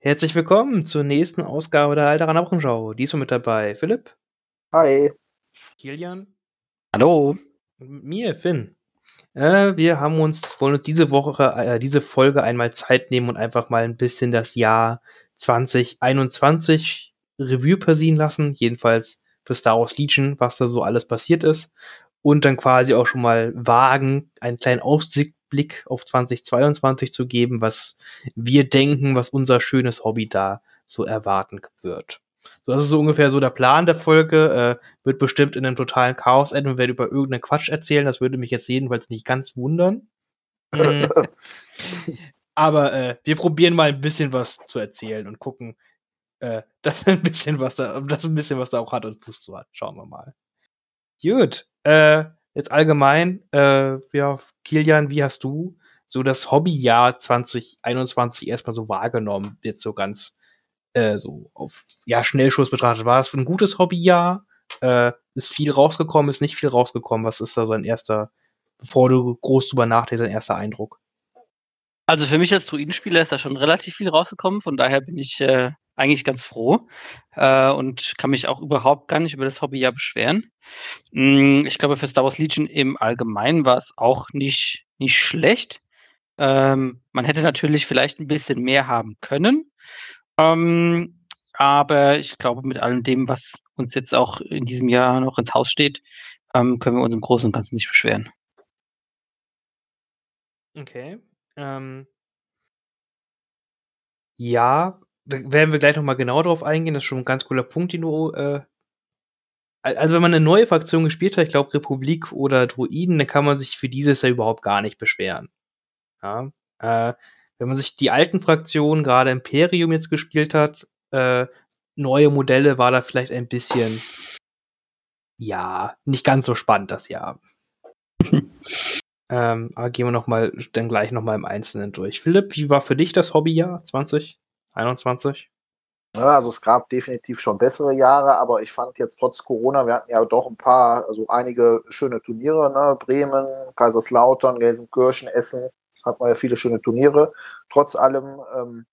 Herzlich willkommen zur nächsten Ausgabe der Alterer Wochenschau. Diesmal mit dabei Philipp. Hi. Kilian. Hallo. Und mit mir, Finn. Äh, wir haben uns, wollen uns diese Woche, äh, diese Folge einmal Zeit nehmen und einfach mal ein bisschen das Jahr 2021 Revue passieren lassen. Jedenfalls für Star Wars Legion, was da so alles passiert ist. Und dann quasi auch schon mal wagen, einen kleinen Ausblick auf 2022 zu geben, was wir denken, was unser schönes Hobby da so erwarten wird. So, das ist so ungefähr so der Plan der Folge. Äh, wird bestimmt in einem totalen Chaos enden. Wir werden über irgendeinen Quatsch erzählen. Das würde mich jetzt jedenfalls nicht ganz wundern. Mhm. Aber äh, wir probieren mal ein bisschen was zu erzählen und gucken, äh, dass ein bisschen was da, dass ein bisschen was da auch hat und Fuß zu hat. Schauen wir mal. Gut. Äh, jetzt allgemein, äh, ja, Kilian, wie hast du so das Hobbyjahr 2021 erstmal so wahrgenommen? Jetzt so ganz äh, so auf ja, Schnellschuss betrachtet. War es ein gutes Hobbyjahr? Äh, ist viel rausgekommen, ist nicht viel rausgekommen? Was ist da sein erster, bevor du groß drüber nachdenkst, dein erster Eindruck? Also für mich als Druidenspieler ist da schon relativ viel rausgekommen, von daher bin ich äh, eigentlich ganz froh äh, und kann mich auch überhaupt gar nicht über das Hobbyjahr beschweren. Mm, ich glaube, für Star Wars Legion im Allgemeinen war es auch nicht, nicht schlecht. Ähm, man hätte natürlich vielleicht ein bisschen mehr haben können. Ähm, aber ich glaube, mit allem dem, was uns jetzt auch in diesem Jahr noch ins Haus steht, ähm, können wir uns im Großen und Ganzen nicht beschweren. Okay. Ähm, ja, da werden wir gleich nochmal genau drauf eingehen. Das ist schon ein ganz cooler Punkt, den du. Äh, also, wenn man eine neue Fraktion gespielt hat, ich glaube Republik oder Druiden, dann kann man sich für dieses ja überhaupt gar nicht beschweren. Ja. Äh, wenn man sich die alten Fraktionen, gerade Imperium jetzt gespielt hat, äh, neue Modelle war da vielleicht ein bisschen, ja, nicht ganz so spannend das Jahr. ähm, aber gehen wir noch mal, dann gleich noch mal im Einzelnen durch. Philipp, wie war für dich das Hobbyjahr 2021? Ja, also es gab definitiv schon bessere Jahre, aber ich fand jetzt trotz Corona, wir hatten ja doch ein paar, also einige schöne Turniere, ne? Bremen, Kaiserslautern, Gelsenkirchen, Essen, hat man ja viele schöne Turniere. Trotz allem, ähm,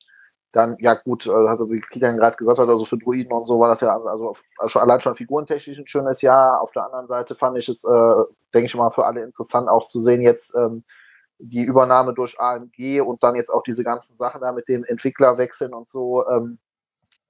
dann, ja gut, äh, also wie Kilian gerade gesagt hat, also für Druiden und so war das ja also, also allein schon figurentechnisch ein schönes Jahr. Auf der anderen Seite fand ich es, äh, denke ich mal, für alle interessant auch zu sehen, jetzt ähm, die Übernahme durch AMG und dann jetzt auch diese ganzen Sachen da mit dem Entwicklerwechseln und so. Ähm,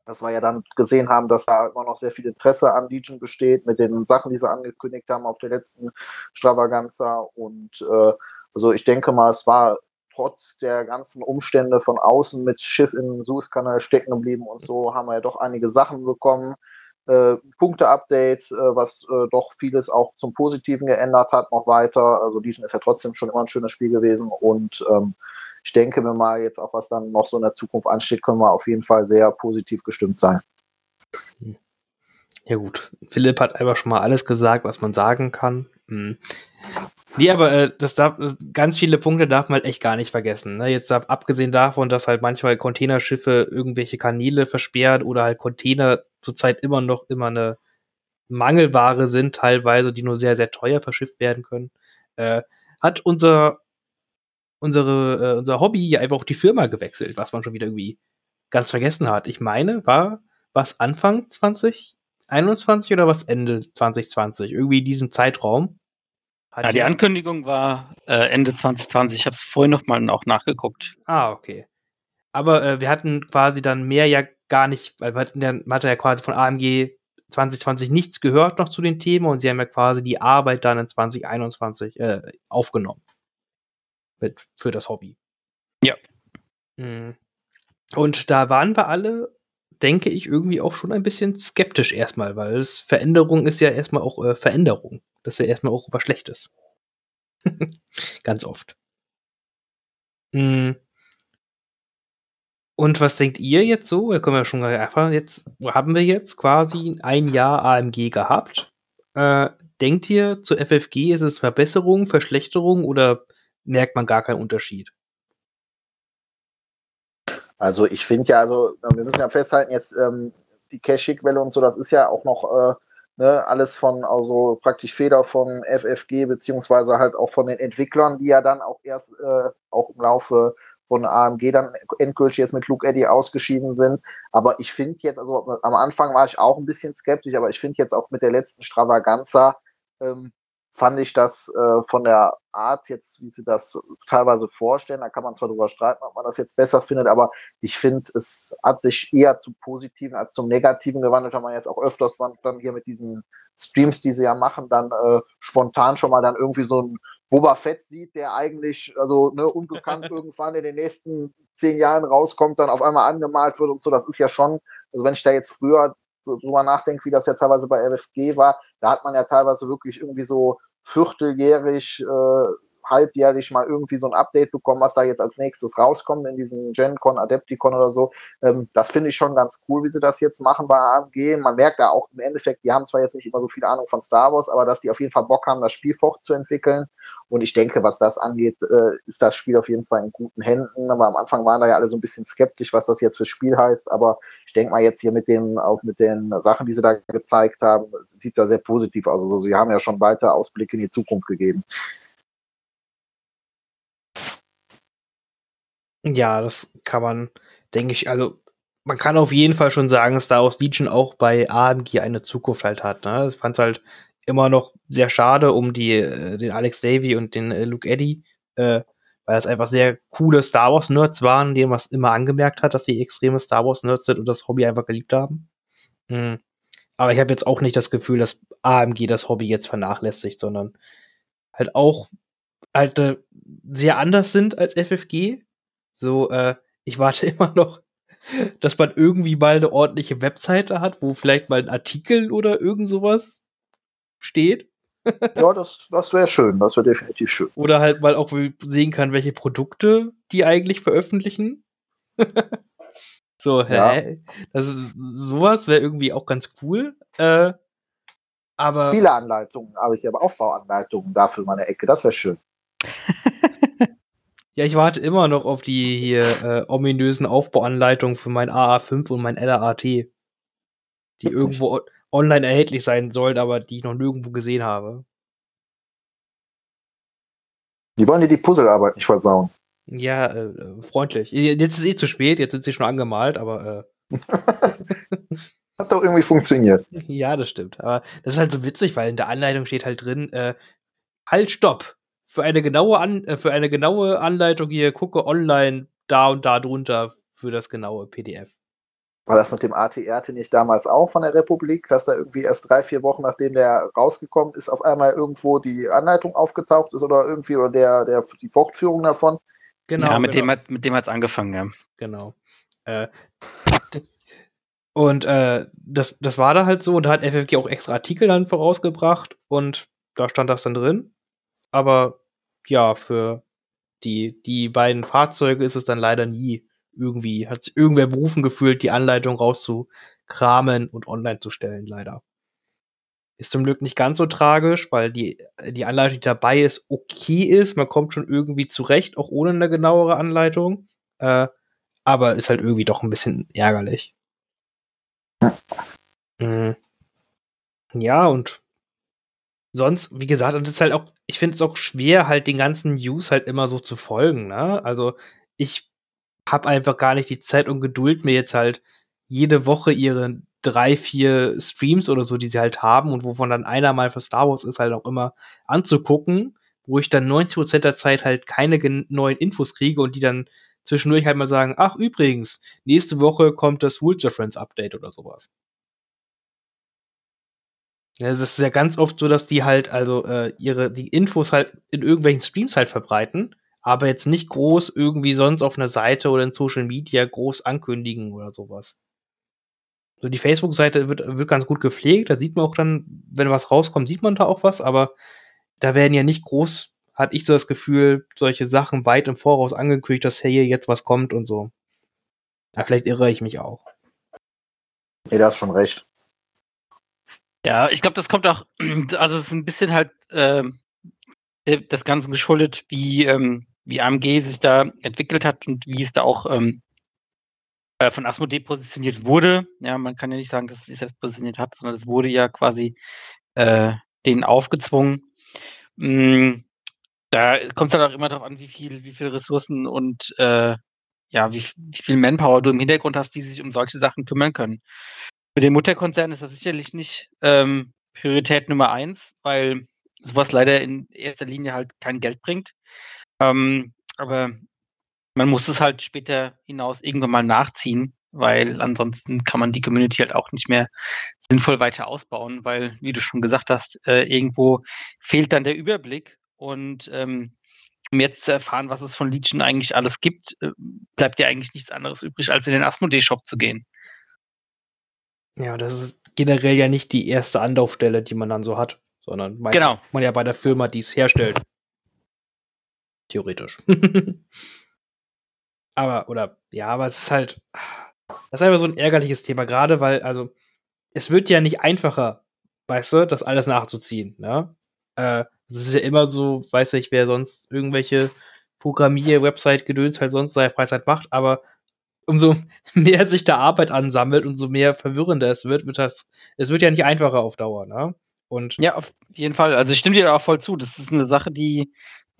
dass wir ja dann gesehen haben, dass da immer noch sehr viel Interesse an Legion besteht mit den Sachen, die sie angekündigt haben auf der letzten Stravaganza. Und äh, also ich denke mal, es war trotz der ganzen Umstände von außen mit Schiff im Suezkanal stecken geblieben und so, haben wir ja doch einige Sachen bekommen. Äh, Punkte-Update, äh, was äh, doch vieles auch zum Positiven geändert hat, noch weiter. Also Legion ist ja trotzdem schon immer ein schönes Spiel gewesen und ähm, ich denke mir mal jetzt auch, was dann noch so in der Zukunft ansteht, können wir auf jeden Fall sehr positiv gestimmt sein. Ja gut, Philipp hat einfach schon mal alles gesagt, was man sagen kann. Hm. Nee, aber äh, das darf, ganz viele Punkte darf man halt echt gar nicht vergessen. Ne? Jetzt abgesehen davon, dass halt manchmal Containerschiffe irgendwelche Kanäle versperrt oder halt Container zurzeit immer noch immer eine Mangelware sind, teilweise, die nur sehr, sehr teuer verschifft werden können, äh, hat unser, unsere, äh, unser Hobby einfach auch die Firma gewechselt, was man schon wieder irgendwie ganz vergessen hat. Ich meine, war was Anfang 2021 oder was Ende 2020? Irgendwie in diesem Zeitraum. Ja, die Ankündigung war äh, Ende 2020. Ich habe es vorhin noch mal auch nachgeguckt. Ah, okay. Aber äh, wir hatten quasi dann mehr ja gar nicht, weil man hatte ja quasi von AMG 2020 nichts gehört noch zu den Themen und sie haben ja quasi die Arbeit dann in 2021 äh, aufgenommen. Mit, für das Hobby. Ja. Mhm. Und da waren wir alle, denke ich, irgendwie auch schon ein bisschen skeptisch erstmal, weil es Veränderung ist ja erstmal auch äh, Veränderung. Das ist ja erstmal auch was Schlechtes. Ganz oft. Mhm. Und was denkt ihr jetzt so? Da können wir schon erfahren, jetzt haben wir jetzt quasi ein Jahr AMG gehabt. Äh, denkt ihr, zu FFG ist es Verbesserung, Verschlechterung oder merkt man gar keinen Unterschied? Also ich finde ja, also wir müssen ja festhalten, jetzt ähm, die Cache-Quelle und so, das ist ja auch noch äh, ne, alles von, also praktisch Feder von FFG, beziehungsweise halt auch von den Entwicklern, die ja dann auch erst äh, auch im Laufe von AMG dann endgültig jetzt mit Luke Eddy ausgeschieden sind. Aber ich finde jetzt, also am Anfang war ich auch ein bisschen skeptisch, aber ich finde jetzt auch mit der letzten Stravaganza, ähm, fand ich das äh, von der Art jetzt, wie sie das teilweise vorstellen, da kann man zwar drüber streiten, ob man das jetzt besser findet, aber ich finde, es hat sich eher zum Positiven als zum Negativen gewandelt, weil man jetzt auch öfters dann hier mit diesen Streams, die sie ja machen, dann äh, spontan schon mal dann irgendwie so ein Boba Fett sieht, der eigentlich, also ne, unbekannt irgendwann in den nächsten zehn Jahren rauskommt, dann auf einmal angemalt wird und so, das ist ja schon, also wenn ich da jetzt früher so drüber nachdenke, wie das ja teilweise bei RFG war, da hat man ja teilweise wirklich irgendwie so vierteljährig äh, halbjährlich mal irgendwie so ein Update bekommen, was da jetzt als nächstes rauskommt in diesen GenCon, Adepticon oder so. Ähm, das finde ich schon ganz cool, wie sie das jetzt machen bei AMG. Man merkt da auch im Endeffekt, die haben zwar jetzt nicht immer so viel Ahnung von Star Wars, aber dass die auf jeden Fall Bock haben, das Spiel fortzuentwickeln. Und ich denke, was das angeht, äh, ist das Spiel auf jeden Fall in guten Händen. Aber am Anfang waren da ja alle so ein bisschen skeptisch, was das jetzt fürs Spiel heißt. Aber ich denke mal jetzt hier mit dem, auch mit den Sachen, die sie da gezeigt haben, sieht da sehr positiv aus. Also sie haben ja schon weiter Ausblicke in die Zukunft gegeben. Ja, das kann man, denke ich, also man kann auf jeden Fall schon sagen, Star Wars Legion auch bei AMG eine Zukunft halt hat. Ne? Ich fand es halt immer noch sehr schade um die, äh, den Alex Davy und den äh, Luke Eddy, äh, weil das einfach sehr coole Star Wars Nerds waren, denen man immer angemerkt hat, dass sie extreme Star Wars Nerds sind und das Hobby einfach geliebt haben. Mhm. Aber ich habe jetzt auch nicht das Gefühl, dass AMG das Hobby jetzt vernachlässigt, sondern halt auch halt äh, sehr anders sind als FFG, so, äh, ich warte immer noch, dass man irgendwie mal eine ordentliche Webseite hat, wo vielleicht mal ein Artikel oder irgend sowas steht. ja, das, das wäre schön, das wäre definitiv schön. Oder halt mal auch sehen kann, welche Produkte die eigentlich veröffentlichen. so, hä? Ja. Das ist, sowas wäre irgendwie auch ganz cool. Äh, aber. Viele Anleitungen, aber ich habe Aufbauanleitungen dafür in meiner Ecke, das wäre schön. Ja, ich warte immer noch auf die hier äh, ominösen Aufbauanleitungen für mein AA5 und mein LRAT. Die irgendwo online erhältlich sein sollen, aber die ich noch nirgendwo gesehen habe. Die wollen dir die Puzzlearbeit nicht versauen. Ja, äh, freundlich. Jetzt ist eh zu spät, jetzt sind sie schon angemalt, aber äh. Hat doch irgendwie funktioniert. Ja, das stimmt. Aber das ist halt so witzig, weil in der Anleitung steht halt drin, äh, halt, stopp für eine genaue An äh, für eine genaue Anleitung hier gucke online da und da drunter für das genaue PDF. War das mit dem ATRT nicht damals auch von der Republik, dass da irgendwie erst drei, vier Wochen nachdem der rausgekommen ist, auf einmal irgendwo die Anleitung aufgetaucht ist oder irgendwie oder der, der die Fortführung davon? Genau. Ja, mit genau. dem hat mit dem hat's angefangen, ja. Genau. Äh, und äh, das, das war da halt so und da hat FFG auch extra Artikel dann vorausgebracht und da stand das dann drin aber ja, für die, die beiden Fahrzeuge ist es dann leider nie irgendwie, hat sich irgendwer berufen gefühlt, die Anleitung rauszukramen und online zu stellen, leider. Ist zum Glück nicht ganz so tragisch, weil die, die Anleitung, die dabei ist, okay ist. Man kommt schon irgendwie zurecht, auch ohne eine genauere Anleitung. Äh, aber ist halt irgendwie doch ein bisschen ärgerlich. Mhm. Ja, und sonst, wie gesagt, und es ist halt auch, ich finde es auch schwer, halt den ganzen News halt immer so zu folgen, ne? Also ich habe einfach gar nicht die Zeit und Geduld, mir jetzt halt jede Woche ihre drei, vier Streams oder so, die sie halt haben und wovon dann einer mal für Star Wars ist, halt auch immer anzugucken, wo ich dann 90% der Zeit halt keine neuen Infos kriege und die dann zwischendurch halt mal sagen, ach übrigens, nächste Woche kommt das Rules Reference Update oder sowas. Ja, es ist ja ganz oft so, dass die halt also äh, ihre die Infos halt in irgendwelchen Streams halt verbreiten, aber jetzt nicht groß irgendwie sonst auf einer Seite oder in Social Media groß ankündigen oder sowas. So die Facebook-Seite wird wird ganz gut gepflegt, da sieht man auch dann, wenn was rauskommt, sieht man da auch was, aber da werden ja nicht groß, hatte ich so das Gefühl, solche Sachen weit im Voraus angekündigt, dass hier jetzt was kommt und so. Ja, vielleicht irre ich mich auch. Nee, da hast schon recht. Ja, ich glaube, das kommt auch, also es ist ein bisschen halt äh, das Ganze geschuldet, wie, ähm, wie AMG sich da entwickelt hat und wie es da auch ähm, äh, von Asmodee positioniert wurde. Ja, man kann ja nicht sagen, dass es sich selbst positioniert hat, sondern es wurde ja quasi äh, denen aufgezwungen. Mm, da kommt es halt auch immer darauf an, wie viel, wie viel Ressourcen und äh, ja, wie, wie viel Manpower du im Hintergrund hast, die sich um solche Sachen kümmern können. Für den Mutterkonzern ist das sicherlich nicht ähm, Priorität Nummer eins, weil sowas leider in erster Linie halt kein Geld bringt. Ähm, aber man muss es halt später hinaus irgendwann mal nachziehen, weil ansonsten kann man die Community halt auch nicht mehr sinnvoll weiter ausbauen, weil, wie du schon gesagt hast, äh, irgendwo fehlt dann der Überblick und ähm, um jetzt zu erfahren, was es von Legion eigentlich alles gibt, äh, bleibt ja eigentlich nichts anderes übrig, als in den Asmodee-Shop zu gehen. Ja, das ist generell ja nicht die erste Anlaufstelle, die man dann so hat, sondern genau. man ja bei der Firma, die es herstellt. Theoretisch. aber, oder, ja, aber es ist halt, das ist einfach so ein ärgerliches Thema, gerade weil, also, es wird ja nicht einfacher, weißt du, das alles nachzuziehen, ne? Äh, es ist ja immer so, weiß nicht, wer sonst irgendwelche Programmier-Website-Gedöns halt sonst seine Freizeit macht, aber umso mehr sich da Arbeit ansammelt, umso mehr verwirrender es wird, wird das, es wird ja nicht einfacher auf Dauer, ne? Und ja, auf jeden Fall. Also ich stimme dir da auch voll zu. Das ist eine Sache, die,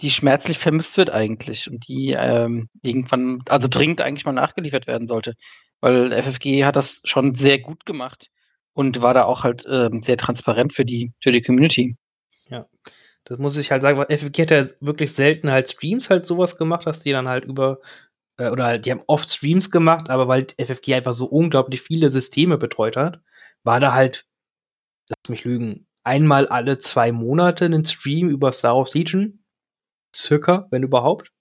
die schmerzlich vermisst wird eigentlich und die ähm, irgendwann, also dringend eigentlich mal nachgeliefert werden sollte. Weil FFG hat das schon sehr gut gemacht und war da auch halt ähm, sehr transparent für die, für die Community. Ja. Das muss ich halt sagen, weil FFG hat ja wirklich selten halt Streams halt sowas gemacht, dass die dann halt über äh, oder halt, die haben oft Streams gemacht, aber weil FFG einfach so unglaublich viele Systeme betreut hat, war da halt, lass mich lügen, einmal alle zwei Monate einen Stream über Star Wars Legion. Circa, wenn überhaupt.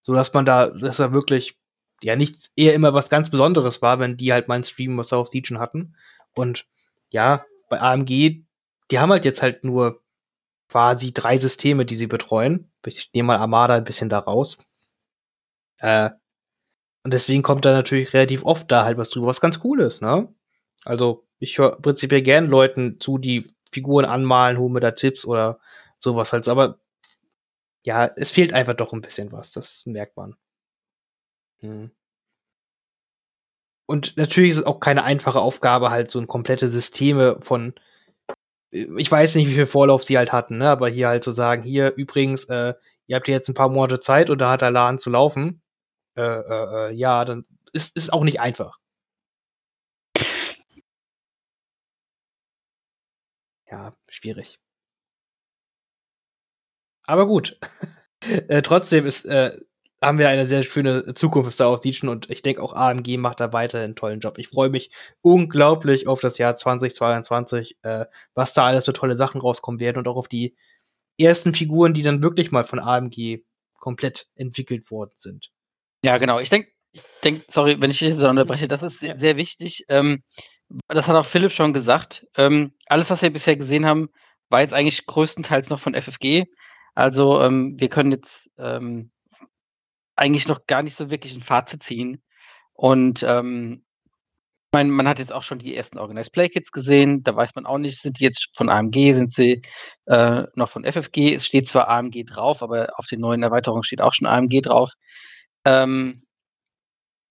So dass man da, dass da wirklich, ja, nicht eher immer was ganz Besonderes war, wenn die halt mal einen Stream über Star Wars Legion hatten. Und ja, bei AMG, die haben halt jetzt halt nur quasi drei Systeme, die sie betreuen. Ich nehme mal Armada ein bisschen da raus. Äh, und deswegen kommt da natürlich relativ oft da halt was drüber, was ganz cool ist, ne? Also, ich höre prinzipiell gern Leuten zu, die Figuren anmalen, hole mir da Tipps oder sowas halt. Aber ja, es fehlt einfach doch ein bisschen was, das merkt man. Hm. Und natürlich ist es auch keine einfache Aufgabe, halt so ein komplette Systeme von ich weiß nicht, wie viel Vorlauf sie halt hatten, ne? aber hier halt zu sagen, hier übrigens, äh, ihr habt jetzt ein paar Monate Zeit und da hat der Laden zu laufen, äh, äh, äh, ja, dann ist ist auch nicht einfach. Ja, schwierig. Aber gut. äh, trotzdem ist äh, haben wir eine sehr schöne Zukunft Star Wars Legion und ich denke auch AMG macht da weiter einen tollen Job. Ich freue mich unglaublich auf das Jahr 2022, äh, was da alles für tolle Sachen rauskommen werden und auch auf die ersten Figuren, die dann wirklich mal von AMG komplett entwickelt worden sind. Ja, genau. Ich denke, ich denk, sorry, wenn ich dich so unterbreche, das ist ja. sehr wichtig. Ähm, das hat auch Philipp schon gesagt. Ähm, alles, was wir bisher gesehen haben, war jetzt eigentlich größtenteils noch von FFG. Also ähm, wir können jetzt ähm, eigentlich noch gar nicht so wirklich ein Fazit ziehen. Und ähm, ich meine, man hat jetzt auch schon die ersten Organized Play Kits gesehen. Da weiß man auch nicht, sind die jetzt von AMG, sind sie äh, noch von FFG? Es steht zwar AMG drauf, aber auf den neuen Erweiterungen steht auch schon AMG drauf. Ähm,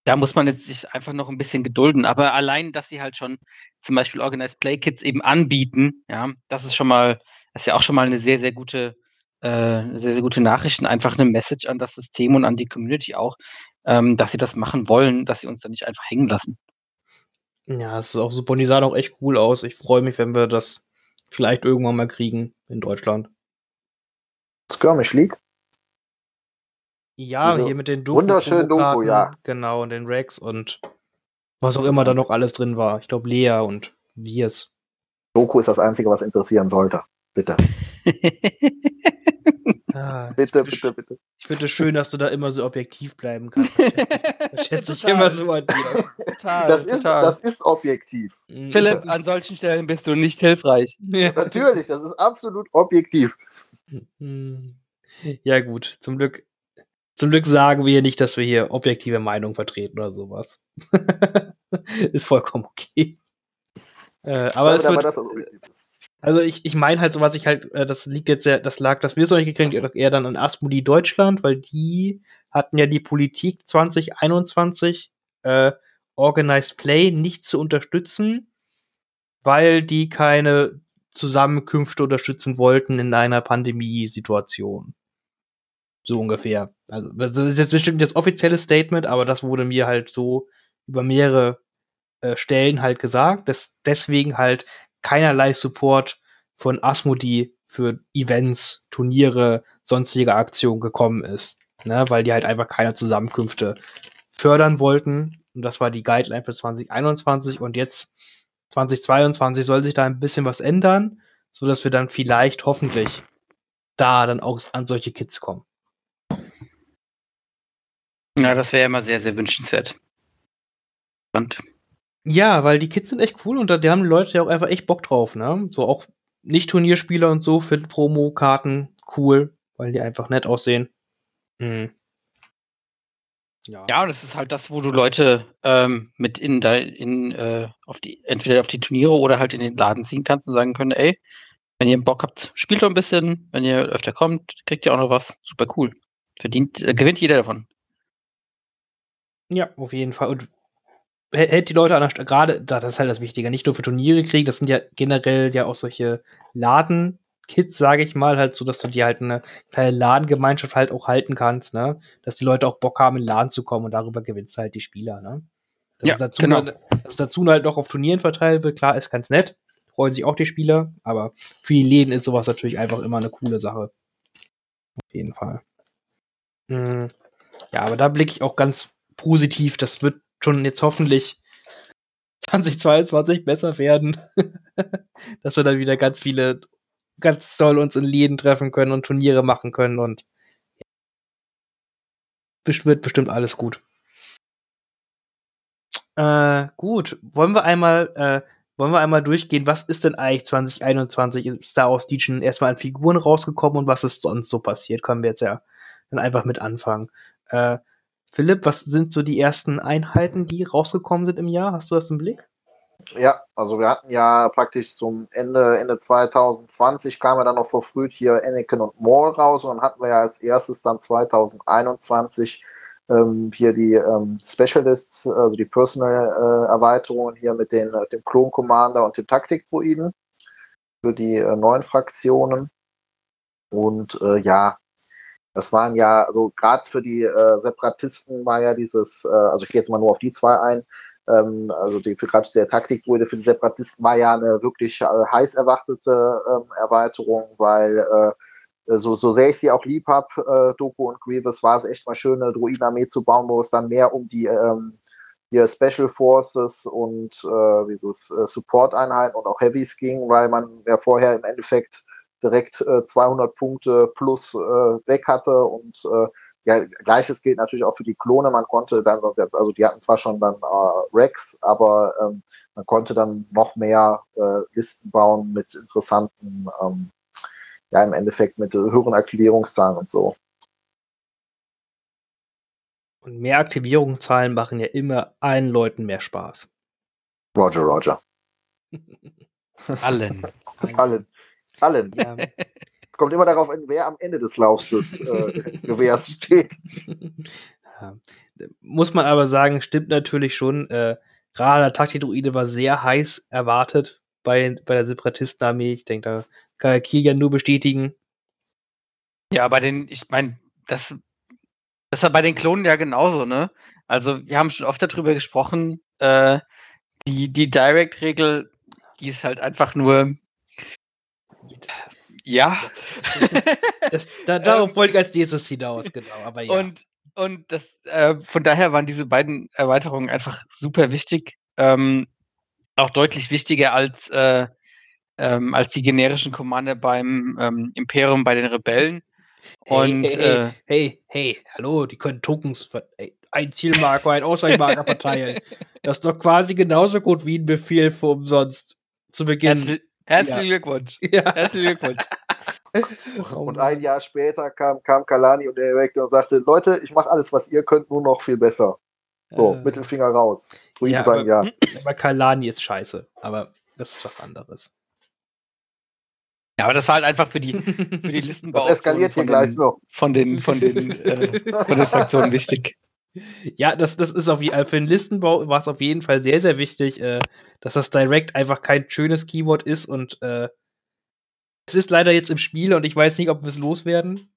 da muss man jetzt sich einfach noch ein bisschen gedulden. Aber allein, dass sie halt schon zum Beispiel Organized Play Kits eben anbieten, ja, das ist schon mal, das ist ja auch schon mal eine sehr, sehr gute äh, sehr, sehr gute Nachrichten, einfach eine Message an das System und an die Community auch, ähm, dass sie das machen wollen, dass sie uns da nicht einfach hängen lassen. Ja, es ist auch super und die sahen auch echt cool aus. Ich freue mich, wenn wir das vielleicht irgendwann mal kriegen in Deutschland. Skirmish League? Ja, also, hier mit den Doku. Wunderschön Doku, ja. Genau, und den Rex und was auch immer da noch alles drin war. Ich glaube, Lea und Wirs. Doku ist das Einzige, was interessieren sollte. Bitte. Ah, bitte, bitte, bitte. Ich finde es schön, dass du da immer so objektiv bleiben kannst. Das schätze ich immer so an dir. Total, das, ist, das ist objektiv. Mhm. Philipp, an solchen Stellen bist du nicht hilfreich. Ja. Natürlich, das ist absolut objektiv. Mhm. Ja, gut. Zum Glück, zum Glück sagen wir hier nicht, dass wir hier objektive Meinung vertreten oder sowas. ist vollkommen okay. Äh, aber es wird, also ich, ich meine halt so, was ich halt, äh, das liegt jetzt ja, das lag, dass wir es noch nicht gekriegt, eher dann an Asmodi Deutschland, weil die hatten ja die Politik 2021 äh, Organized Play nicht zu unterstützen, weil die keine Zusammenkünfte unterstützen wollten in einer Pandemiesituation. So ungefähr. Also, das ist jetzt bestimmt das offizielle Statement, aber das wurde mir halt so über mehrere äh, Stellen halt gesagt, dass deswegen halt keinerlei Support von Asmodi für Events, Turniere, sonstige Aktionen gekommen ist. Ne, weil die halt einfach keine Zusammenkünfte fördern wollten. Und das war die Guideline für 2021. Und jetzt 2022 soll sich da ein bisschen was ändern, so dass wir dann vielleicht hoffentlich da dann auch an solche Kids kommen. Ja, das wäre immer sehr, sehr wünschenswert. Und ja, weil die Kids sind echt cool und da die haben die Leute ja auch einfach echt Bock drauf, ne? So auch nicht-Turnierspieler und so für Promo-Karten cool, weil die einfach nett aussehen. Mhm. Ja. ja, und es ist halt das, wo du Leute ähm, mit in, da, in äh, auf die, entweder auf die Turniere oder halt in den Laden ziehen kannst und sagen können, ey, wenn ihr Bock habt, spielt doch ein bisschen, wenn ihr öfter kommt, kriegt ihr auch noch was. Super cool. Verdient, äh, gewinnt jeder davon. Ja, auf jeden Fall. Und hält die Leute an der gerade, das ist halt das Wichtige, nicht nur für Turniere kriegen, das sind ja generell ja auch solche Laden, Kids, sage ich mal, halt so, dass du dir halt eine kleine Ladengemeinschaft halt auch halten kannst, ne? Dass die Leute auch Bock haben, in den Laden zu kommen und darüber gewinnst du halt die Spieler, ne? Dass ja, dazu genau. Halt, dass dazu halt noch auf Turnieren verteilt wird, klar, ist ganz nett. Freuen sich auch die Spieler, aber für die Läden ist sowas natürlich einfach immer eine coole Sache. Auf jeden Fall. Mhm. Ja, aber da blicke ich auch ganz positiv. Das wird schon jetzt hoffentlich 2022 besser werden. dass wir dann wieder ganz viele ganz toll uns in Läden treffen können und Turniere machen können und wird bestimmt alles gut. Äh, gut, wollen wir einmal, äh, wollen wir einmal durchgehen, was ist denn eigentlich 2021 in Star Wars Legion erstmal an Figuren rausgekommen und was ist sonst so passiert? Können wir jetzt ja dann einfach mit anfangen. Äh, Philipp, was sind so die ersten Einheiten, die rausgekommen sind im Jahr? Hast du das im Blick? Ja, also wir hatten ja praktisch zum Ende, Ende 2020 kam ja dann noch verfrüht hier Anakin und Maul raus und dann hatten wir ja als erstes dann 2021 ähm, hier die ähm, Specialists, also die Personal-Erweiterungen äh, hier mit den, äh, dem Clone Commander und dem Taktikdruiden für die äh, neuen Fraktionen. Und äh, ja, das waren ja, also gerade für die äh, Separatisten war ja dieses, äh, also ich gehe jetzt mal nur auf die zwei ein, ähm, also die für gerade der Taktikdruide für die Separatisten war ja eine wirklich äh, heiß erwartete ähm, Erweiterung, weil äh, so, so sehr ich sie auch lieb habe, äh, Doku und Grievous, war es echt mal schön, eine Druidenarmee zu bauen, wo es dann mehr um die ähm, hier Special Forces und äh, dieses äh, Support-Einheiten und auch Heavies ging, weil man ja vorher im Endeffekt direkt äh, 200 Punkte plus äh, weg hatte und äh, ja, gleiches gilt natürlich auch für die Klone. Man konnte dann, also die hatten zwar schon dann äh, Rex, aber ähm, man konnte dann noch mehr äh, Listen bauen mit interessanten, ähm, ja, im Endeffekt mit höheren Aktivierungszahlen und so. Und mehr Aktivierungszahlen machen ja immer allen Leuten mehr Spaß. Roger, Roger. Allen. Allen. Allen. Ja. kommt immer darauf an, wer am Ende des Laufs des äh, Gewehrs steht. Ja. Muss man aber sagen, stimmt natürlich schon. Äh, Gerade der Taktidruide war sehr heiß erwartet bei, bei der Separatistenarmee. Ich denke, da kann ja Kilian nur bestätigen. Ja, bei den, ich meine, das, das war bei den Klonen ja genauso, ne? Also, wir haben schon oft darüber gesprochen, äh, die, die Direct-Regel, die ist halt einfach nur. Das, ja. Das, da, darauf wollte ich als nächstes hinaus, genau. Aber ja. Und, und das, äh, von daher waren diese beiden Erweiterungen einfach super wichtig. Ähm, auch deutlich wichtiger als, äh, ähm, als die generischen Commander beim ähm, Imperium bei den Rebellen. Und, hey, hey, äh, hey, hey, hallo, die können Tokens, ey, ein Zielmarker, ein Ausweichmarker verteilen. Das ist doch quasi genauso gut wie ein Befehl für umsonst zu Beginn. Herzlich, herzlichen ja. Glückwunsch. Ja. Herzlichen Glückwunsch. und ein Jahr später kam, kam Kalani und der und sagte, Leute, ich mache alles, was ihr könnt, nur noch viel besser. So, äh, Mittelfinger raus. Ja, sagen, aber, ja. aber Kalani ist scheiße, aber das ist was anderes. Ja, aber das war halt einfach für die, für die Listenbau das eskaliert hier gleich noch. Von den, von den, äh, von den Fraktionen wichtig. Ja, das, das ist auf für den Listenbau war es auf jeden Fall sehr, sehr wichtig, äh, dass das Direct einfach kein schönes Keyword ist und äh, es ist leider jetzt im Spiel und ich weiß nicht, ob wir es loswerden.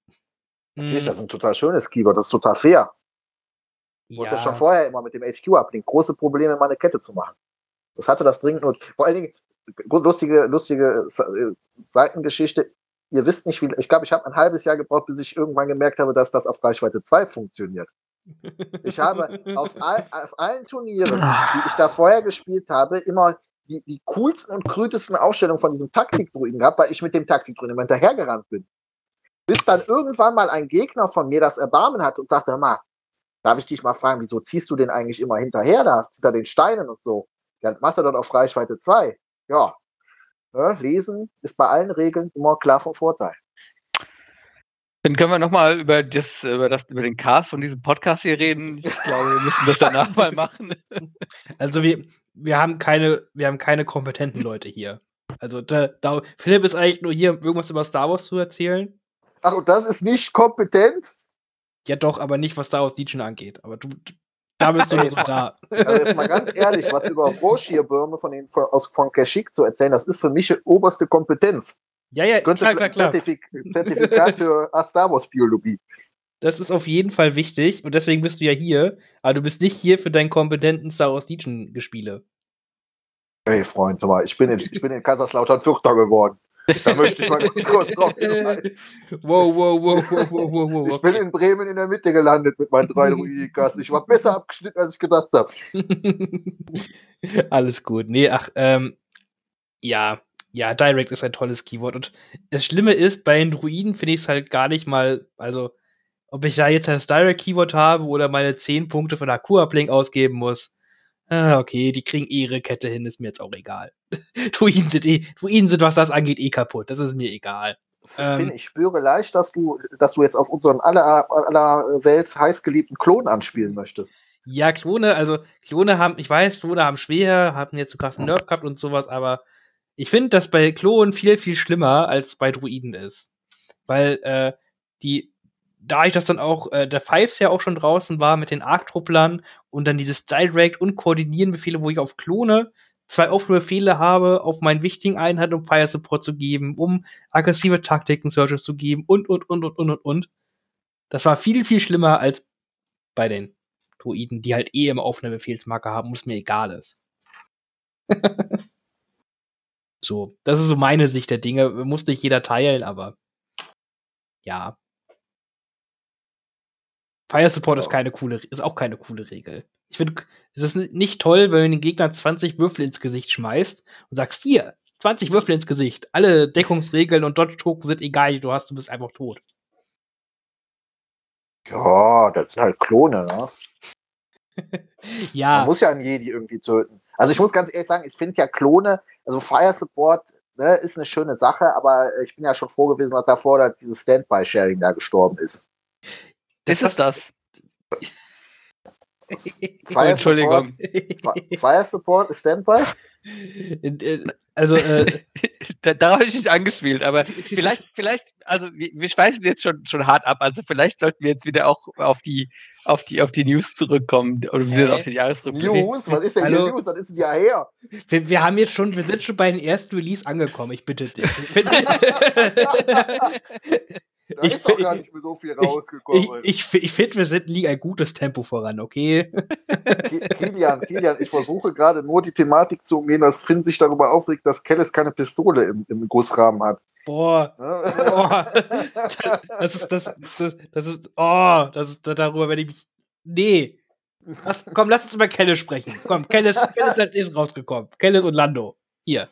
Natürlich, das ist ein total schönes Keyword, das ist total fair. Ich wollte das schon vorher immer mit dem HQ-Uplink große Probleme, meine Kette zu machen. Das hatte das dringend und vor allen Dingen lustige, lustige Seitengeschichte. Ihr wisst nicht, wie, ich glaube, ich habe ein halbes Jahr gebraucht, bis ich irgendwann gemerkt habe, dass das auf Reichweite 2 funktioniert. Ich habe auf, all, auf allen Turnieren, die ich da vorher gespielt habe, immer die, die coolsten und krütesten Aufstellungen von diesem Taktikdruiden gehabt, weil ich mit dem Taktikdruiden immer hinterhergerannt bin. Bis dann irgendwann mal ein Gegner von mir das Erbarmen hat und sagte, hör mal, darf ich dich mal fragen, wieso ziehst du den eigentlich immer hinterher da, hinter den Steinen und so? Dann macht er dort auf Reichweite 2. Ja, ja, lesen ist bei allen Regeln immer klar vom Vorteil. Dann können wir nochmal über das, über das, über den Cast von diesem Podcast hier reden. Ich glaube, wir müssen das danach mal machen. Also wir, wir haben keine, wir haben keine kompetenten Leute hier. Also da, da, Philipp ist eigentlich nur hier, irgendwas über Star Wars zu erzählen. Ach, und das ist nicht kompetent? Ja, doch, aber nicht, was Star Wars Legion angeht. Aber du, da bist du so da. Also jetzt mal ganz ehrlich, was über Warshare-Bürme von, den, von, aus, von Kashyyyk zu erzählen, das ist für mich oberste Kompetenz. Ja, ja, klar, klar, klar. Zertifik Zertifikat für Star Wars Biologie. Das ist auf jeden Fall wichtig und deswegen bist du ja hier, aber du bist nicht hier für deinen kompetenten Star Wars Legion Gespiele. Hey Freund, ich bin in, ich bin in Kaiserslautern Vierter geworden. Da möchte ich mal kurz drauf hinweisen. Wow, wow, wow, wow, wow, wow, wow. Ich bin in Bremen in der Mitte gelandet mit meinen drei Druidikas. Ich war besser abgeschnitten, als ich gedacht habe. Alles gut. Nee, ach, ähm, ja, ja, Direct ist ein tolles Keyword. Und das Schlimme ist, bei den Druiden finde ich es halt gar nicht mal, also, ob ich da jetzt das Direct-Keyword habe oder meine 10 Punkte von Akua-Blink ausgeben muss. Ah, okay, die kriegen ihre Kette hin, ist mir jetzt auch egal. Druiden sind eh, Druiden sind, was das angeht, eh kaputt. Das ist mir egal. Ähm, ich spüre leicht, dass du, dass du jetzt auf unseren aller, aller Welt heißgeliebten Klon anspielen möchtest. Ja, Klone, also Klone haben, ich weiß, Klone haben schwer, haben jetzt so krassen Nerf gehabt und sowas, aber ich finde, dass bei Klonen viel, viel schlimmer als bei Druiden ist. Weil äh, die, da ich das dann auch, äh, der Fives ja auch schon draußen war mit den Arc-Trupplern und dann dieses Direct und Koordinieren-Befehle, wo ich auf Klone zwei offene Befehle habe, auf meinen wichtigen Einheiten, um Fire Support zu geben, um aggressive Taktiken Searches zu geben und, und, und, und, und, und, und. Das war viel, viel schlimmer als bei den Druiden, die halt eh immer offene Befehlsmarker haben es mir egal ist. So, das ist so meine Sicht der Dinge. Muss nicht jeder teilen, aber ja. Fire Support ist keine coole, ist auch keine coole Regel. Ich finde, es ist nicht toll, wenn du den Gegner 20 Würfel ins Gesicht schmeißt und sagst, hier, 20 Würfel ins Gesicht. Alle Deckungsregeln und Dodge-Token sind egal, die du hast, du bist einfach tot. Ja, das sind halt Klone, ne? ja. Man muss ja einen Jedi irgendwie töten. Also ich muss ganz ehrlich sagen, ich finde ja Klone, also Fire Support ne, ist eine schöne Sache, aber ich bin ja schon froh gewesen, dass davor dass dieses Standby-Sharing da gestorben ist. Das ist das. Fire Entschuldigung. Support, Fire Support ist Standby? Äh, also, äh, Darauf habe ich nicht angespielt, aber vielleicht, vielleicht, also wir, wir schweifen jetzt schon, schon hart ab, also vielleicht sollten wir jetzt wieder auch auf die, auf die, auf die News zurückkommen oder wieder auf den Jahresrückblick. News? Was ist denn Hallo? News? Das ist ein Jahr her. Wir, wir, haben jetzt schon, wir sind schon bei den ersten Release angekommen, ich bitte dich. Ich finde. Da ich ist doch gar nicht mehr so viel rausgekommen. Ich, ich, ich finde, wir sind nie ein gutes Tempo voran, okay? Kilian, Kilian, ich versuche gerade nur die Thematik zu umgehen, dass Finn sich darüber aufregt, dass Kellis keine Pistole im, im Gussrahmen hat. Boah, boah. Das ist das, das, das ist, oh, das ist, darüber werde ich mich, nee. Was, komm, lass uns über Kellis sprechen. Komm, Kellis, Kellis ist rausgekommen. Kellis und Lando. Hier.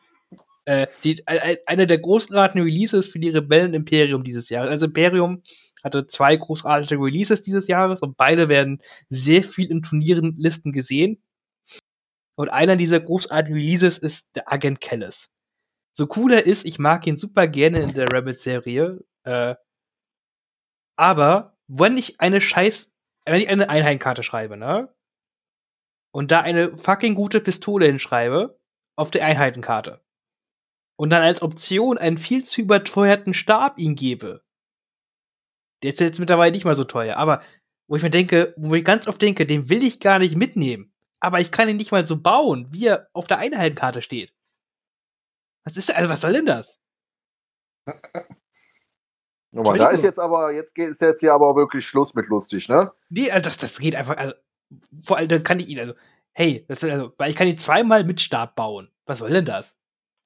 Äh, die, äh, eine der großartigen Releases für die Rebellen Imperium dieses Jahres. Also Imperium hatte zwei großartige Releases dieses Jahres und beide werden sehr viel in Turnierenlisten gesehen. Und einer dieser großartigen Releases ist der Agent Kellis. So cool er ist, ich mag ihn super gerne in der Rebels-Serie. Äh, aber wenn ich eine Scheiß, wenn ich eine Einheitenkarte schreibe, ne? Und da eine fucking gute Pistole hinschreibe, auf der Einheitenkarte und dann als Option einen viel zu überteuerten Stab ihm gebe. Der ist jetzt mittlerweile nicht mal so teuer, aber wo ich mir denke, wo ich ganz oft denke, den will ich gar nicht mitnehmen. Aber ich kann ihn nicht mal so bauen, wie er auf der Einheitenkarte steht. Was ist, also was soll denn das? Nochmal, da ist jetzt aber, jetzt geht es jetzt hier aber wirklich Schluss mit lustig, ne? Nee, also das, das geht einfach, also, vor allem, dann kann ich ihn, also, hey, das, also, weil ich kann ihn zweimal mit Stab bauen. Was soll denn das?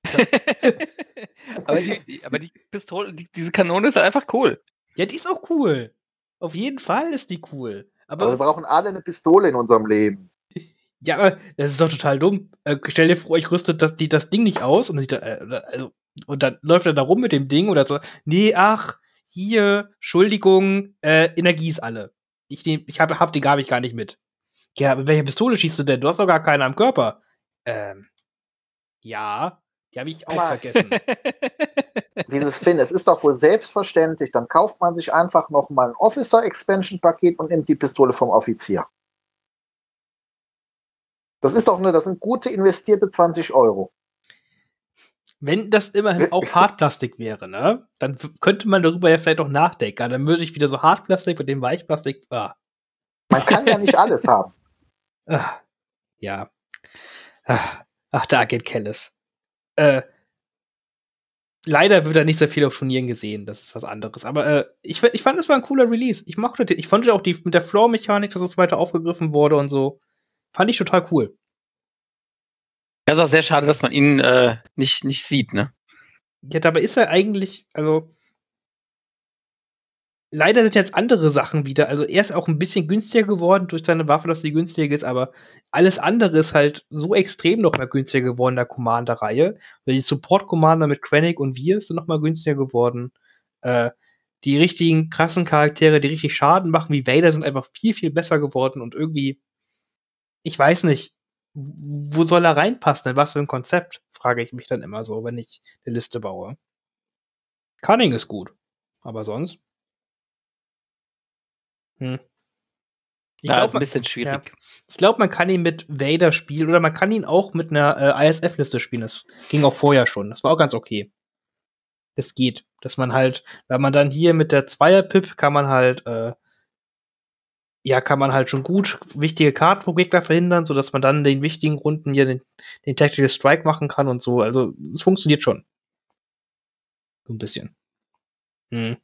aber, die, aber die Pistole, die, diese Kanone ist halt einfach cool. Ja, die ist auch cool. Auf jeden Fall ist die cool. Aber, aber wir brauchen alle eine Pistole in unserem Leben. Ja, aber das ist doch total dumm. Äh, stell dir vor, ich rüste das, die, das Ding nicht aus und dann, sieht äh, also, und dann läuft er da rum mit dem Ding oder so. Nee, ach, hier, Entschuldigung, äh, Energie ist alle. Ich, nehm, ich hab, hab die gar nicht gar nicht mit. Ja, mit welcher Pistole schießt du denn? Du hast doch gar keine am Körper. Ähm, ja, die habe ich auch Aber vergessen. Dieses Finn, es ist doch wohl selbstverständlich, dann kauft man sich einfach noch mal ein Officer Expansion Paket und nimmt die Pistole vom Offizier. Das ist doch nur, das sind gute investierte 20 Euro. Wenn das immerhin auch Hartplastik wäre, ne? Dann könnte man darüber ja vielleicht auch nachdenken. Dann würde ich wieder so Hartplastik mit dem Weichplastik. Ah. Man kann ja nicht alles haben. Ach, ja. Ach, ach der Agent Kellis. Äh, leider wird da nicht sehr viel auf Turnieren gesehen. Das ist was anderes. Aber äh, ich, ich fand, es war ein cooler Release. Ich mochte, ich fand auch die mit der Floor-Mechanik, dass es weiter aufgegriffen wurde und so. Fand ich total cool. Ja, ist auch sehr schade, dass man ihn äh, nicht, nicht sieht, ne? Ja, dabei ist er eigentlich, also leider sind jetzt andere Sachen wieder. Also er ist auch ein bisschen günstiger geworden durch seine Waffe, dass sie günstiger ist, aber alles andere ist halt so extrem noch mal günstiger geworden in der Commander-Reihe. Die Support-Commander mit Krennic und wir sind noch mal günstiger geworden. Äh, die richtigen krassen Charaktere, die richtig Schaden machen, wie Vader, sind einfach viel, viel besser geworden und irgendwie ich weiß nicht, wo soll er reinpassen? In was für ein Konzept? Frage ich mich dann immer so, wenn ich eine Liste baue. Cunning ist gut. Aber sonst? Hm. Ich glaube, ein bisschen schwierig. Ja, ich glaube, man kann ihn mit Vader spielen oder man kann ihn auch mit einer äh, ISF-Liste spielen. Das ging auch vorher schon. Das war auch ganz okay. Es geht. Dass man halt, wenn man dann hier mit der Zweier-Pip kann man halt äh, ja, kann man halt schon gut wichtige Karten pro Gegner verhindern, so dass man dann in den wichtigen Runden hier den, den Tactical Strike machen kann und so. Also, es funktioniert schon. So ein bisschen. Hm.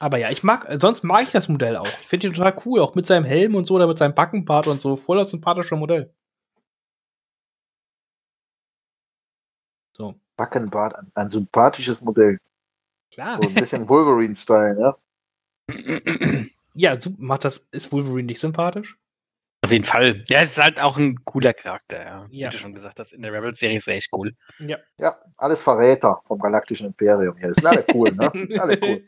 Aber ja, ich mag, sonst mag ich das Modell auch. Ich finde ihn total cool, auch mit seinem Helm und so, oder mit seinem Backenbart und so. Voll das sympathische Modell. So. Backenbart, ein, ein sympathisches Modell. Klar. So ein bisschen Wolverine-Style, ja. Ja, macht das, ist Wolverine nicht sympathisch? Auf jeden Fall. Ja, es ist halt auch ein cooler Charakter, ja. ja. Wie du schon gesagt hast, in der Rebels-Serie ist er echt cool. Ja. Ja, alles Verräter vom Galaktischen Imperium hier. Das sind alle cool, ne? alle cool.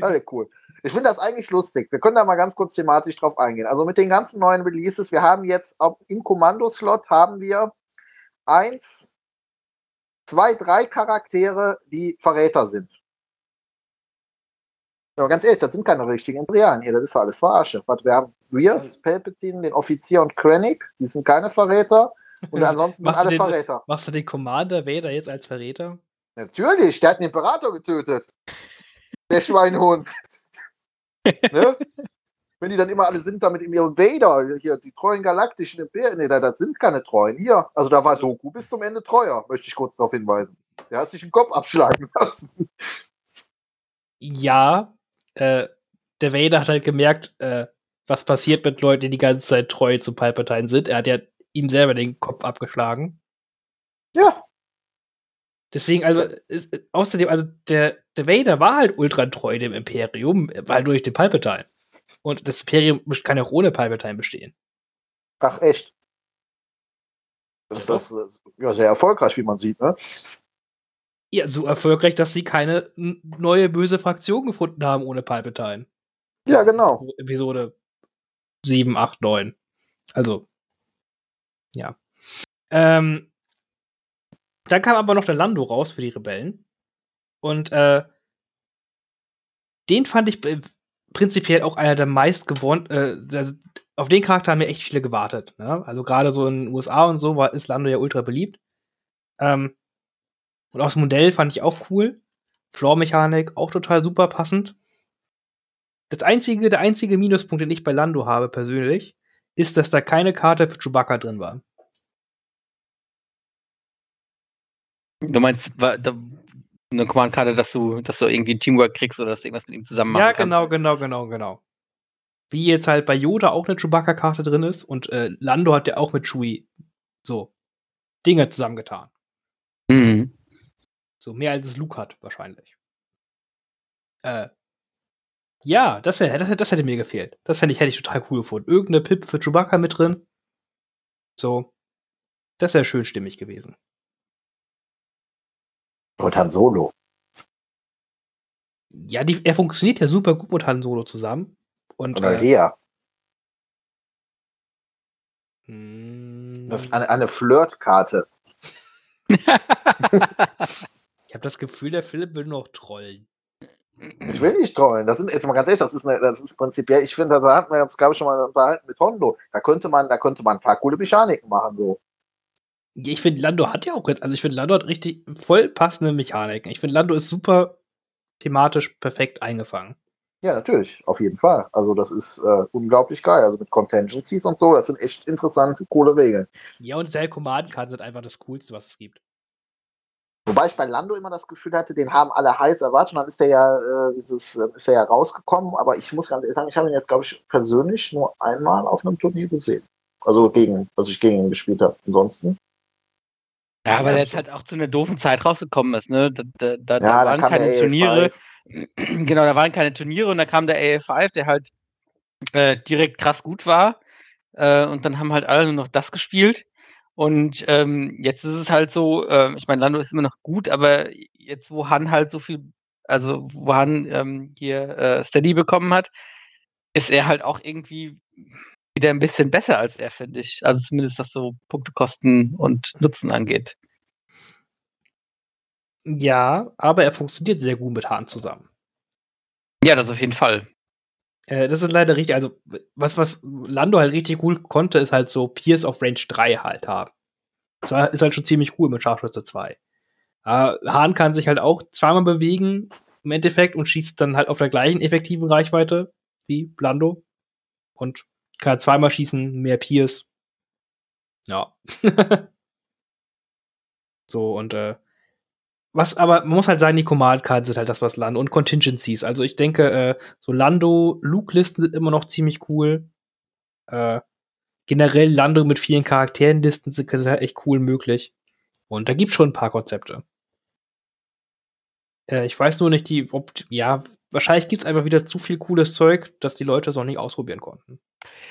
Alle cool. Ich finde das eigentlich lustig. Wir können da mal ganz kurz thematisch drauf eingehen. Also mit den ganzen neuen Releases, wir haben jetzt im Kommandoslot haben wir eins, zwei, drei Charaktere, die Verräter sind. Aber ganz ehrlich, das sind keine richtigen Imperialen hier, das ist alles verarsche. Wir haben Rios, Palpatine, den Offizier und Krennic, die sind keine Verräter. Und ansonsten sind alle den, Verräter. Machst du den Commander Vader jetzt als Verräter? Natürlich, der hat den Imperator getötet. Der Schweinhund. ne? Wenn die dann immer alle sind da mit ihrem Vader, hier, die treuen galaktischen Imperien, nee, das sind keine treuen. Hier, also da war also, Doku bis zum Ende treuer, möchte ich kurz darauf hinweisen. Der hat sich den Kopf abschlagen lassen. Ja, äh, der Vader hat halt gemerkt, äh, was passiert mit Leuten, die die ganze Zeit treu zu Palpatine sind. Er hat ja ihm selber den Kopf abgeschlagen. Ja. Deswegen, also, ist, außerdem, also, der Vader war halt ultra treu dem Imperium, weil durch den Palpatine. Und das Imperium kann ja auch ohne Palpatine bestehen. Ach, echt? Das ja, ist das, ja sehr erfolgreich, wie man sieht, ne? Ja, so erfolgreich, dass sie keine neue böse Fraktion gefunden haben ohne Palpatine. Ja, genau. Episode 7, 8, 9. Also, ja. Ähm, dann kam aber noch der Lando raus für die Rebellen. Und äh, den fand ich äh, prinzipiell auch einer der meist gewonnen. Äh, auf den Charakter haben ja echt viele gewartet. Ne? Also gerade so in den USA und so war ist Lando ja ultra beliebt. Ähm, und auch das Modell fand ich auch cool. Floor-Mechanik auch total super passend. Das einzige, der einzige Minuspunkt, den ich bei Lando habe persönlich, ist, dass da keine Karte für Chewbacca drin war. Du meinst, eine Command-Karte, dass du, dass du irgendwie Teamwork kriegst oder dass du irgendwas mit ihm zusammen machen Ja, kannst. genau, genau, genau, genau. Wie jetzt halt bei Yoda auch eine Chewbacca-Karte drin ist und äh, Lando hat ja auch mit Chewie so Dinge zusammengetan. Mhm. So mehr als es Luke hat, wahrscheinlich. Äh, ja, das, wär, das, das hätte mir gefehlt. Das fände ich, hätte ich total cool gefunden. Irgendeine Pip für Chewbacca mit drin. So. Das wäre schön stimmig gewesen. Und Han Solo. Ja, die, er funktioniert ja super gut mit Han Solo zusammen. Und Oder äh, Lea. mh, Eine, eine Flirtkarte. ich habe das Gefühl, der Philipp will noch trollen. Ich will nicht trollen. Das sind jetzt mal ganz ehrlich, das ist, eine, das ist prinzipiell, ich finde, da hatten wir uns, glaube ich, schon mal unterhalten mit Hondo. Da könnte man, da könnte man ein paar coole Mechaniken machen, so. Ich finde, Lando hat ja auch, also ich finde, Lando hat richtig voll passende Mechaniken. Ich finde, Lando ist super thematisch perfekt eingefangen. Ja, natürlich, auf jeden Fall. Also das ist äh, unglaublich geil. Also mit Contingencies und so, das sind echt interessante, coole Regeln. Ja, und seine Command-Karten sind einfach das Coolste, was es gibt. Wobei ich bei Lando immer das Gefühl hatte, den haben alle heiß erwartet und dann ist der ja, äh, dieses, äh, ist der ja rausgekommen. Aber ich muss ganz ehrlich sagen, ich habe ihn jetzt, glaube ich, persönlich nur einmal auf einem Turnier gesehen. Also gegen, was ich gegen ihn gespielt habe. Ansonsten. Ja, aber der jetzt halt auch zu einer doofen Zeit rausgekommen ist, ne? Da, da, da, Ja, da waren keine Turniere. AF5. Genau, da waren keine Turniere und da kam der AF5, der halt äh, direkt krass gut war. Äh, und dann haben halt alle nur noch das gespielt. Und ähm, jetzt ist es halt so, äh, ich meine, Lando ist immer noch gut, aber jetzt, wo Han halt so viel, also wo Han ähm, hier äh, Steady bekommen hat, ist er halt auch irgendwie wieder ein bisschen besser als er, finde ich. Also zumindest was so Punktekosten und Nutzen angeht. Ja, aber er funktioniert sehr gut mit Hahn zusammen. Ja, das auf jeden Fall. Äh, das ist leider richtig, also was, was Lando halt richtig cool konnte, ist halt so Pierce auf Range 3 halt haben. Das war, ist halt schon ziemlich cool mit Scharfschütze 2. Äh, Hahn kann sich halt auch zweimal bewegen im Endeffekt und schießt dann halt auf der gleichen effektiven Reichweite wie Lando. Und kann halt zweimal schießen, mehr Pierce. Ja. so, und äh, was aber, man muss halt sagen, die Command-Karten sind halt das, was Lando und Contingencies. Also ich denke, äh, so Lando-Luke-Listen sind immer noch ziemlich cool. Äh, generell Lando mit vielen Charakteren-Listen sind sind halt echt cool möglich. Und da gibt's schon ein paar Konzepte. Äh, ich weiß nur nicht, die, ob, ja, wahrscheinlich gibt's einfach wieder zu viel cooles Zeug, dass die Leute es noch nicht ausprobieren konnten.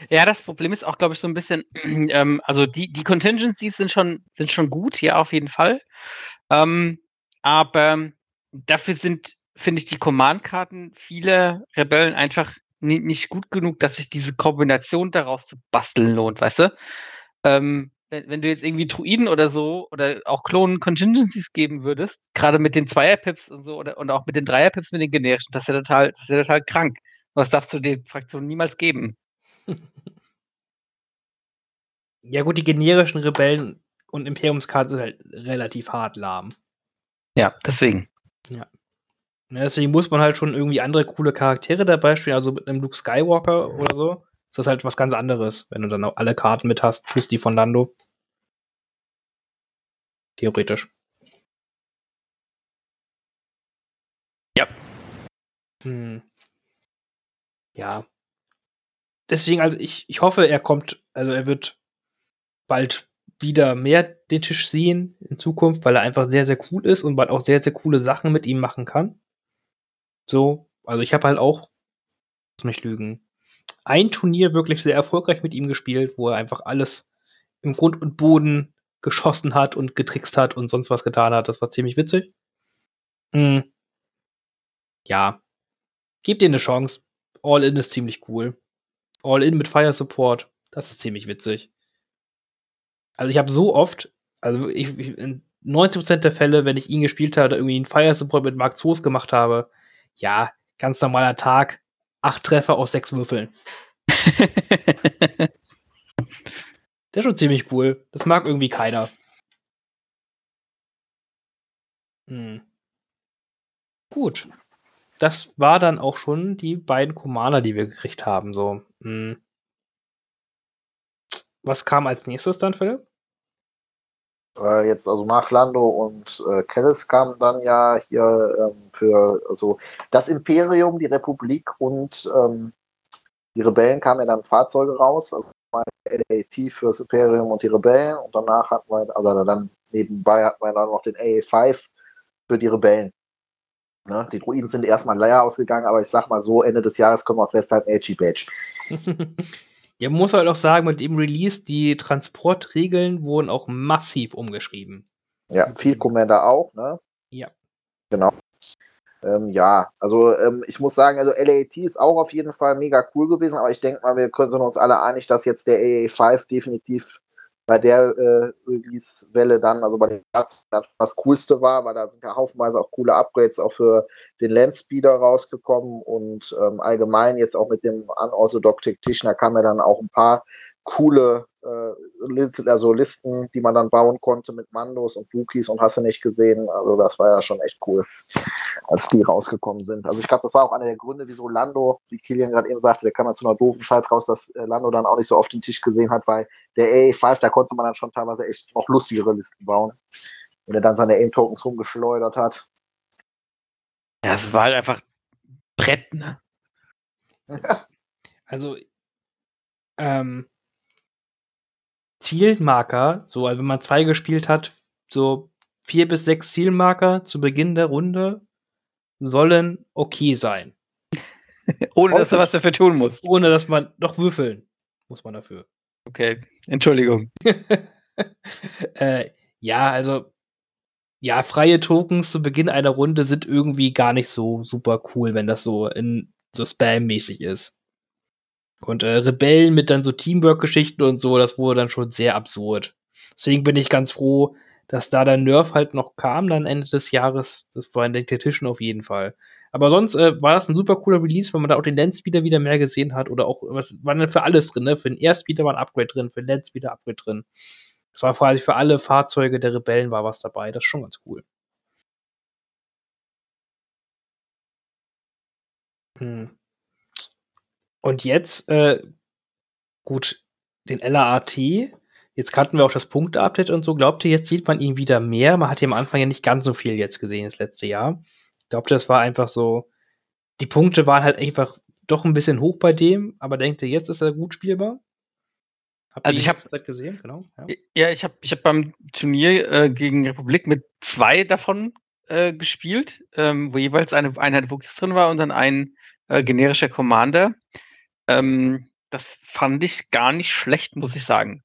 Ja, das Problem ist auch, glaube ich, so ein bisschen, ähm, also die, die Contingencies sind schon, sind schon gut, ja, auf jeden Fall. Ähm, aber dafür sind, finde ich, die Command-Karten vieler Rebellen einfach ni nicht gut genug, dass sich diese Kombination daraus zu basteln lohnt, weißt du? Ähm, wenn, wenn du jetzt irgendwie Druiden oder so oder auch Klonen Contingencies geben würdest, gerade mit den Zweier-Pips und so oder und auch mit den Dreier-Pips mit den generischen, das ist ja total, das ist ja total krank. Was darfst du den Fraktionen niemals geben? Ja, gut, die generischen Rebellen und Imperiumskarten sind halt relativ hart lahm. Ja, deswegen. Ja, deswegen muss man halt schon irgendwie andere coole Charaktere dabei spielen, also mit einem Luke Skywalker oder so. Ist das halt was ganz anderes, wenn du dann auch alle Karten mit hast, plus die von Lando. Theoretisch. Ja. Hm. Ja. Deswegen, also ich, ich hoffe, er kommt, also er wird bald wieder mehr den Tisch sehen in Zukunft, weil er einfach sehr, sehr cool ist und man auch sehr, sehr coole Sachen mit ihm machen kann. So, also ich habe halt auch, lass mich lügen, ein Turnier wirklich sehr erfolgreich mit ihm gespielt, wo er einfach alles im Grund und Boden geschossen hat und getrickst hat und sonst was getan hat. Das war ziemlich witzig. Hm. Ja. Gebt ihr eine Chance. All In ist ziemlich cool. All In mit Fire Support, das ist ziemlich witzig. Also ich habe so oft, also ich, ich, in 90% der Fälle, wenn ich ihn gespielt habe, irgendwie einen Fire Support mit Mark Zoos gemacht habe, ja, ganz normaler Tag, acht Treffer aus sechs Würfeln. Der ist schon ziemlich cool. Das mag irgendwie keiner. Hm. Gut. Das war dann auch schon die beiden Commander, die wir gekriegt haben. So. Hm. Was kam als nächstes dann, Philipp? Äh, jetzt also nach Lando und äh, Kellis kam dann ja hier ähm, für also das Imperium, die Republik und ähm, die Rebellen kamen ja dann Fahrzeuge raus, also LAT für das Imperium und die Rebellen und danach hatten wir, oder dann nebenbei hatten wir dann noch den AA5 für die Rebellen. Ne? Die Druiden sind erstmal leer ausgegangen, aber ich sag mal so, Ende des Jahres können wir festhalten, Edgy Badge. ja, man muss halt auch sagen, mit dem Release, die Transportregeln wurden auch massiv umgeschrieben. Ja, viel Commander auch, ne? Ja. Genau. Ähm, ja, also ähm, ich muss sagen, also LAT ist auch auf jeden Fall mega cool gewesen, aber ich denke mal, wir können uns alle einig, dass jetzt der AA5 definitiv bei der äh, Release-Welle dann, also bei den Herzen, das Coolste war, weil da sind ja haufenweise auch coole Upgrades auch für den Landspeeder rausgekommen und ähm, allgemein jetzt auch mit dem Unorthodox Tactician, da kamen ja dann auch ein paar coole äh, also Listen, die man dann bauen konnte mit Mandos und Wookies und hast du nicht gesehen. Also das war ja schon echt cool, als die rausgekommen sind. Also ich glaube, das war auch einer der Gründe, wieso Lando, wie Kilian gerade eben sagte, der kam ja zu einer doofen Zeit raus, dass äh, Lando dann auch nicht so oft den Tisch gesehen hat, weil der AA5, da konnte man dann schon teilweise echt noch lustigere Listen bauen. Wenn er dann seine Aim-Tokens rumgeschleudert hat. Ja, es war halt einfach Brett, ne? also, ähm, Zielmarker, so, also wenn man zwei gespielt hat, so vier bis sechs Zielmarker zu Beginn der Runde sollen okay sein. Ohne dass du was dafür tun musst. Ohne dass man doch würfeln muss man dafür. Okay, Entschuldigung. äh, ja, also ja, freie Tokens zu Beginn einer Runde sind irgendwie gar nicht so super cool, wenn das so in so Spam-mäßig ist. Und äh, Rebellen mit dann so Teamwork-Geschichten und so, das wurde dann schon sehr absurd. Deswegen bin ich ganz froh, dass da der Nerf halt noch kam, dann Ende des Jahres. Das war in den Tischen auf jeden Fall. Aber sonst äh, war das ein super cooler Release, weil man da auch den Landspeeder wieder mehr gesehen hat oder auch, was war denn für alles drin, ne? Für den Airspeeder war ein Upgrade drin, für den Landspeeder Upgrade drin. Es war quasi für alle Fahrzeuge der Rebellen war was dabei. Das ist schon ganz cool. Hm. Und jetzt, äh, gut, den LAAT, jetzt kannten wir auch das Punkte-Update und so. Glaubt ihr, jetzt sieht man ihn wieder mehr? Man hat ja am Anfang ja nicht ganz so viel jetzt gesehen, das letzte Jahr. Glaubt ihr, das war einfach so, die Punkte waren halt einfach doch ein bisschen hoch bei dem, aber denkt ihr, jetzt ist er gut spielbar? Habt also ich habe gesehen, genau. Ja, ja ich habe ich hab beim Turnier äh, gegen Republik mit zwei davon äh, gespielt, ähm, wo jeweils eine Einheit Wookies drin war und dann ein äh, generischer Commander. Ähm, das fand ich gar nicht schlecht, muss ich sagen.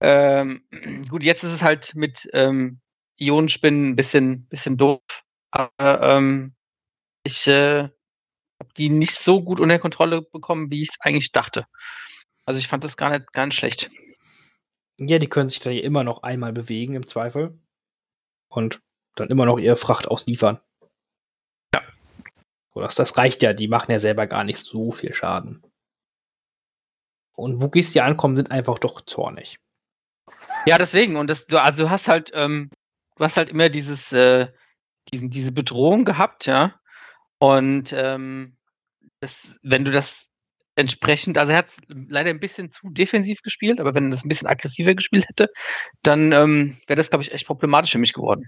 Ähm, gut, jetzt ist es halt mit ähm, Ionenspinnen ein bisschen, bisschen doof. Aber ähm, ich äh, habe die nicht so gut unter Kontrolle bekommen, wie ich es eigentlich dachte. Also ich fand das gar nicht, gar nicht schlecht. Ja, die können sich dann immer noch einmal bewegen im Zweifel. Und dann immer noch ihre Fracht ausliefern. Ja. So, das, das reicht ja, die machen ja selber gar nicht so viel Schaden. Und Wookies, die ankommen, sind einfach doch zornig. Ja, deswegen. Und das, du, also du hast halt, ähm, du hast halt immer dieses, äh, diesen, diese Bedrohung gehabt, ja. Und ähm, das, wenn du das entsprechend, also er hat leider ein bisschen zu defensiv gespielt, aber wenn er das ein bisschen aggressiver gespielt hätte, dann ähm, wäre das, glaube ich, echt problematisch für mich geworden.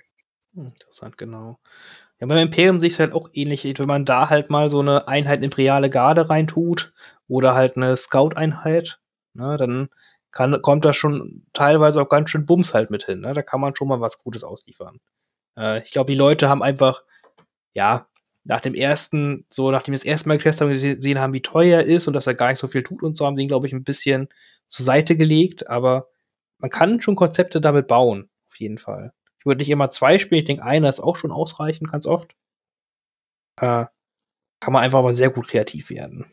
Interessant, genau. Ja, beim Imperium sich halt auch ähnlich, wenn man da halt mal so eine Einheit Imperiale Garde reintut oder halt eine Scout-Einheit, ne, dann kann, kommt da schon teilweise auch ganz schön Bums halt mit hin. Ne? Da kann man schon mal was Gutes ausliefern. Äh, ich glaube, die Leute haben einfach, ja, nach dem ersten, so nachdem wir das erste Mal getestet haben, gesehen haben, wie teuer er ist und dass er gar nicht so viel tut und so, haben sie ihn, glaube ich, ein bisschen zur Seite gelegt. Aber man kann schon Konzepte damit bauen, auf jeden Fall. Ich würde nicht immer zwei spielen, ich denke, einer ist auch schon ausreichend, ganz oft. Äh, kann man einfach mal sehr gut kreativ werden.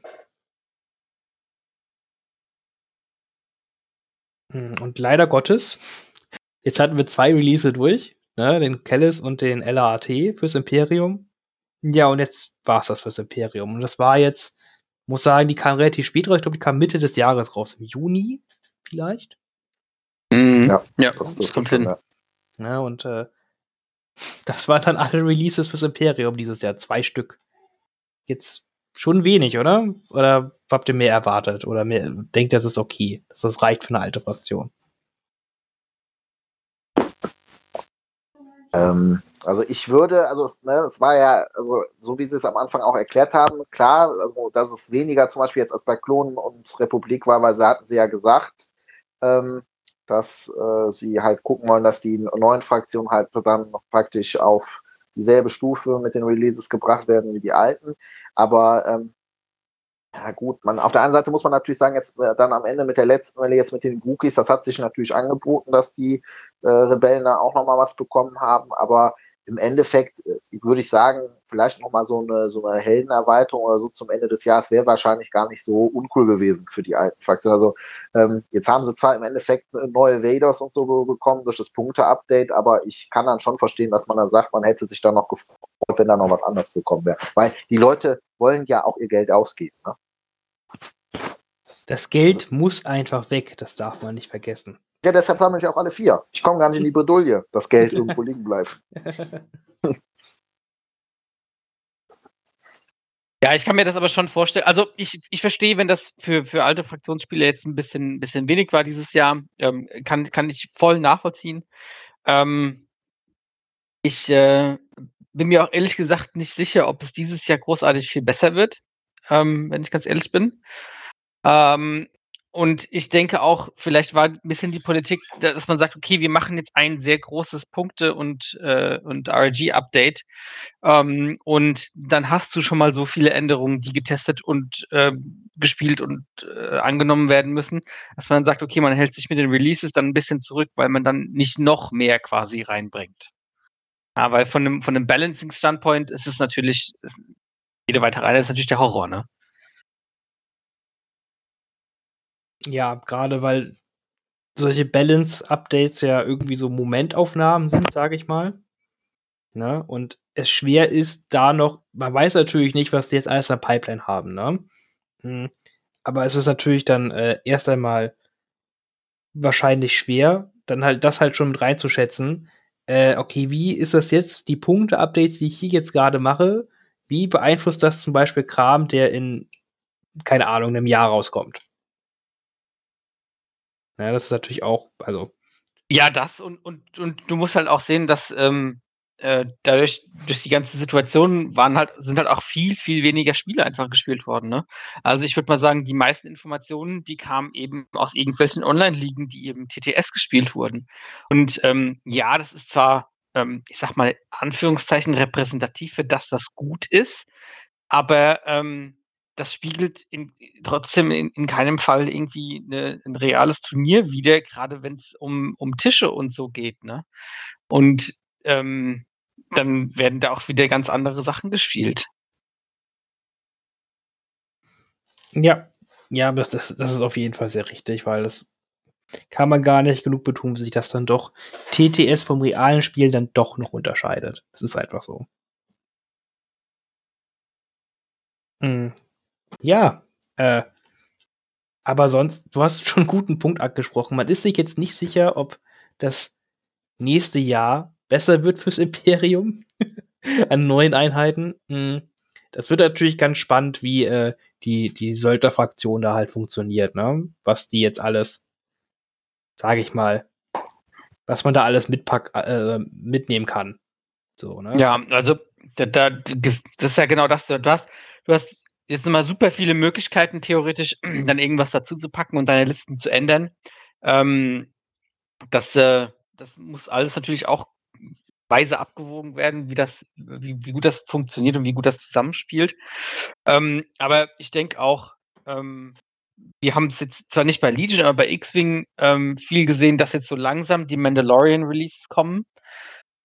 Hm, und leider Gottes, jetzt hatten wir zwei Release durch, ne, den Kellis und den LAAT fürs Imperium. Ja, und jetzt war's das fürs Imperium. Und das war jetzt, muss sagen, die kam relativ spät raus. Ich glaube, die kam Mitte des Jahres raus, im Juni vielleicht. Mhm. Ja, ja, das, das kommt hin. Ja. Ne, und äh, das waren dann alle Releases fürs Imperium dieses Jahr, zwei Stück. Jetzt schon wenig, oder? Oder habt ihr mehr erwartet? Oder mehr, denkt das ist okay, dass das reicht für eine alte Fraktion? Ähm, also ich würde, also ne, es war ja, also so wie sie es am Anfang auch erklärt haben, klar, also dass es weniger zum Beispiel jetzt als bei Klonen und Republik war, weil sie hatten sie ja gesagt, ähm, dass äh, sie halt gucken wollen, dass die neuen Fraktionen halt dann praktisch auf dieselbe Stufe mit den Releases gebracht werden wie die alten. Aber ähm, ja gut, man auf der einen Seite muss man natürlich sagen, jetzt äh, dann am Ende mit der letzten Welle jetzt mit den Wookies, das hat sich natürlich angeboten, dass die äh, Rebellen da auch nochmal was bekommen haben, aber im Endeffekt äh, würde ich sagen, vielleicht nochmal so eine, so eine Heldenerweiterung oder so zum Ende des Jahres wäre wahrscheinlich gar nicht so uncool gewesen für die alten Fraktionen. Also ähm, jetzt haben sie zwar im Endeffekt neue Vaders und so bekommen durch das Punkte-Update, aber ich kann dann schon verstehen, dass man dann sagt, man hätte sich da noch gefreut, wenn da noch was anderes gekommen wäre. Weil die Leute wollen ja auch ihr Geld ausgeben. Ne? Das Geld muss einfach weg, das darf man nicht vergessen. Ja, deshalb sammeln ich auch alle vier. Ich komme gar nicht in die Bredouille, dass Geld irgendwo liegen bleibt. Ja, ich kann mir das aber schon vorstellen. Also ich, ich verstehe, wenn das für, für alte Fraktionsspiele jetzt ein bisschen, bisschen wenig war dieses Jahr, ähm, kann, kann ich voll nachvollziehen. Ähm, ich äh, bin mir auch ehrlich gesagt nicht sicher, ob es dieses Jahr großartig viel besser wird, ähm, wenn ich ganz ehrlich bin. Ähm, und ich denke auch, vielleicht war ein bisschen die Politik, dass man sagt, okay, wir machen jetzt ein sehr großes Punkte- und, äh, und RG-Update. Ähm, und dann hast du schon mal so viele Änderungen, die getestet und äh, gespielt und äh, angenommen werden müssen, dass man dann sagt, okay, man hält sich mit den Releases dann ein bisschen zurück, weil man dann nicht noch mehr quasi reinbringt. Ja, weil von einem, von einem Balancing-Standpoint ist es natürlich, jede weitere Einheit ist natürlich der Horror, ne? Ja, gerade weil solche Balance-Updates ja irgendwie so Momentaufnahmen sind, sage ich mal. Ne? Und es schwer ist, da noch, man weiß natürlich nicht, was die jetzt alles in der Pipeline haben, ne? Hm. Aber es ist natürlich dann äh, erst einmal wahrscheinlich schwer, dann halt das halt schon mit reinzuschätzen. Äh, okay, wie ist das jetzt, die Punkte-Updates, die ich hier jetzt gerade mache, wie beeinflusst das zum Beispiel Kram, der in, keine Ahnung, einem Jahr rauskommt? Ja, das ist natürlich auch, also. Ja, das und, und, und du musst halt auch sehen, dass ähm, äh, dadurch, durch die ganze Situation waren halt, sind halt auch viel, viel weniger Spiele einfach gespielt worden. Ne? Also ich würde mal sagen, die meisten Informationen, die kamen eben aus irgendwelchen Online-Ligen, die eben TTS gespielt wurden. Und ähm, ja, das ist zwar, ähm, ich sag mal, Anführungszeichen repräsentativ für das, was gut ist, aber ähm, das spiegelt in, trotzdem in, in keinem Fall irgendwie eine, ein reales Turnier wider, gerade wenn es um, um Tische und so geht. Ne? Und ähm, dann werden da auch wieder ganz andere Sachen gespielt. Ja, ja, das, das, das ist auf jeden Fall sehr richtig, weil das kann man gar nicht genug betonen, wie sich das dann doch TTS vom realen Spiel dann doch noch unterscheidet. Das ist einfach so. Hm. Ja, äh, aber sonst, du hast schon einen guten Punkt angesprochen. Man ist sich jetzt nicht sicher, ob das nächste Jahr besser wird fürs Imperium an neuen Einheiten. Hm. Das wird natürlich ganz spannend, wie äh, die, die Söldnerfraktion da halt funktioniert, ne? Was die jetzt alles, sage ich mal, was man da alles mitpack, äh, mitnehmen kann. So, ne? Ja, also da, da, das ist ja genau das. Du hast, du hast jetzt immer super viele Möglichkeiten, theoretisch dann irgendwas dazu zu packen und deine Listen zu ändern. Ähm, das, äh, das muss alles natürlich auch weise abgewogen werden, wie das, wie, wie gut das funktioniert und wie gut das zusammenspielt. Ähm, aber ich denke auch, ähm, wir haben es jetzt zwar nicht bei Legion, aber bei X-Wing ähm, viel gesehen, dass jetzt so langsam die Mandalorian-Releases kommen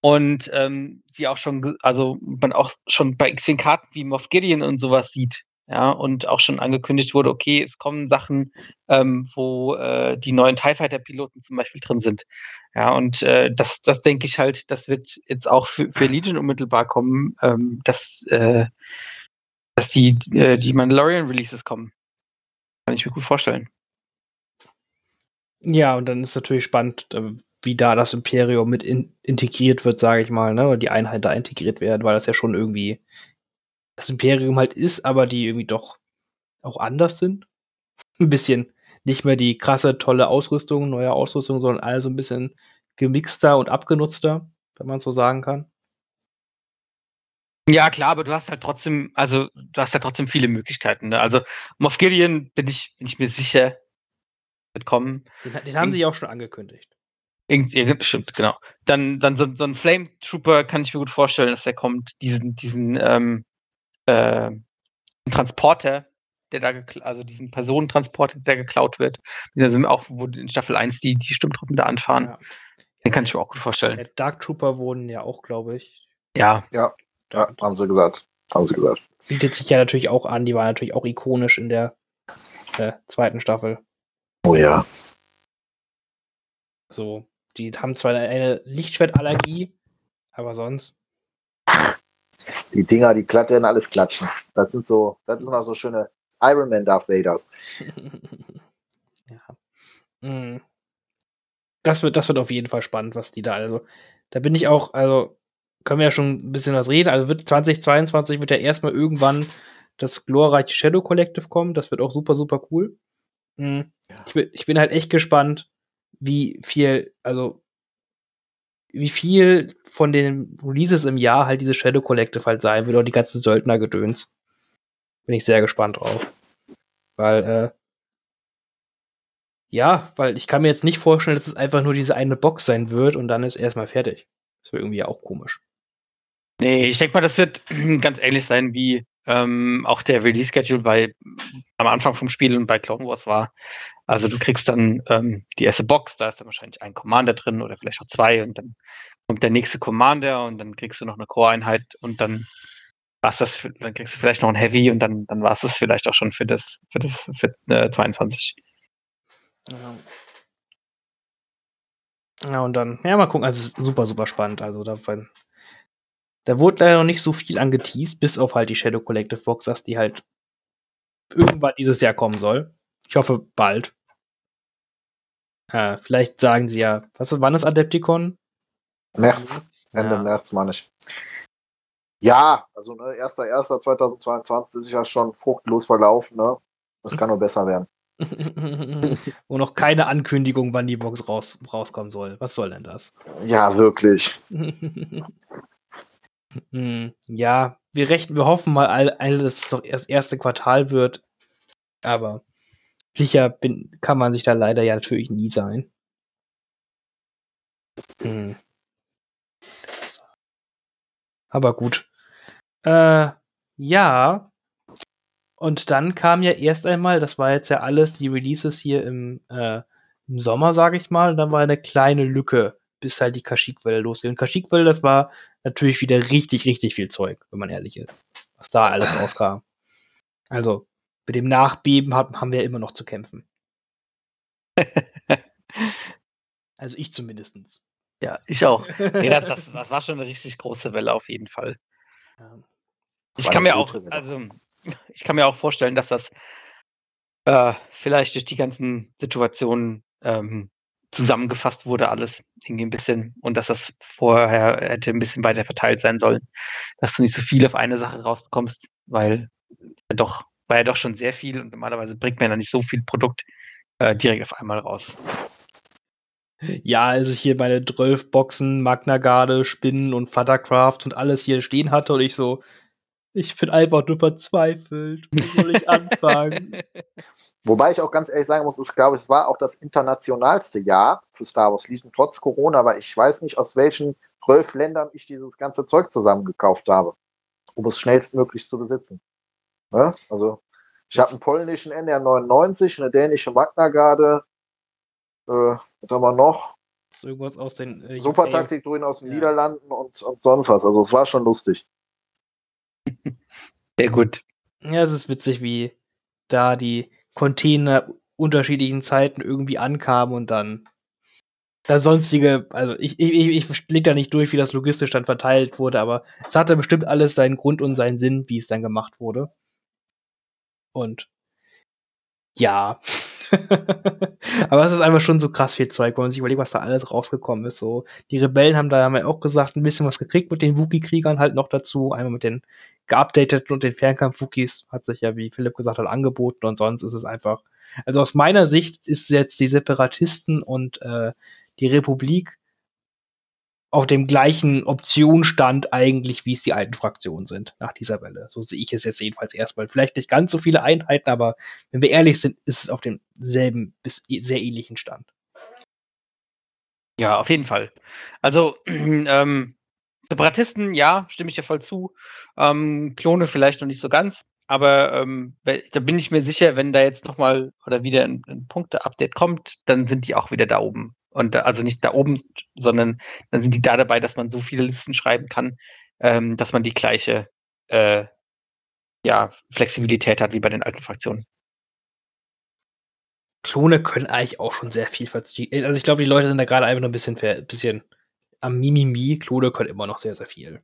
und ähm, sie auch schon, also man auch schon bei X-Wing-Karten wie Moff Gideon und sowas sieht, ja, und auch schon angekündigt wurde, okay, es kommen Sachen, ähm, wo äh, die neuen TIE Fighter-Piloten zum Beispiel drin sind. Ja, und äh, das, das denke ich halt, das wird jetzt auch für, für Legion unmittelbar kommen, ähm, dass, äh, dass die, äh, die Mandalorian-Releases kommen. Kann ich mir gut vorstellen. Ja, und dann ist natürlich spannend, äh, wie da das Imperium mit in integriert wird, sage ich mal, ne, oder die Einheit da integriert werden, weil das ja schon irgendwie das Imperium halt ist, aber die irgendwie doch auch anders sind. Ein bisschen nicht mehr die krasse, tolle Ausrüstung, neue Ausrüstung, sondern alles so ein bisschen gemixter und abgenutzter. wenn man so sagen kann. Ja, klar, aber du hast halt trotzdem, also du hast ja trotzdem viele Möglichkeiten. Ne? Also Moff Gideon bin ich, bin ich mir sicher, wird kommen. Den, den haben sie ja auch schon angekündigt. Irgend, stimmt, genau. Dann, dann so, so ein Flame Trooper kann ich mir gut vorstellen, dass der kommt, diesen, diesen ähm, äh, Transporter, der da also diesen Personentransporter, der geklaut wird. Also auch, wo in Staffel 1 die, die Sturmtruppen da anfahren. Ja. Den kann ich mir auch gut vorstellen. Der Dark Trooper wurden ja auch, glaube ich. Ja. Ja, ja, haben sie gesagt. Haben sie gesagt. Bietet sich ja natürlich auch an, die war natürlich auch ikonisch in der äh, zweiten Staffel. Oh ja. So, die haben zwar eine Lichtschwertallergie, aber sonst. Die Dinger, die klattern, alles klatschen. Das sind so, das sind auch so schöne Iron Man Darth Vaders. ja. Mhm. Das wird, das wird auf jeden Fall spannend, was die da, also, da bin ich auch, also, können wir ja schon ein bisschen was reden. Also wird 2022 wird ja erstmal irgendwann das glorreiche Shadow Collective kommen. Das wird auch super, super cool. Mhm. Ja. Ich, bin, ich bin halt echt gespannt, wie viel, also wie viel von den Releases im Jahr halt diese Shadow Collective halt sein wird, oder die ganzen Söldner-Gedöns. Bin ich sehr gespannt drauf. Weil, äh, ja, weil ich kann mir jetzt nicht vorstellen, dass es einfach nur diese eine Box sein wird und dann ist erstmal fertig. Das wäre irgendwie auch komisch. Nee, ich denke mal, das wird ganz ähnlich sein wie ähm, auch der Release-Schedule bei am Anfang vom Spiel und bei Clone Wars war. Also du kriegst dann ähm, die erste Box, da ist dann wahrscheinlich ein Commander drin oder vielleicht auch zwei und dann kommt der nächste Commander und dann kriegst du noch eine Core-Einheit und dann war's das, dann kriegst du vielleicht noch ein Heavy und dann, dann war es das vielleicht auch schon für das, für das für, äh, 22. Ja. ja, und dann, ja, mal gucken, also super, super spannend. Also da, da wurde leider noch nicht so viel angeteased, bis auf halt die Shadow Collective Box, dass die halt irgendwann dieses Jahr kommen soll. Ich hoffe bald. Äh, vielleicht sagen sie ja, was ist, wann ist Adepticon? März, Ende ja. März, meine ich. Ja, also ne, 1.1.2022 ist ja schon fruchtlos verlaufen, ne? Das kann nur besser werden. Wo noch keine Ankündigung, wann die Box raus, rauskommen soll. Was soll denn das? Ja, wirklich. hm, ja, wir rechnen, wir hoffen mal, all, all, dass es doch erst erste Quartal wird. Aber sicher bin, kann man sich da leider ja natürlich nie sein. Hm. Aber gut. Äh, ja. Und dann kam ja erst einmal, das war jetzt ja alles, die Releases hier im, äh, im Sommer, sage ich mal, und dann war eine kleine Lücke, bis halt die Kashyyyk-Welle losging. Und Kashyyyk-Welle, das war natürlich wieder richtig, richtig viel Zeug, wenn man ehrlich ist. Was da alles rauskam. Also, mit dem Nachbeben haben wir immer noch zu kämpfen. also ich zumindestens. Ja, ich auch. nee, das, das, das, war schon eine richtig große Welle auf jeden Fall. Ja. Ich kann mir auch, also ich kann mir auch vorstellen, dass das äh, vielleicht durch die ganzen Situationen ähm, zusammengefasst wurde, alles irgendwie ein bisschen und dass das vorher hätte ein bisschen weiter verteilt sein sollen, dass du nicht so viel auf eine Sache rausbekommst, weil doch war ja doch schon sehr viel und normalerweise bringt man ja nicht so viel Produkt äh, direkt auf einmal raus. Ja, als ich hier meine 12 Boxen, Magna Garde, Spinnen und Fluttercraft und alles hier stehen hatte und ich so, ich bin einfach nur verzweifelt. Wo soll ich anfangen? Wobei ich auch ganz ehrlich sagen muss, ich glaube, es war auch das internationalste Jahr für Star Wars Legion, trotz Corona, aber ich weiß nicht, aus welchen zwölf Ländern ich dieses ganze Zeug zusammengekauft habe, um es schnellstmöglich zu besitzen. Ne? Also ich habe einen polnischen NR99, eine dänische Magna-Garde. Äh, was haben wir noch? So irgendwas aus den äh, Supertaktik drin aus den ja. Niederlanden und, und sonst was. Also es war schon lustig. Sehr gut. Ja, es ist witzig, wie da die Container unterschiedlichen Zeiten irgendwie ankamen und dann das sonstige, also ich, ich, ich leg da nicht durch, wie das logistisch dann verteilt wurde, aber es hatte bestimmt alles seinen Grund und seinen Sinn, wie es dann gemacht wurde. Und ja. Aber es ist einfach schon so krass viel Zeug, wenn man sich überlegt, was da alles rausgekommen ist. So, die Rebellen haben da ja auch gesagt, ein bisschen was gekriegt mit den Wookie-Kriegern halt noch dazu. Einmal mit den geupdateten und den Fernkampf-Wookies hat sich ja, wie Philipp gesagt hat, angeboten und sonst ist es einfach. Also aus meiner Sicht ist jetzt die Separatisten und äh, die Republik auf dem gleichen Optionsstand eigentlich, wie es die alten Fraktionen sind nach dieser Welle. So sehe ich es jetzt jedenfalls erstmal. Vielleicht nicht ganz so viele Einheiten, aber wenn wir ehrlich sind, ist es auf demselben bis sehr ähnlichen Stand. Ja, auf jeden Fall. Also, ähm, Separatisten, ja, stimme ich dir voll zu. Ähm, Klone vielleicht noch nicht so ganz, aber ähm, da bin ich mir sicher, wenn da jetzt noch mal oder wieder ein, ein Punkte-Update kommt, dann sind die auch wieder da oben. Und also nicht da oben, sondern dann sind die da dabei, dass man so viele Listen schreiben kann, ähm, dass man die gleiche äh, ja, Flexibilität hat wie bei den alten Fraktionen. Klone können eigentlich auch schon sehr viel verziehen. Also ich glaube, die Leute sind da gerade einfach nur ein bisschen, bisschen am Mimimi. Klone können immer noch sehr, sehr viel.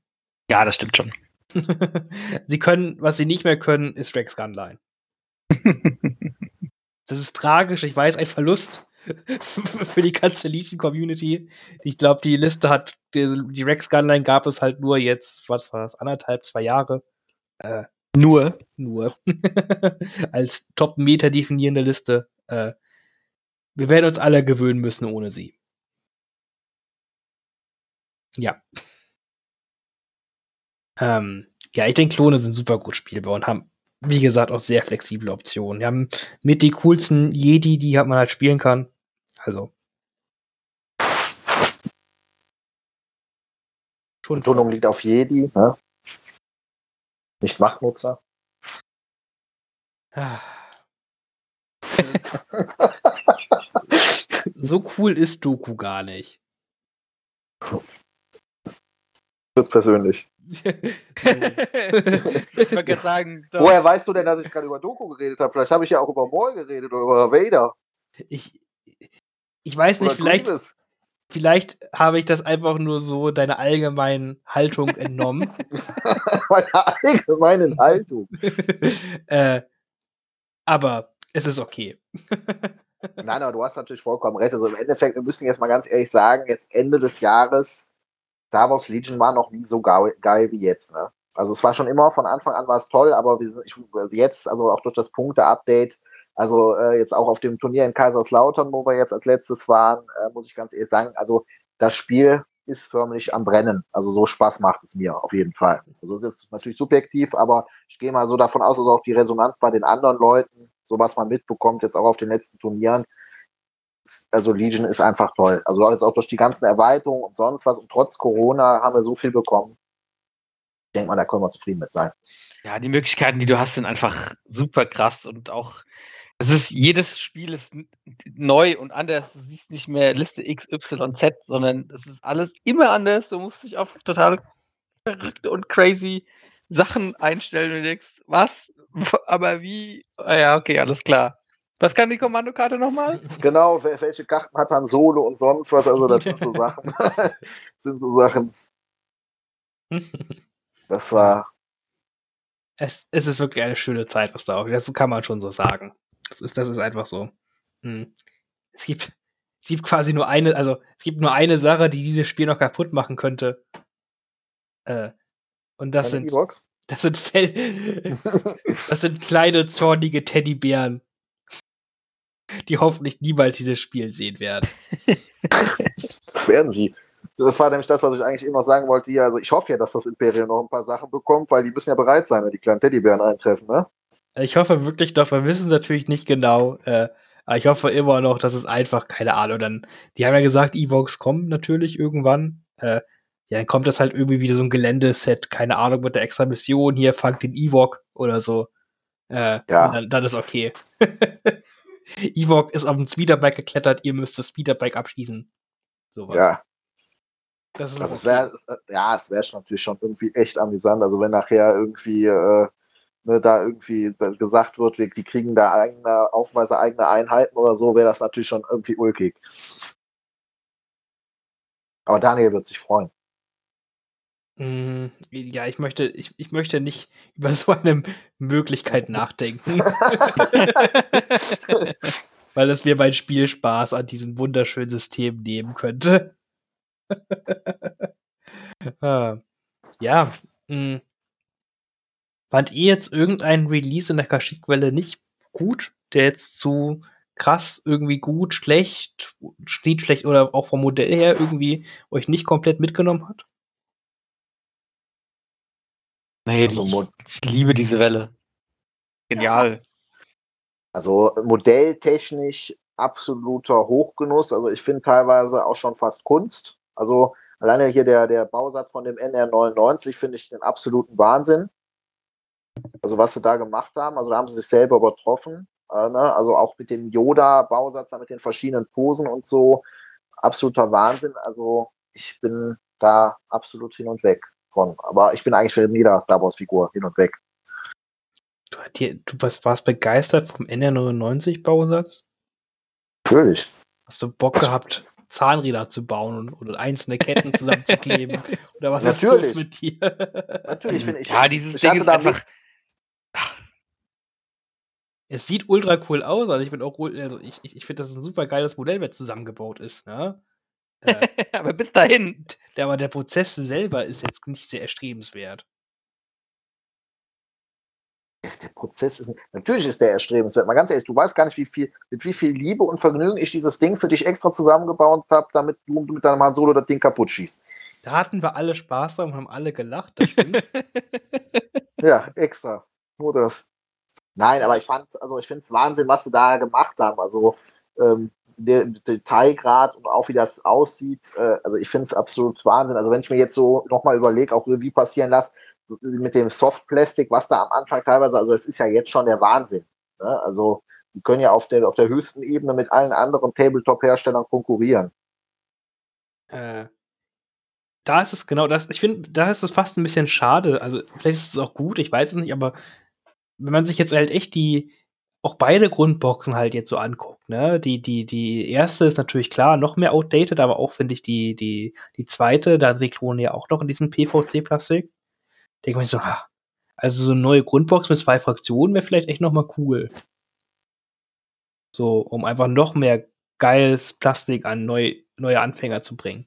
Ja, das stimmt schon. sie können, was sie nicht mehr können, ist Rex Gunline. das ist tragisch, ich weiß, ein Verlust für die kanzellischen Community. Ich glaube, die Liste hat, die, Rex Gunline gab es halt nur jetzt, was war das, anderthalb, zwei Jahre. Äh, nur? Nur. Als Top-Meta definierende Liste. Äh, wir werden uns alle gewöhnen müssen ohne sie. Ja. Ähm, ja, ich denke, Klone sind super gut spielbar und haben, wie gesagt, auch sehr flexible Optionen. Die haben mit die coolsten Jedi, die man halt spielen kann. Also. Schon Betonung liegt auf Jedi, ne? Nicht Machtnutzer. Ah. so cool ist Doku gar nicht. Wird persönlich. ich wollte sagen. Doch. Woher weißt du denn, dass ich gerade über Doku geredet habe? Vielleicht habe ich ja auch über Maul geredet oder über Vader. Ich, ich weiß nicht, vielleicht, vielleicht habe ich das einfach nur so deiner allgemeinen Haltung entnommen. Meine allgemeinen Haltung. äh, aber es ist okay. Nein, aber du hast natürlich vollkommen recht. Also im Endeffekt, wir müssen jetzt mal ganz ehrlich sagen, jetzt Ende des Jahres, Star Wars Legion war noch nie so geil, wie jetzt. Ne? Also es war schon immer, von Anfang an war es toll, aber ich, also jetzt, also auch durch das Punkte-Update, also äh, jetzt auch auf dem Turnier in Kaiserslautern, wo wir jetzt als letztes waren, äh, muss ich ganz ehrlich sagen, also das Spiel ist förmlich am Brennen. Also so Spaß macht es mir auf jeden Fall. Also es ist natürlich subjektiv, aber ich gehe mal so davon aus, dass auch die Resonanz bei den anderen Leuten, so was man mitbekommt, jetzt auch auf den letzten Turnieren, also Legion ist einfach toll. Also jetzt auch durch die ganzen Erweiterungen und sonst was und trotz Corona haben wir so viel bekommen. Ich denke mal, da können wir zufrieden mit sein. Ja, die Möglichkeiten, die du hast, sind einfach super krass und auch es ist jedes Spiel ist neu und anders. Du siehst nicht mehr Liste X, Y, Z, sondern es ist alles immer anders. Du musst dich auf total verrückte und crazy Sachen einstellen und denkst, was? Aber wie? Ah ja, okay, alles klar. Was kann die Kommandokarte nochmal? Genau, welche Karten hat Han Solo und sonst was? Also, das sind so Sachen. sind so Sachen. Das war. Es, es ist wirklich eine schöne Zeit, was da auch. Das kann man schon so sagen. Das ist, das ist einfach so. Hm. Es gibt, es gibt quasi nur eine, also es gibt nur eine Sache, die dieses Spiel noch kaputt machen könnte. Äh, und das Eine sind, das sind Fell, das sind kleine zornige Teddybären, die hoffentlich niemals dieses Spiel sehen werden. Das werden sie. Das war nämlich das, was ich eigentlich immer sagen wollte. Hier, also ich hoffe ja, dass das Imperium noch ein paar Sachen bekommt, weil die müssen ja bereit sein, wenn die kleinen Teddybären eintreffen, ne? Ich hoffe wirklich noch, wir wissen es natürlich nicht genau, äh, aber ich hoffe immer noch, dass es einfach, keine Ahnung, dann, die haben ja gesagt, Evox kommen natürlich irgendwann. Äh, ja, dann kommt das halt irgendwie wieder so ein Geländeset, keine Ahnung, mit der extra Mission, hier fangt den Ewok oder so. Äh, ja. Dann, dann, ist okay. Ewok ist auf dem Speederbike geklettert, ihr müsst das Speederbike abschießen. Sowas. Ja. Das ist also okay. wär, ja, es wäre natürlich schon irgendwie echt amüsant. Also wenn nachher irgendwie äh, ne, da irgendwie gesagt wird, wir, die kriegen da eigene Aufweise, eigene Einheiten oder so, wäre das natürlich schon irgendwie ulkig. Aber Daniel wird sich freuen. Mm, ja, ich möchte, ich, ich möchte nicht über so eine Möglichkeit nachdenken. Weil es mir mein Spielspaß an diesem wunderschönen System nehmen könnte. ah. Ja, mh. Mm. Fand ihr jetzt irgendeinen Release in der Kashyyyk-Welle nicht gut, der jetzt zu krass, irgendwie gut, schlecht, steht schlecht oder auch vom Modell her irgendwie euch nicht komplett mitgenommen hat? Nee, also, ich, ich liebe diese Welle. Genial. Also modelltechnisch absoluter Hochgenuss. Also ich finde teilweise auch schon fast Kunst. Also alleine hier der, der Bausatz von dem NR99 finde ich den absoluten Wahnsinn. Also was sie da gemacht haben, also da haben sie sich selber übertroffen. Äh, ne? Also auch mit dem Yoda-Bausatz, mit den verschiedenen Posen und so. Absoluter Wahnsinn. Also ich bin da absolut hin und weg von. Aber ich bin eigentlich für jeder Star Wars-Figur hin und weg. Du, du warst begeistert vom NR99-Bausatz? Natürlich. Hast du Bock gehabt, Zahnräder zu bauen und, oder einzelne Ketten zusammenzukleben? oder was Natürlich. ist los mit dir? Natürlich finde ich. Ja, dieses ich Ding ist einfach. Es sieht ultra cool aus, also ich bin auch, also ich, ich, ich finde, das ist ein super geiles Modell, wer zusammengebaut ist, ne? Äh, aber bis dahin. Der, aber der Prozess selber ist jetzt nicht sehr erstrebenswert der Prozess ist, natürlich ist der erstrebenswert. Mal ganz ehrlich, du weißt gar nicht, wie viel, mit wie viel Liebe und Vergnügen ich dieses Ding für dich extra zusammengebaut habe, damit du mit deinem Han Solo das Ding kaputt schießt. Da hatten wir alle Spaß dran und haben alle gelacht, das stimmt. ja, extra. Nur das. Nein, aber ich fand, also ich finde es Wahnsinn, was sie da gemacht haben. Also ähm, der Detailgrad und auch wie das aussieht, äh, also ich finde es absolut Wahnsinn. Also wenn ich mir jetzt so nochmal überlege, auch Revue passieren lasse, mit dem Softplastik, was da am Anfang teilweise, also es ist ja jetzt schon der Wahnsinn. Ne? Also die können ja auf der, auf der höchsten Ebene mit allen anderen Tabletop-Herstellern konkurrieren. Äh, da ist es genau das. Ich finde, da ist es fast ein bisschen schade. Also vielleicht ist es auch gut, ich weiß es nicht, aber wenn man sich jetzt halt echt die auch beide Grundboxen halt jetzt so anguckt, ne? Die die die erste ist natürlich klar noch mehr outdated, aber auch finde ich die die die zweite, da sind die Klone ja auch noch in diesem PVC Plastik denke ich so, ha, also so eine neue Grundbox mit zwei Fraktionen wäre vielleicht echt noch mal cool. So, um einfach noch mehr geiles Plastik an neu, neue Anfänger zu bringen.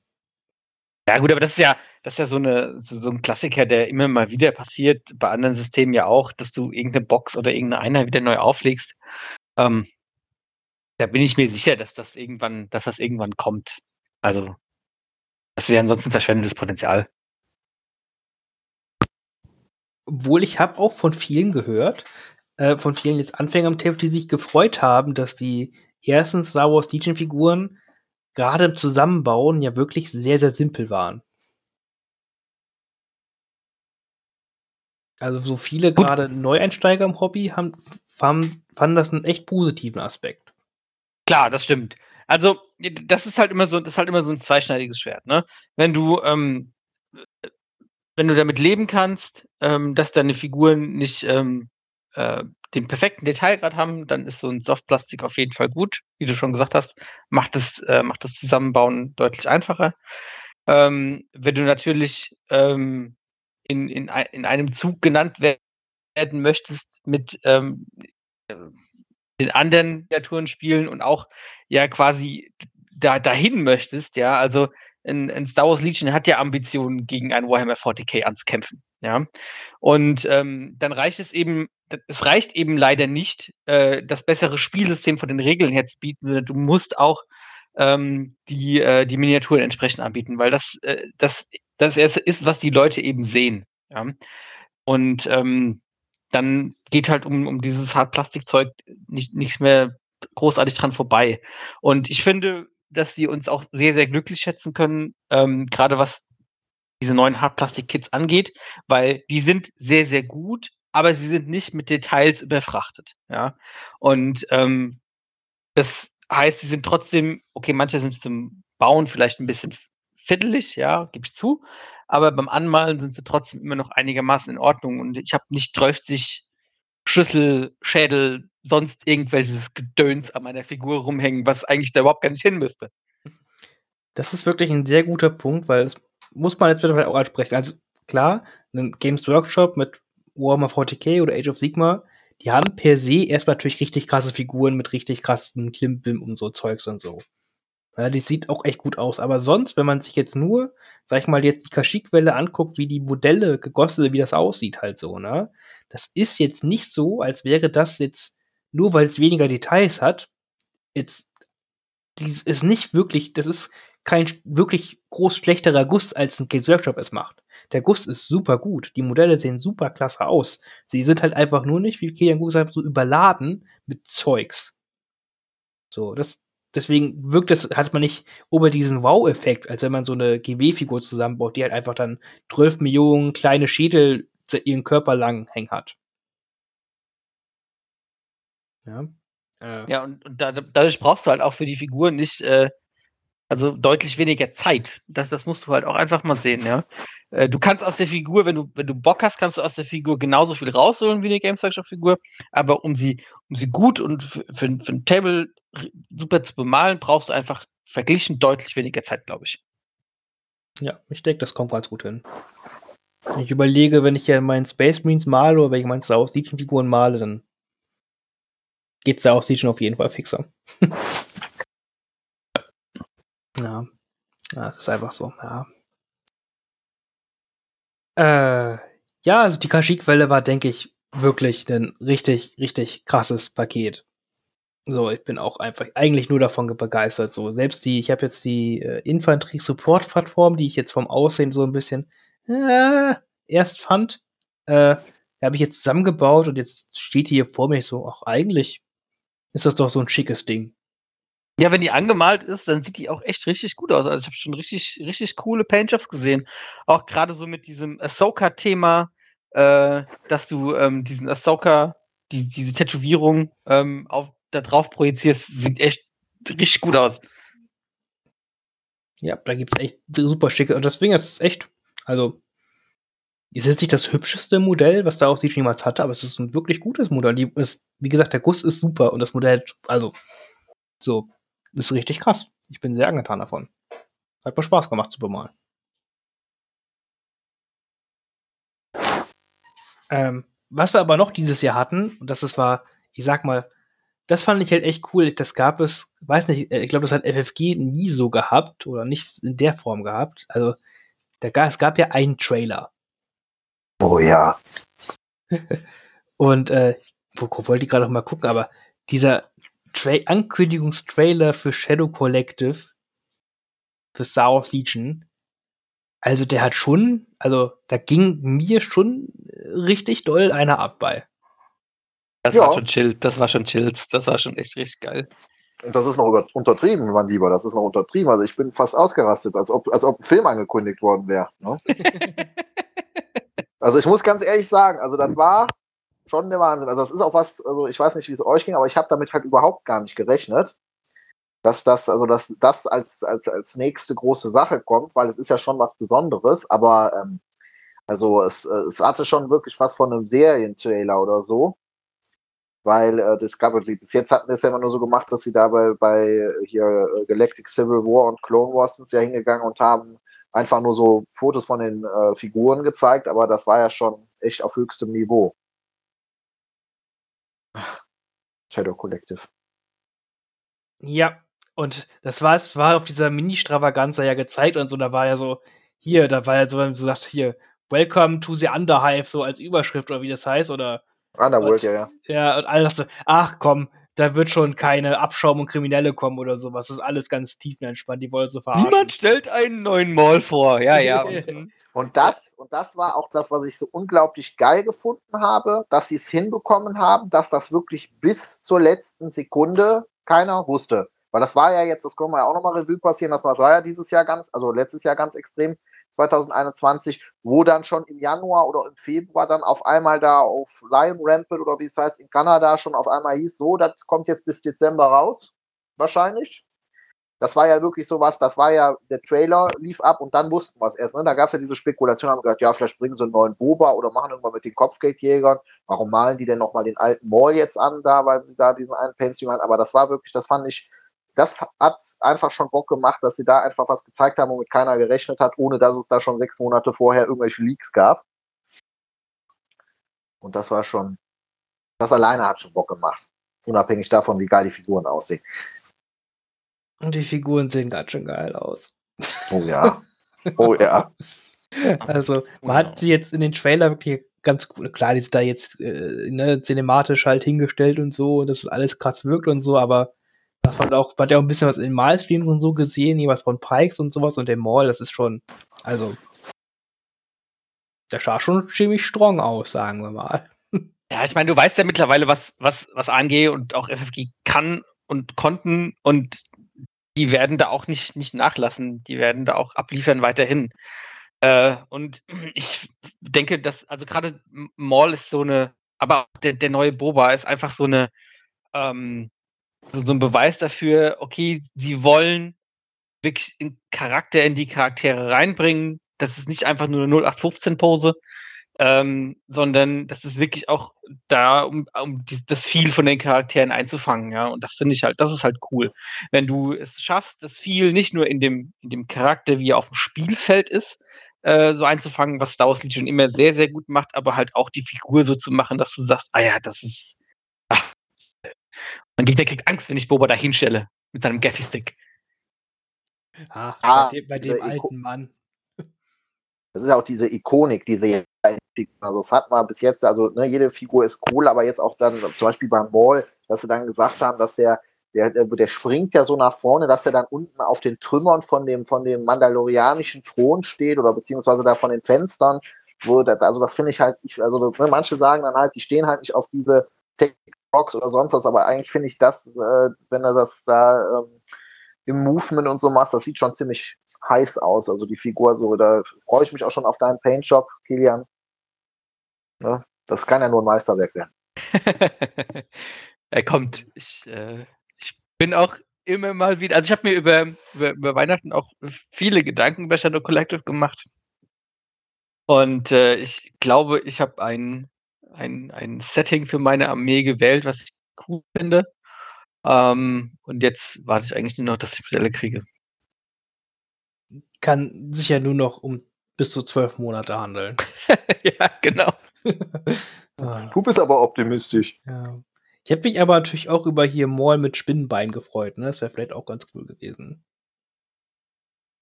Ja, gut, aber das ist ja, das ist ja so, eine, so, so ein Klassiker, der immer mal wieder passiert, bei anderen Systemen ja auch, dass du irgendeine Box oder irgendeine Einheit wieder neu auflegst. Ähm, da bin ich mir sicher, dass das irgendwann, dass das irgendwann kommt. Also, das wäre ansonsten verschwendetes Potenzial. Obwohl ich habe auch von vielen gehört, äh, von vielen jetzt Anfängern am Tablet, die sich gefreut haben, dass die ersten Star Wars Legion-Figuren gerade im Zusammenbauen ja wirklich sehr, sehr simpel waren. Also so viele gerade Neueinsteiger im Hobby haben, fanden, fanden das einen echt positiven Aspekt. Klar, das stimmt. Also, das ist halt immer so, das ist halt immer so ein zweischneidiges Schwert, ne? Wenn du ähm, wenn du damit leben kannst, ähm, dass deine Figuren nicht ähm, äh, den perfekten Detailgrad haben, dann ist so ein Softplastik auf jeden Fall gut. Wie du schon gesagt hast, macht das, äh, macht das Zusammenbauen deutlich einfacher. Ähm, wenn du natürlich ähm, in, in, in einem Zug genannt werden möchtest mit ähm, den anderen Kreaturen spielen und auch ja quasi da dahin möchtest, ja, also ein, ein Star Wars Legion hat ja Ambitionen, gegen ein Warhammer 40k anzukämpfen. Ja. Und ähm, dann reicht es eben, es reicht eben leider nicht, äh, das bessere Spielsystem von den Regeln her zu bieten, sondern du musst auch ähm, die, äh, die Miniaturen entsprechend anbieten, weil das, äh, das, das ist, was die Leute eben sehen. Ja. Und ähm, dann geht halt um, um dieses Hartplastikzeug nicht, nichts mehr großartig dran vorbei. Und ich finde, dass wir uns auch sehr, sehr glücklich schätzen können, ähm, gerade was diese neuen Hartplastik-Kits angeht, weil die sind sehr, sehr gut, aber sie sind nicht mit Details überfrachtet. Ja? Und ähm, das heißt, sie sind trotzdem, okay, manche sind zum Bauen vielleicht ein bisschen fiddelig, ja, gebe ich zu, aber beim Anmalen sind sie trotzdem immer noch einigermaßen in Ordnung und ich habe nicht 30 Schlüssel, Schädel, sonst irgendwelches Gedöns an meiner Figur rumhängen, was eigentlich da überhaupt gar nicht hin müsste. Das ist wirklich ein sehr guter Punkt, weil es muss man jetzt wieder auch ansprechen. Also klar, ein Games Workshop mit Warhammer 40k oder Age of Sigma, die haben per se erstmal natürlich richtig krasse Figuren mit richtig krassen Klimbim und so Zeugs und so. Ja, die sieht auch echt gut aus. Aber sonst, wenn man sich jetzt nur, sag ich mal, jetzt die Kashyyyk-Welle anguckt, wie die Modelle gegossen, wie das aussieht halt so, ne? Das ist jetzt nicht so, als wäre das jetzt, nur weil es weniger Details hat, jetzt, dies ist nicht wirklich, das ist kein wirklich groß schlechterer Guss, als ein Games Workshop es macht. Der Guss ist super gut. Die Modelle sehen super klasse aus. Sie sind halt einfach nur nicht, wie Kilian gesagt hat, so überladen mit Zeugs. So, das, deswegen wirkt es, hat man nicht über diesen Wow-Effekt, als wenn man so eine GW-Figur zusammenbaut, die halt einfach dann 12 Millionen kleine Schädel ihren Körper lang hängen hat. Ja. Äh. Ja, und, und da, dadurch brauchst du halt auch für die Figur nicht, äh, also deutlich weniger Zeit. Das, das musst du halt auch einfach mal sehen, ja. Äh, du kannst aus der Figur, wenn du, wenn du Bock hast, kannst du aus der Figur genauso viel rausholen wie eine Games Workshop-Figur, aber um sie, um sie gut und für, für, für ein Table super zu bemalen, brauchst du einfach verglichen deutlich weniger Zeit, glaube ich. Ja, ich denke, das kommt ganz gut hin. Ich überlege, wenn ich ja meinen Space Marines male oder wenn ich meinen Star Wars Legion Figuren male, dann geht's da auch Legion auf jeden Fall fixer. ja. ja, es ist einfach so, ja. Äh, ja, also die Kashyyyk-Welle war, denke ich, wirklich ein richtig, richtig krasses Paket. So, ich bin auch einfach eigentlich nur davon begeistert. So, selbst die, ich habe jetzt die äh, Infanterie-Support-Plattform, die ich jetzt vom Aussehen so ein bisschen äh, erst fand, äh, habe ich jetzt zusammengebaut und jetzt steht die hier vor mir so, ach, eigentlich ist das doch so ein schickes Ding. Ja, wenn die angemalt ist, dann sieht die auch echt richtig gut aus. Also ich habe schon richtig, richtig coole Paintjobs gesehen. Auch gerade so mit diesem Ahsoka-Thema, äh, dass du ähm, diesen Ahsoka, die, diese Tätowierung ähm, auf, da drauf projizierst, sieht echt richtig gut aus. Ja, da gibt's echt super schicke. Und deswegen ist es echt, also, es ist nicht das hübscheste Modell, was da auch sie jemals hatte, aber es ist ein wirklich gutes Modell. Die ist, wie gesagt, der Guss ist super und das Modell, also, so, ist richtig krass. Ich bin sehr angetan davon. Hat mir Spaß gemacht zu bemalen. Ähm, was wir aber noch dieses Jahr hatten, und das ist, war, ich sag mal, das fand ich halt echt cool. Das gab es, weiß nicht, äh, ich glaube, das hat FFG nie so gehabt oder nicht in der Form gehabt. Also, da, es gab ja einen Trailer. Oh ja. und äh, wo wollte ich gerade noch mal gucken, aber dieser Tra Ankündigungstrailer für Shadow Collective für Star Wars Legion, also der hat schon, also da ging mir schon richtig doll einer ab bei. Das ja. war schon chill, das war schon chills, das war schon echt richtig geil. Und das ist noch über, untertrieben, mein Lieber, das ist noch untertrieben. Also ich bin fast ausgerastet, als ob, als ob ein Film angekündigt worden wäre. Ne? also ich muss ganz ehrlich sagen, also das war schon der Wahnsinn. Also das ist auch was, also ich weiß nicht, wie es euch ging, aber ich habe damit halt überhaupt gar nicht gerechnet, dass das, also dass das als, als, als nächste große Sache kommt, weil es ist ja schon was Besonderes, aber ähm, also es, es hatte schon wirklich was von einem Serientrailer oder so weil äh, Discovery, bis jetzt hatten wir es ja immer nur so gemacht, dass sie da bei, bei hier äh, Galactic Civil War und Clone Wars sind ja hingegangen und haben einfach nur so Fotos von den äh, Figuren gezeigt, aber das war ja schon echt auf höchstem Niveau. Shadow Collective. Ja, und das war, es war auf dieser Mini-Stravaganza ja gezeigt und so, da war ja so, hier, da war ja so, wenn du sagst, hier, Welcome to the Underhive, so als Überschrift oder wie das heißt, oder Underworld, ja, ja. Ja, und alles ach komm, da wird schon keine Abschaum und Kriminelle kommen oder sowas. Das ist alles ganz tiefenentspannt, die wollen so verarschen. Niemand stellt einen neuen Mall vor, ja, ja. und, und, das, und das war auch das, was ich so unglaublich geil gefunden habe, dass sie es hinbekommen haben, dass das wirklich bis zur letzten Sekunde keiner wusste. Weil das war ja jetzt, das können wir ja auch nochmal Revue passieren, das war ja dieses Jahr ganz, also letztes Jahr ganz extrem, 2021, wo dann schon im Januar oder im Februar dann auf einmal da auf Lion Rampant oder wie es heißt in Kanada schon auf einmal hieß, so, das kommt jetzt bis Dezember raus, wahrscheinlich. Das war ja wirklich sowas, das war ja, der Trailer lief ab und dann wussten wir es erst. Ne? Da gab es ja diese Spekulation, haben gesagt, ja, vielleicht bringen sie einen neuen Boba oder machen irgendwann mit den Kopfgeldjägern. Warum malen die denn nochmal den alten Maul jetzt an, da, weil sie da diesen einen Painting haben? Aber das war wirklich, das fand ich, das hat einfach schon Bock gemacht, dass sie da einfach was gezeigt haben, womit keiner gerechnet hat, ohne dass es da schon sechs Monate vorher irgendwelche Leaks gab. Und das war schon, das alleine hat schon Bock gemacht. Unabhängig davon, wie geil die Figuren aussehen. Und die Figuren sehen ganz schön geil aus. Oh ja. Oh ja. Also, man hat sie jetzt in den Trailer wirklich ganz gut, klar, die sind da jetzt äh, ne, cinematisch halt hingestellt und so, dass es alles krass wirkt und so, aber Das man auch, man ja auch ein bisschen was in Malstreams und so gesehen, jemand von Pikes und sowas und dem Mall, das ist schon, also, der sah schon ziemlich strong aus, sagen wir mal. Ja, ich meine, du weißt ja mittlerweile, was, was, was ANG und auch FFG kann und konnten und die werden da auch nicht, nicht nachlassen. Die werden da auch abliefern weiterhin. Äh, und ich denke, dass, also gerade Maul ist so eine, aber auch der, der neue Boba ist einfach so eine, ähm, so, ein Beweis dafür, okay, sie wollen wirklich einen Charakter in die Charaktere reinbringen. Das ist nicht einfach nur eine 0815-Pose, ähm, sondern das ist wirklich auch da, um, um die, das viel von den Charakteren einzufangen, ja. Und das finde ich halt, das ist halt cool. Wenn du es schaffst, das viel nicht nur in dem, in dem Charakter, wie er auf dem Spielfeld ist, äh, so einzufangen, was Star Wars Legion immer sehr, sehr gut macht, aber halt auch die Figur so zu machen, dass du sagst, ah ja, das ist. Man der kriegt Angst, wenn ich Boba da hinstelle mit seinem Gaffy-Stick. Ah, ah, bei dem, bei dem alten Mann. Das ist auch diese Ikonik, diese also das hat man bis jetzt, also ne, jede Figur ist cool, aber jetzt auch dann zum Beispiel beim Ball, dass sie dann gesagt haben, dass der, der, der springt ja so nach vorne, dass er dann unten auf den Trümmern von dem, von dem mandalorianischen Thron steht oder beziehungsweise da von den Fenstern, wo das, also das finde ich halt, ich, also das, ne, manche sagen dann halt, die stehen halt nicht auf diese Tech-Rocks oder sonst was, aber eigentlich finde ich das, äh, wenn er das da ähm, im Movement und so macht, das sieht schon ziemlich heiß aus. Also die Figur so, da freue ich mich auch schon auf deinen Paint-Job, Kilian. Ne? Das kann ja nur ein Meisterwerk werden. er kommt. Ich, äh, ich bin auch immer mal wieder, also ich habe mir über, über, über, Weihnachten auch viele Gedanken über Shadow Collective gemacht. Und äh, ich glaube, ich habe ein, ein, ein Setting für meine Armee gewählt, was ich cool finde. Ähm, und jetzt warte ich eigentlich nur noch, dass ich Modelle kriege kann sich ja nur noch um bis zu zwölf Monate handeln. ja, genau. Ah. du bist aber optimistisch. Ja. Ich hätte mich aber natürlich auch über hier Mall mit Spinnenbein gefreut. Ne? Das wäre vielleicht auch ganz cool gewesen.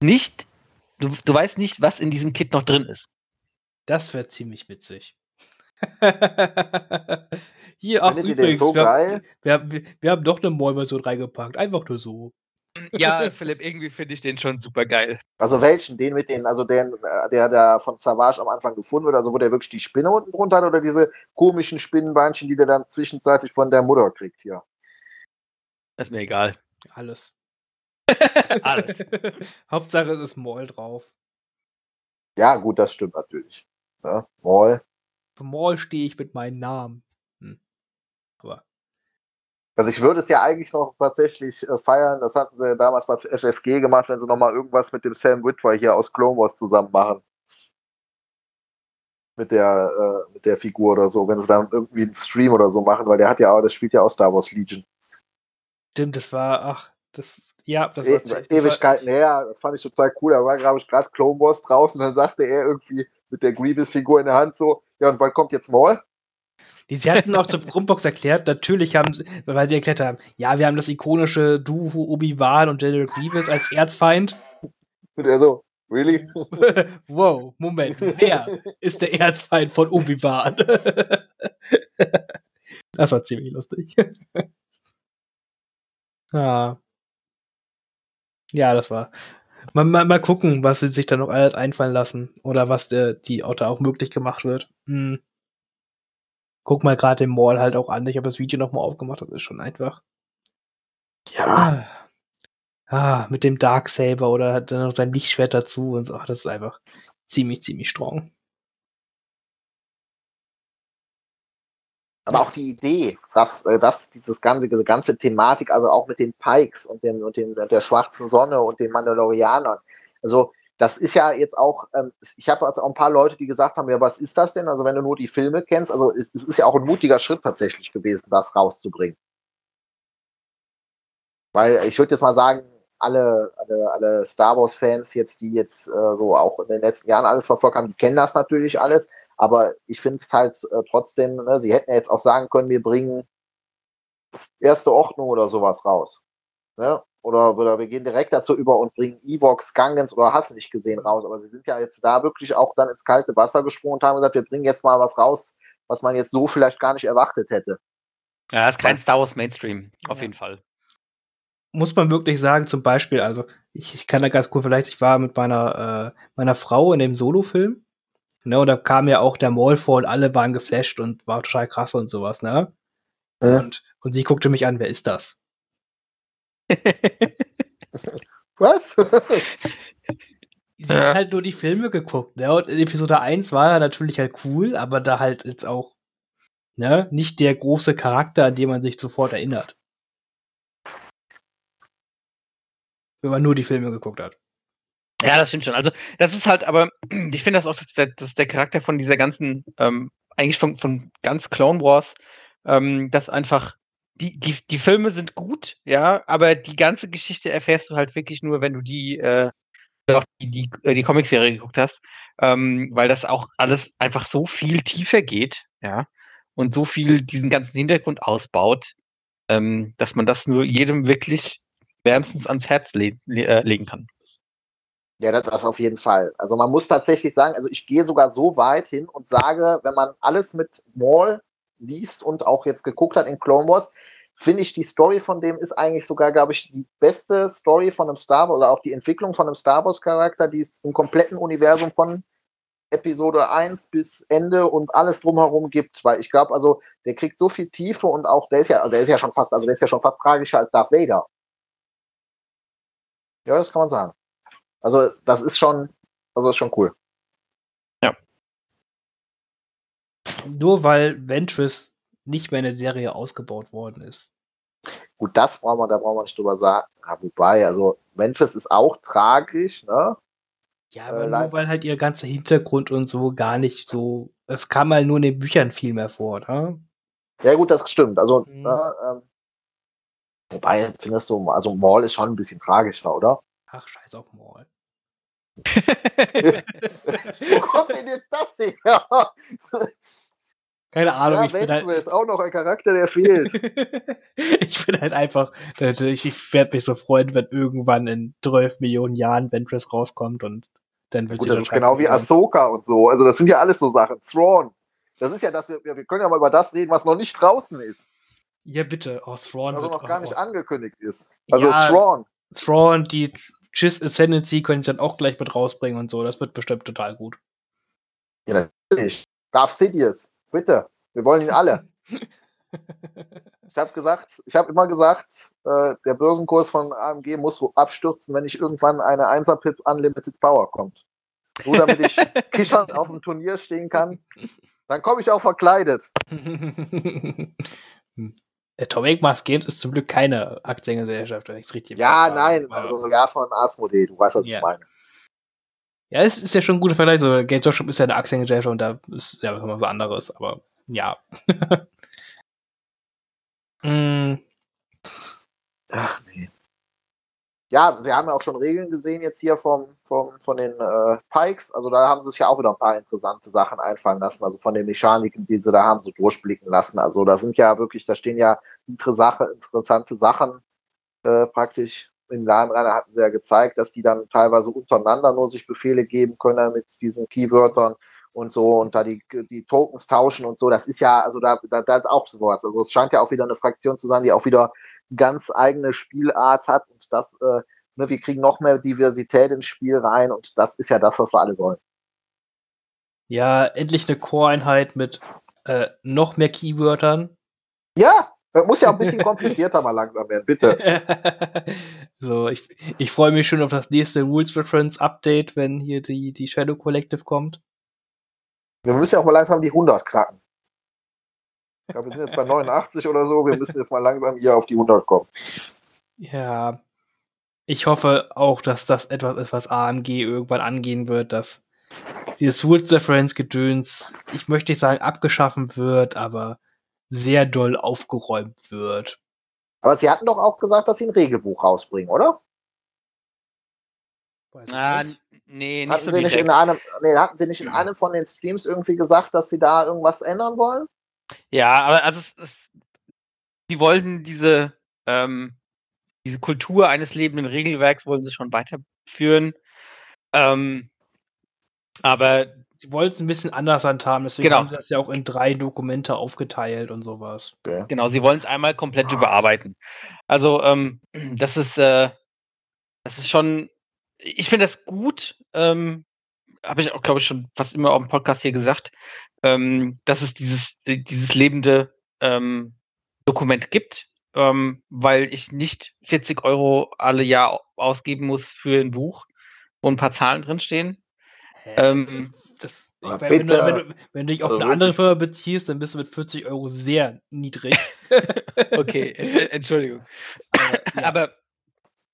Nicht, du, du weißt nicht, was in diesem Kit noch drin ist. Das wäre ziemlich witzig. hier auch übrigens, so wir, haben, wir, wir, wir, haben doch eine Mall-Version reingepackt. Einfach nur so. Ja, Philipp, irgendwie finde ich den schon super geil. Also welchen? Den mit den, also den, äh, der da von Savage am Anfang gefunden wird, also wo der wirklich die Spinne unten drunter hat oder diese komischen Spinnenbeinchen, die der dann zwischenzeitlich von der Mutter kriegt hier? ist mir egal. Alles. Alles. Hauptsache es ist Maul drauf. Ja, gut, das stimmt natürlich. Ja, Maul. Für Maul stehe ich mit meinem Namen. Hm. Aber also ich würde es ja eigentlich noch tatsächlich äh, feiern, das hatten sie damals bei FFG gemacht, wenn sie nochmal irgendwas mit dem Sam Witwer hier aus Clone Wars zusammen machen. Mit der, äh, mit der Figur oder so, wenn sie dann irgendwie einen Stream oder so machen, weil der hat ja auch, das spielt ja auch Star Wars Legion. Stimmt, das war, ach, das, ja, das e war das Ewigkeiten her, das fand ich total cool. Da war, glaube ich, gerade Clone Wars draußen und dann sagte er irgendwie mit der Grievous-Figur in der Hand so, ja, und wann kommt jetzt? Die, sie hatten auch zur Grundbox erklärt, natürlich haben sie, weil sie erklärt haben, ja, wir haben das ikonische Duo Obi-Wan und General Grievous als Erzfeind. Und er so, really? wow, Moment, wer ist der Erzfeind von Obi-Wan? das war ziemlich lustig. ah. Ja, das war. Mal, mal, mal gucken, was sie sich da noch alles einfallen lassen. Oder was der, die Otter auch möglich gemacht wird. Hm guck mal gerade den Mall halt auch an. Ich habe das Video nochmal aufgemacht, das ist schon einfach. Ja. Ah, ah, mit dem Darksaber oder hat dann noch sein Lichtschwert dazu und so. Ach, das ist einfach ziemlich, ziemlich strong. Aber auch die Idee, dass, äh, dass dieses ganze, diese ganze Thematik, also auch mit den Pikes und, dem, und dem, der schwarzen Sonne und den Mandalorianern, also das ist ja jetzt auch, ähm, ich habe also auch ein paar Leute, die gesagt haben, ja, was ist das denn? Also wenn du nur die Filme kennst, also es, es ist ja auch ein mutiger Schritt tatsächlich gewesen, das rauszubringen. Weil ich würde jetzt mal sagen, alle, alle, alle Star Wars-Fans jetzt, die jetzt äh, so auch in den letzten Jahren alles verfolgt haben, die kennen das natürlich alles. Aber ich finde es halt äh, trotzdem, ne, sie hätten ja jetzt auch sagen können, wir bringen erste Ordnung oder sowas raus. Ne? Oder, oder wir gehen direkt dazu über und bringen Evox, Gangens oder hast nicht gesehen raus. Aber sie sind ja jetzt da wirklich auch dann ins kalte Wasser gesprungen und haben gesagt, wir bringen jetzt mal was raus, was man jetzt so vielleicht gar nicht erwartet hätte. Ja, das ist kein Star Wars Mainstream, auf ja. jeden Fall. muss man wirklich sagen, zum Beispiel, also ich, ich kann da ganz cool, vielleicht, ich war mit meiner, äh, meiner Frau in dem Solo-Film. Ne, und da kam ja auch der Mall vor und alle waren geflasht und war total krass und sowas, ne? Ja. Und, und sie guckte mich an, wer ist das? Was? Sie Ja. hat halt nur die Filme geguckt, ne? Und in Episode 1 war er natürlich halt cool, aber da halt jetzt auch, ne, nicht der große Charakter, an den man sich sofort erinnert. Wenn man nur die Filme geguckt hat. Ja, das stimmt schon. Also, das ist halt, aber ich finde das auch, dass der, dass der Charakter von dieser ganzen, ähm, eigentlich von, von ganz Clone Wars, ähm, dass einfach die, die, die Filme sind gut, ja, aber die ganze Geschichte erfährst du halt wirklich nur, wenn du die, äh, die, die, äh, die Comicserie geguckt hast, ähm, weil das auch alles einfach so viel tiefer geht, ja, und so viel diesen ganzen Hintergrund ausbaut, ähm, dass man das nur jedem wirklich wärmstens ans Herz le le äh, legen kann. Ja, das, das auf jeden Fall. Also man muss tatsächlich sagen, also ich gehe sogar so weit hin und sage, wenn man alles mit Maul liest und auch jetzt geguckt hat in Clone Wars, finde ich die Story von dem ist eigentlich sogar, glaube ich, die beste Story von einem Star Wars oder auch die Entwicklung von einem Star Wars Charakter, die es im kompletten Universum von Episode 1 bis Ende und alles drumherum gibt, weil ich glaube, also der kriegt so viel Tiefe und auch der ist ja, der ist ja schon fast, also der ist ja schon fast tragischer als Darth Vader. Ja, das kann man sagen. Also das ist schon, also ist schon cool. Nur weil Ventress nicht mehr in der Serie ausgebaut worden ist. Gut, das brauchen wir, da brauchen wir nicht drüber sagen. Ja, wobei, also Memphis ist auch tragisch, ne? Ja, Äh, aber leid- nur weil halt ihr ganzer Hintergrund und so gar nicht so. Es kam halt nur in den Büchern viel mehr vor, ne? Ja, gut, das stimmt. Also, Mhm. ne, ähm, wobei, findest du, also Maul ist schon ein bisschen tragischer, oder? Ach, scheiß auf Maul. Wo kommt denn jetzt das her? Keine Ahnung, ja, ich bin halt. auch noch ein Charakter, der fehlt. ich bin halt einfach. Ich, ich werde mich so freuen, wenn irgendwann in 12 Millionen Jahren Ventress rauskommt und dann wird sie das ist genau wie. Ahsoka und so. Also, das sind ja alles so Sachen. Thrawn. Das ist ja das, wir, wir können ja mal über das reden, was noch nicht draußen ist. Ja, bitte. Oh, Thrawn Also noch gar nicht angekündigt ist. Also Ja. Thrawn. Thrawn, die Chiss Ascendancy können sie dann auch gleich mit rausbringen und so. Das wird bestimmt total gut. Ja, natürlich. Darth Sidious. Bitte. Wir wollen ihn alle. Ich habe gesagt, ich habe immer gesagt, äh, der Börsenkurs von AMG muss so abstürzen, wenn nicht irgendwann eine 1er Pip Unlimited Power kommt. Nur damit ich kichern auf dem Turnier stehen kann, dann komme ich auch verkleidet. Atomic Mass Games ist zum Glück keine Aktiengesellschaft, wenn ich es richtig Ja, nein, also ja von Asmodee, du weißt, was Ja. ich meine. Ja, es ist ja schon ein guter Vergleich. So, Games Workshop ist ja eine Aktiengesellschaft und da ist ja immer was anderes, aber ja. mm, Ach nee. Ja, wir haben ja auch schon Regeln gesehen jetzt hier vom, vom, von den äh, Pikes. Also da haben sie sich ja auch wieder ein paar interessante Sachen einfallen lassen. Also von den Mechaniken, die sie da haben, so durchblicken lassen. Also da sind ja wirklich, da stehen ja interessante Sachen äh, praktisch. Im Ladenreiner hatten sie ja gezeigt, dass die dann teilweise untereinander nur sich Befehle geben können mit diesen Keywörtern und so und da die, die Tokens tauschen und so. Das ist ja, also da, da, da ist auch sowas. Also es scheint ja auch wieder eine Fraktion zu sein, die auch wieder ganz eigene Spielart hat und das, äh, ne, wir kriegen noch mehr Diversität ins Spiel rein und das ist ja das, was wir alle wollen. ja, endlich eine Core-Einheit mit äh, noch mehr Keywörtern. Ja, muss ja auch ein bisschen komplizierter mal langsam werden, bitte. so, ich, ich freue mich schon auf das nächste Rules Reference Update, wenn hier die, die Shadow Collective kommt. Wir müssen ja auch mal langsam die 100 knacken. Ich glaube, wir sind jetzt bei 89 oder so, wir müssen jetzt mal langsam hier auf die 100 kommen. Ja, ich hoffe auch, dass das etwas ist, was AMG irgendwann angehen wird, dass dieses Rules Reference Gedöns, ich möchte nicht sagen abgeschaffen wird, aber sehr doll aufgeräumt wird. Aber sie hatten doch auch gesagt, dass sie ein Regelbuch rausbringen, oder? Weiß ich Ah, nicht. Nee, nicht Hatten so sie nicht in einem, nee, hatten sie nicht in einem von den Streams irgendwie gesagt, dass sie da irgendwas ändern wollen? Ja, aber also es, es, sie wollten diese, ähm, diese Kultur eines lebenden Regelwerks wollen sie schon weiterführen. Ähm, aber sie wollten es ein bisschen anders handhaben, deswegen Genau. haben sie das ja auch in drei Dokumente aufgeteilt und sowas. Okay. Genau, sie wollen es einmal komplett überarbeiten. Also, ähm, das ist, äh, das ist schon, ich finde das gut, ähm, habe ich auch, glaube ich, schon fast immer auf dem Podcast hier gesagt, ähm, dass es dieses, di- dieses lebende ähm, Dokument gibt, ähm, weil ich nicht 40 Euro alle Jahr au- ausgeben muss für ein Buch, wo ein paar Zahlen drinstehen. Ähm, das, weiß, wenn, du, wenn, du, wenn du dich auf Also eine andere. Firma beziehst, dann bist du mit 40 Euro sehr niedrig. Okay, Entschuldigung. Aber, ja. Aber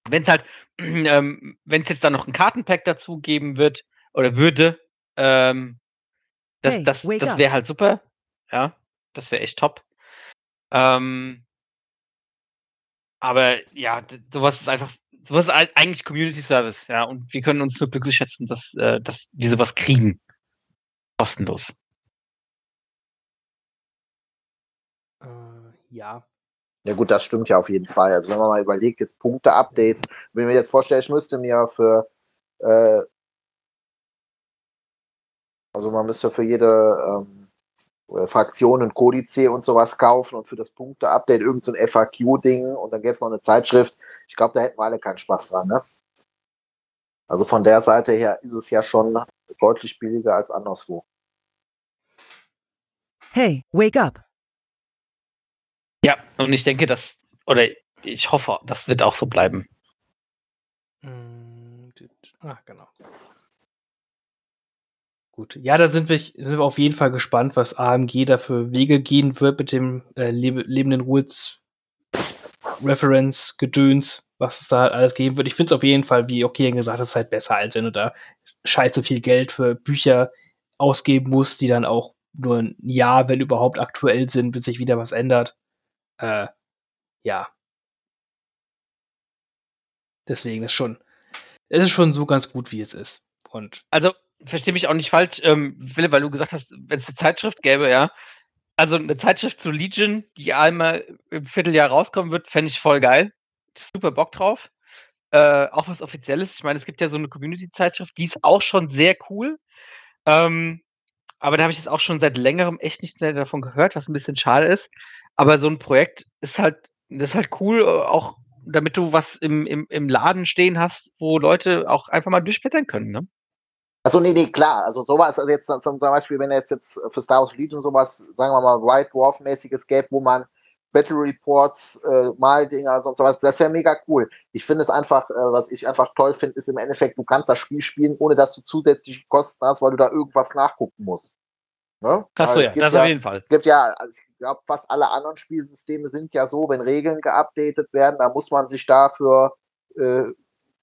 wenn es halt, ähm, wenn es jetzt dann noch ein Kartenpack dazu geben wird oder würde, ähm, das, Hey, das, das wäre halt super. Ja, das wäre echt top. Ähm, aber ja, sowas ist einfach, sowas ist halt eigentlich Community Service, ja, und wir können uns nur glücklich schätzen, dass, äh, dass wir sowas kriegen. Kostenlos. äh, ja. Ja gut, das stimmt ja auf jeden Fall. Also wenn man mal überlegt, jetzt Punkte-Updates, wenn ich mir jetzt vorstelle, ich müsste mir für äh, also man müsste für jede ähm, äh, Fraktion ein Kodice und sowas kaufen und für das Punkte-Update irgend so FAQ-Ding und dann gäbe es noch eine Zeitschrift. Ich glaube, da hätten wir alle keinen Spaß dran, ne? Also von der Seite her ist es ja schon deutlich billiger als anderswo. Hey, wake up. Ja, und ich denke, dass, oder ich hoffe, das wird auch so bleiben. Mm, Ah, genau. Gut. Ja, da sind wir, sind wir auf jeden Fall gespannt, was AMG da für Wege gehen wird mit dem äh, lebe, lebenden Rules Reference Gedöns, was es da halt alles geben wird. Ich finde es auf jeden Fall, wie okay gesagt, ist halt besser, als wenn du da scheiße viel Geld für Bücher ausgeben musst, die dann auch nur ein Jahr, wenn überhaupt aktuell sind, bis sich wieder was ändert. Äh, ja. Deswegen ist schon, es ist schon so ganz gut, wie es ist. Und Also, verstehe mich auch nicht falsch, ähm, Philipp, weil du gesagt hast, wenn es eine Zeitschrift gäbe, ja. Also eine Zeitschrift zu Legion, die einmal im Vierteljahr rauskommen wird, fände ich voll geil. Super Bock drauf. Äh, auch was Offizielles. Ich meine, es gibt ja so eine Community-Zeitschrift, die ist auch schon sehr cool. Ähm, aber da habe ich jetzt auch schon seit längerem echt nicht mehr davon gehört, was ein bisschen schade ist. Aber so ein Projekt ist halt, das ist halt cool, äh, auch damit du was im, im, im Laden stehen hast, wo Leute auch einfach mal durchblättern können, ne? Also nee, nee, klar. Also sowas, also jetzt zum Beispiel, wenn jetzt jetzt für Star Wars Legion sowas, sagen wir mal, White Dwarf-mäßiges gäbe, wo man Battle Reports, äh, Maldinger und sowas, das wäre mega cool. Ich finde es einfach, äh, was ich einfach toll finde, ist im Endeffekt, du kannst das Spiel spielen, ohne dass du zusätzliche Kosten hast, weil du da irgendwas nachgucken musst. Ne? Achso, Weil ja, das auf jeden Fall. es gibt ja, also glaube, fast alle anderen Spielsysteme sind ja so, wenn Regeln geupdatet werden, da muss man sich dafür äh,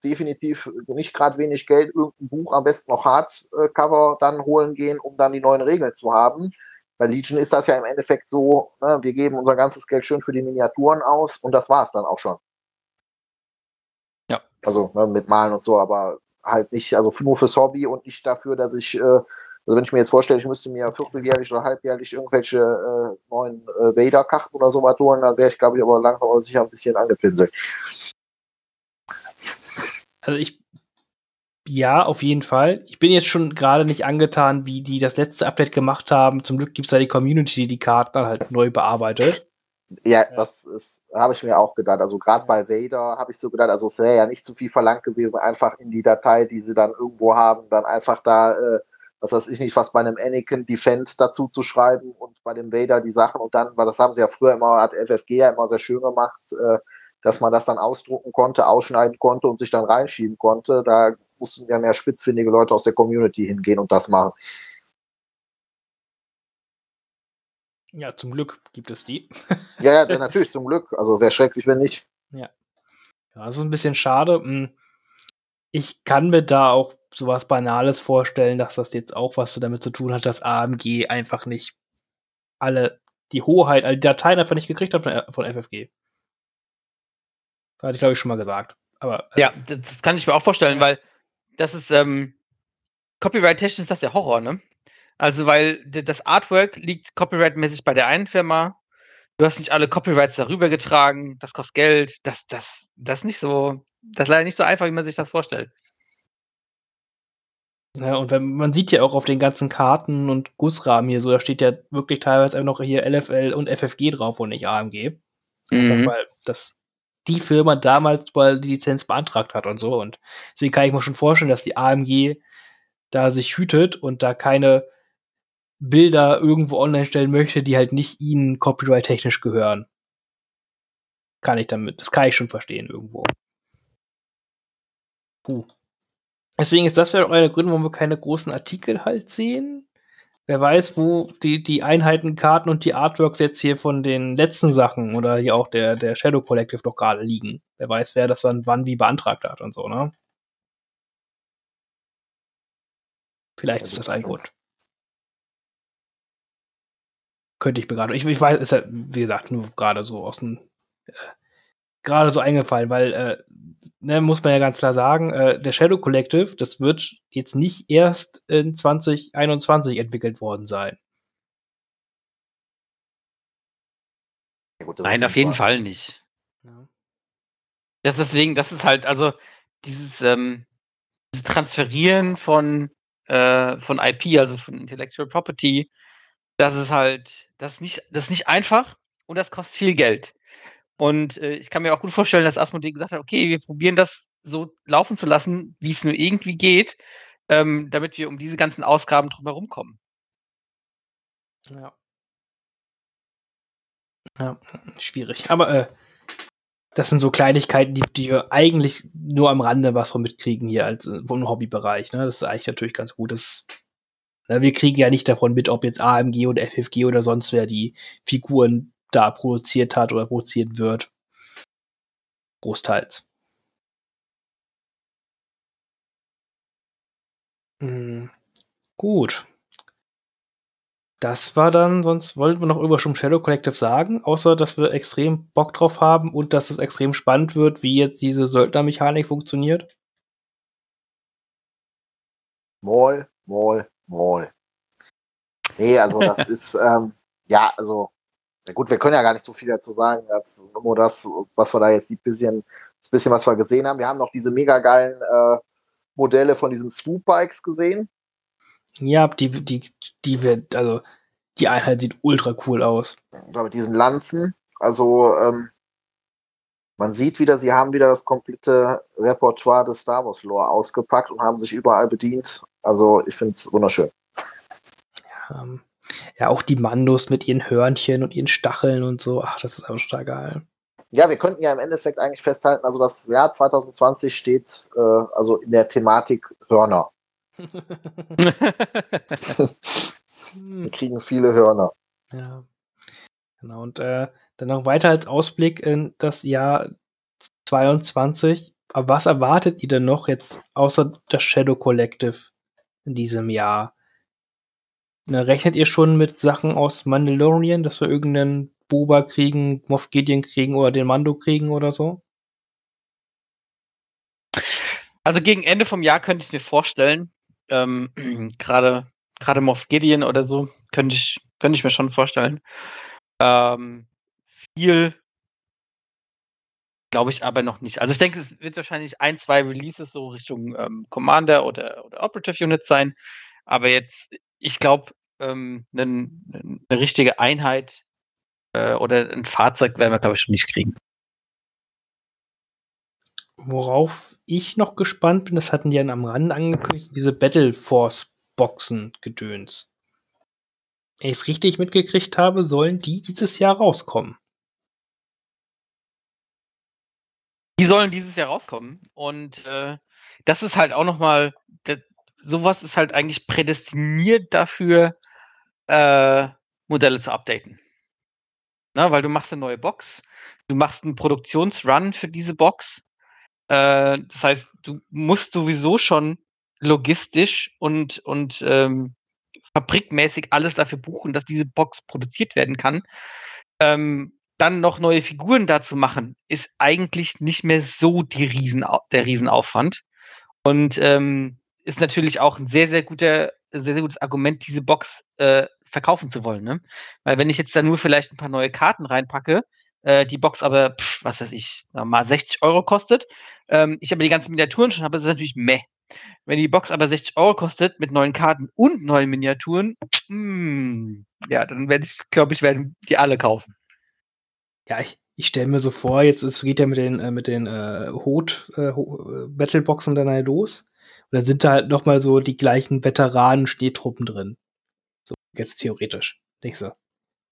definitiv nicht gerade wenig Geld, irgendein Buch, am besten noch Hardcover dann holen gehen, um dann die neuen Regeln zu haben. Bei Legion ist das ja im Endeffekt so, ne, wir geben unser ganzes Geld schön für die Miniaturen aus und das war es dann auch schon. Ja. Also ne, mit Malen und so, aber halt nicht, also nur fürs Hobby und nicht dafür, dass ich, äh, also wenn ich mir jetzt vorstelle, ich müsste mir vierteljährlich oder halbjährlich irgendwelche äh, neuen äh, Vader-Karten oder sowas holen, dann wäre ich, glaube ich, aber langsam aber sicher ein bisschen angepinselt. Also ich, ja, auf jeden Fall. Ich bin jetzt schon gerade nicht angetan, wie die das letzte Update gemacht haben. Zum Glück gibt's da die Community, die die Karten dann halt neu bearbeitet. Ja, Ja. das ist, habe ich mir auch gedacht. Also gerade bei Vader habe ich so gedacht, also es wäre ja nicht zu viel verlangt gewesen, einfach in die Datei, die sie dann irgendwo haben, dann einfach da, äh, was weiß ich nicht, was bei einem Anakin Defend dazu zu schreiben und bei dem Vader die Sachen und dann, weil das haben sie ja früher immer, hat FFG ja immer sehr schön gemacht, äh, dass man das dann ausdrucken konnte, ausschneiden konnte und sich dann reinschieben konnte. Da mussten ja mehr spitzfindige Leute aus der Community hingehen und das machen. Ja, zum Glück gibt es die. Ja, ja, natürlich, zum Glück. Also wäre schrecklich, wenn nicht. Ja, das ist ein bisschen schade. Hm. Ich kann mir da auch sowas Banales vorstellen, dass das jetzt auch was damit zu tun hat, dass AMG einfach nicht alle die Hoheit, alle die Dateien einfach nicht gekriegt hat von, von FFG. Hatte ich, glaube ich, schon mal gesagt. Aber äh, Ja, das, kann ich mir auch vorstellen, weil das ist, ähm, Copyright-technisch ist das der Horror, ne? Also, weil das Artwork liegt copyright-mäßig bei der einen Firma. Du hast nicht alle Copyrights darüber getragen, das kostet Geld. Das, das, das ist nicht so, das ist leider nicht so einfach, wie man sich das vorstellt. Ja, und wenn, man sieht ja auch auf den ganzen Karten und Gussrahmen hier so, da steht ja wirklich teilweise einfach noch hier LFL und FFG drauf und nicht AMG. Mhm. Weil das die Firma damals mal die Lizenz beantragt hat und so. Und deswegen kann ich mir schon vorstellen, dass die AMG da sich hütet und da keine Bilder irgendwo online stellen möchte, die halt nicht ihnen copyright-technisch gehören. Kann ich damit, das kann ich schon verstehen irgendwo. Puh. Deswegen ist das vielleicht auch einer Gründe, warum wir keine großen Artikel halt sehen. Wer weiß, wo die, die Einheitenkarten und die Artworks jetzt hier von den letzten Sachen oder hier auch der, der Shadow Collective doch gerade liegen. Wer weiß, wer das dann wann wie beantragt hat und so, ne? Vielleicht ist das ein Grund. Könnte ich mir gerade. Ich, ich weiß, ist ja, wie gesagt, nur gerade so aus dem. Äh, gerade so eingefallen, weil äh, ne, muss man ja ganz klar sagen, äh, der Shadow Collective, das wird jetzt nicht erst in 2021 entwickelt worden sein. Ja, gut, Nein, auf jeden Fall, Fall nicht. Ja. Das deswegen, das ist halt, also dieses, ähm, dieses Transferieren von, äh, von IP, also von Intellectual Property, das ist halt, das ist nicht, das ist nicht einfach und das kostet viel Geld. Und äh, ich kann mir auch gut vorstellen, dass Asmodee gesagt hat, okay, wir probieren das so laufen zu lassen, wie es nur irgendwie geht, ähm, damit wir um diese ganzen Ausgaben drumherum kommen. Ja. Ja, schwierig. Aber äh, das sind so Kleinigkeiten, die, die wir eigentlich nur am Rande was von mitkriegen hier als äh, Hobbybereich. Ne? Das ist eigentlich natürlich ganz gut. Das, ne, wir kriegen ja nicht davon mit, ob jetzt AMG oder FFG oder sonst wer die Figuren da produziert hat oder produzieren wird. Großteils. Hm, gut. Das war dann, sonst wollten wir noch irgendwas zum Shadow Collective sagen, außer dass wir extrem Bock drauf haben und dass es extrem spannend wird, wie jetzt diese Söldnermechanik funktioniert. Mall, Mall, Mall. Nee, also das ist, ähm, ja, also ja gut, wir können ja gar nicht so viel dazu sagen, als nur das, was wir da jetzt ein bisschen, das bisschen, was wir gesehen haben. Wir haben noch diese mega geilen äh, Modelle von diesen Swoop-Bikes gesehen. Ja, die, die, die wird, also die Einheit sieht ultra cool aus. Ja, mit diesen Lanzen. Also ähm, man sieht wieder, sie haben wieder das komplette Repertoire des Star Wars Lore ausgepackt und haben sich überall bedient. Also ich finde es wunderschön. Ja, ähm, ja, auch die Mandos mit ihren Hörnchen und ihren Stacheln und so. Ach, das ist auch total geil. Ja, wir könnten ja im Endeffekt eigentlich festhalten, also das Jahr 2020 steht äh, also in der Thematik Hörner. wir kriegen viele Hörner. Ja. Genau, und äh, dann noch weiter als Ausblick in das Jahr 22. Aber was erwartet ihr denn noch jetzt außer das Shadow Collective in diesem Jahr? Na, rechnet ihr schon mit Sachen aus Mandalorian, dass wir irgendeinen Boba kriegen, Moff Gideon kriegen oder den Mando kriegen oder so? Also gegen Ende vom Jahr könnte ich es mir vorstellen. Ähm, Gerade gerade Moff Gideon oder so könnte ich, könnte ich mir schon vorstellen. Ähm, viel glaube ich aber noch nicht. Also ich denke, es wird wahrscheinlich ein, zwei Releases so Richtung ähm, Commander oder, oder Operative Unit sein. Aber jetzt, ich glaube, ähm, eine richtige Einheit äh, oder ein Fahrzeug werden wir, glaube ich, schon nicht kriegen. Worauf ich noch gespannt bin, das hatten die ja am Rand angekündigt, diese Battle Force Boxen gedöns. Wenn ich es richtig mitgekriegt habe, sollen die dieses Jahr rauskommen. Die sollen dieses Jahr rauskommen. Und äh, das ist halt auch nochmal, sowas ist halt eigentlich prädestiniert dafür, äh, Modelle zu updaten. Na, weil du machst eine neue Box, du machst einen Produktionsrun für diese Box. Äh, das heißt, du musst sowieso schon logistisch und, und ähm, fabrikmäßig alles dafür buchen, dass diese Box produziert werden kann. Ähm, dann noch neue Figuren dazu machen, ist eigentlich nicht mehr so die Riesen, der Riesenaufwand. Und ähm, ist natürlich auch ein sehr, sehr guter, sehr, sehr gutes Argument, diese Box äh, verkaufen zu wollen. Ne? Weil wenn ich jetzt da nur vielleicht ein paar neue Karten reinpacke, äh, die Box aber, pff, was weiß ich, mal 60 Euro kostet, ähm, ich aber die ganzen Miniaturen schon habe, ist das natürlich meh. Wenn die Box aber 60 Euro kostet mit neuen Karten und neuen Miniaturen, mh, hm, ja, dann werde ich, glaube ich, werden die alle kaufen. Ja, ich, ich stelle mir so vor, jetzt es geht ja mit den äh, mit den äh, Hot äh, Battleboxen dann halt los und dann sind da halt noch mal so die gleichen Veteranen Schneetruppen drin. So jetzt theoretisch. Nicht so.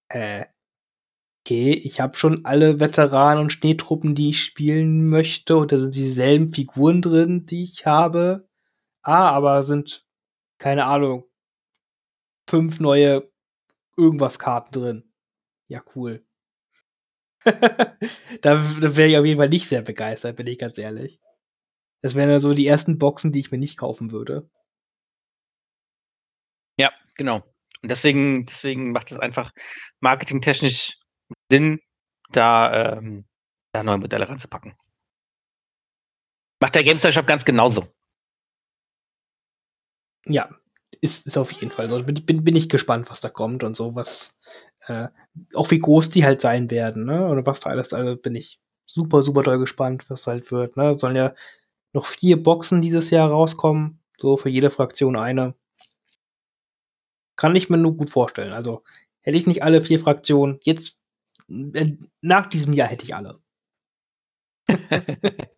Äh, okay, ich habe schon alle Veteranen und Schneetruppen, die ich spielen möchte und da sind dieselben Figuren drin, die ich habe. Ah, aber sind keine Ahnung fünf neue irgendwas Karten drin. Ja, cool. da wäre ich auf jeden Fall nicht sehr begeistert, bin ich ganz ehrlich. Das wären ja so die ersten Boxen, die ich mir nicht kaufen würde. Ja, genau. Und deswegen, deswegen macht es einfach marketingtechnisch Sinn, da, ähm, da neue Modelle ranzupacken. Macht der GameStar Shop ganz genauso. Ja, ist, ist auf jeden Fall so. Bin, bin, bin ich gespannt, was da kommt und so, was, äh, auch wie groß die halt sein werden, ne? Oder was da alles, also bin ich super, super toll gespannt, was halt wird, ne? Sollen ja noch vier Boxen dieses Jahr rauskommen, so für jede Fraktion eine. Kann ich mir nur gut vorstellen. Also hätte ich nicht alle vier Fraktionen, jetzt äh, nach diesem Jahr hätte ich alle.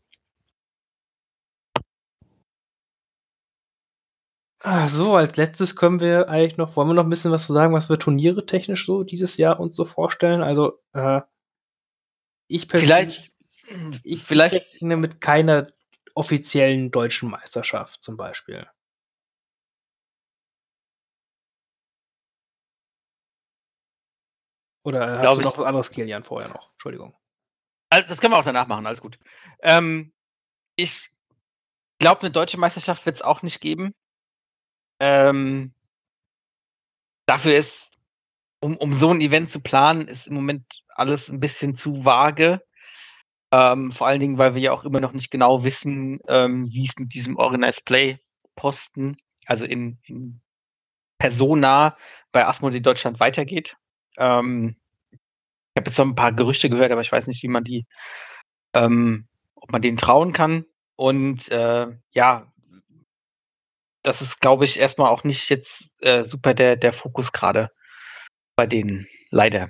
Ah, so, als letztes können wir eigentlich noch, wollen wir noch ein bisschen was zu sagen, was wir Turniere technisch so dieses Jahr uns so vorstellen? Also, äh, ich persönlich, vielleicht, ich, vielleicht ich rechne mit keiner offiziellen deutschen Meisterschaft zum Beispiel. Oder hast Glaub du noch was anderes, Kilian, vorher noch? Entschuldigung. Also, das können wir auch danach machen, alles gut. Ähm, ich glaube, eine deutsche Meisterschaft wird es auch nicht geben. Ähm, dafür ist, um, um so ein Event zu planen, ist im Moment alles ein bisschen zu vage. Ähm, vor allen Dingen, weil wir ja auch immer noch nicht genau wissen, ähm, wie es mit diesem Organized Play Posten, also in, in Persona bei Asmodee Deutschland weitergeht. Ähm, ich habe jetzt noch ein paar Gerüchte gehört, aber ich weiß nicht, wie man die, ähm, ob man denen trauen kann. Und äh, ja, das ist, glaube ich, erstmal auch nicht jetzt äh, super der, der Fokus gerade bei denen, leider.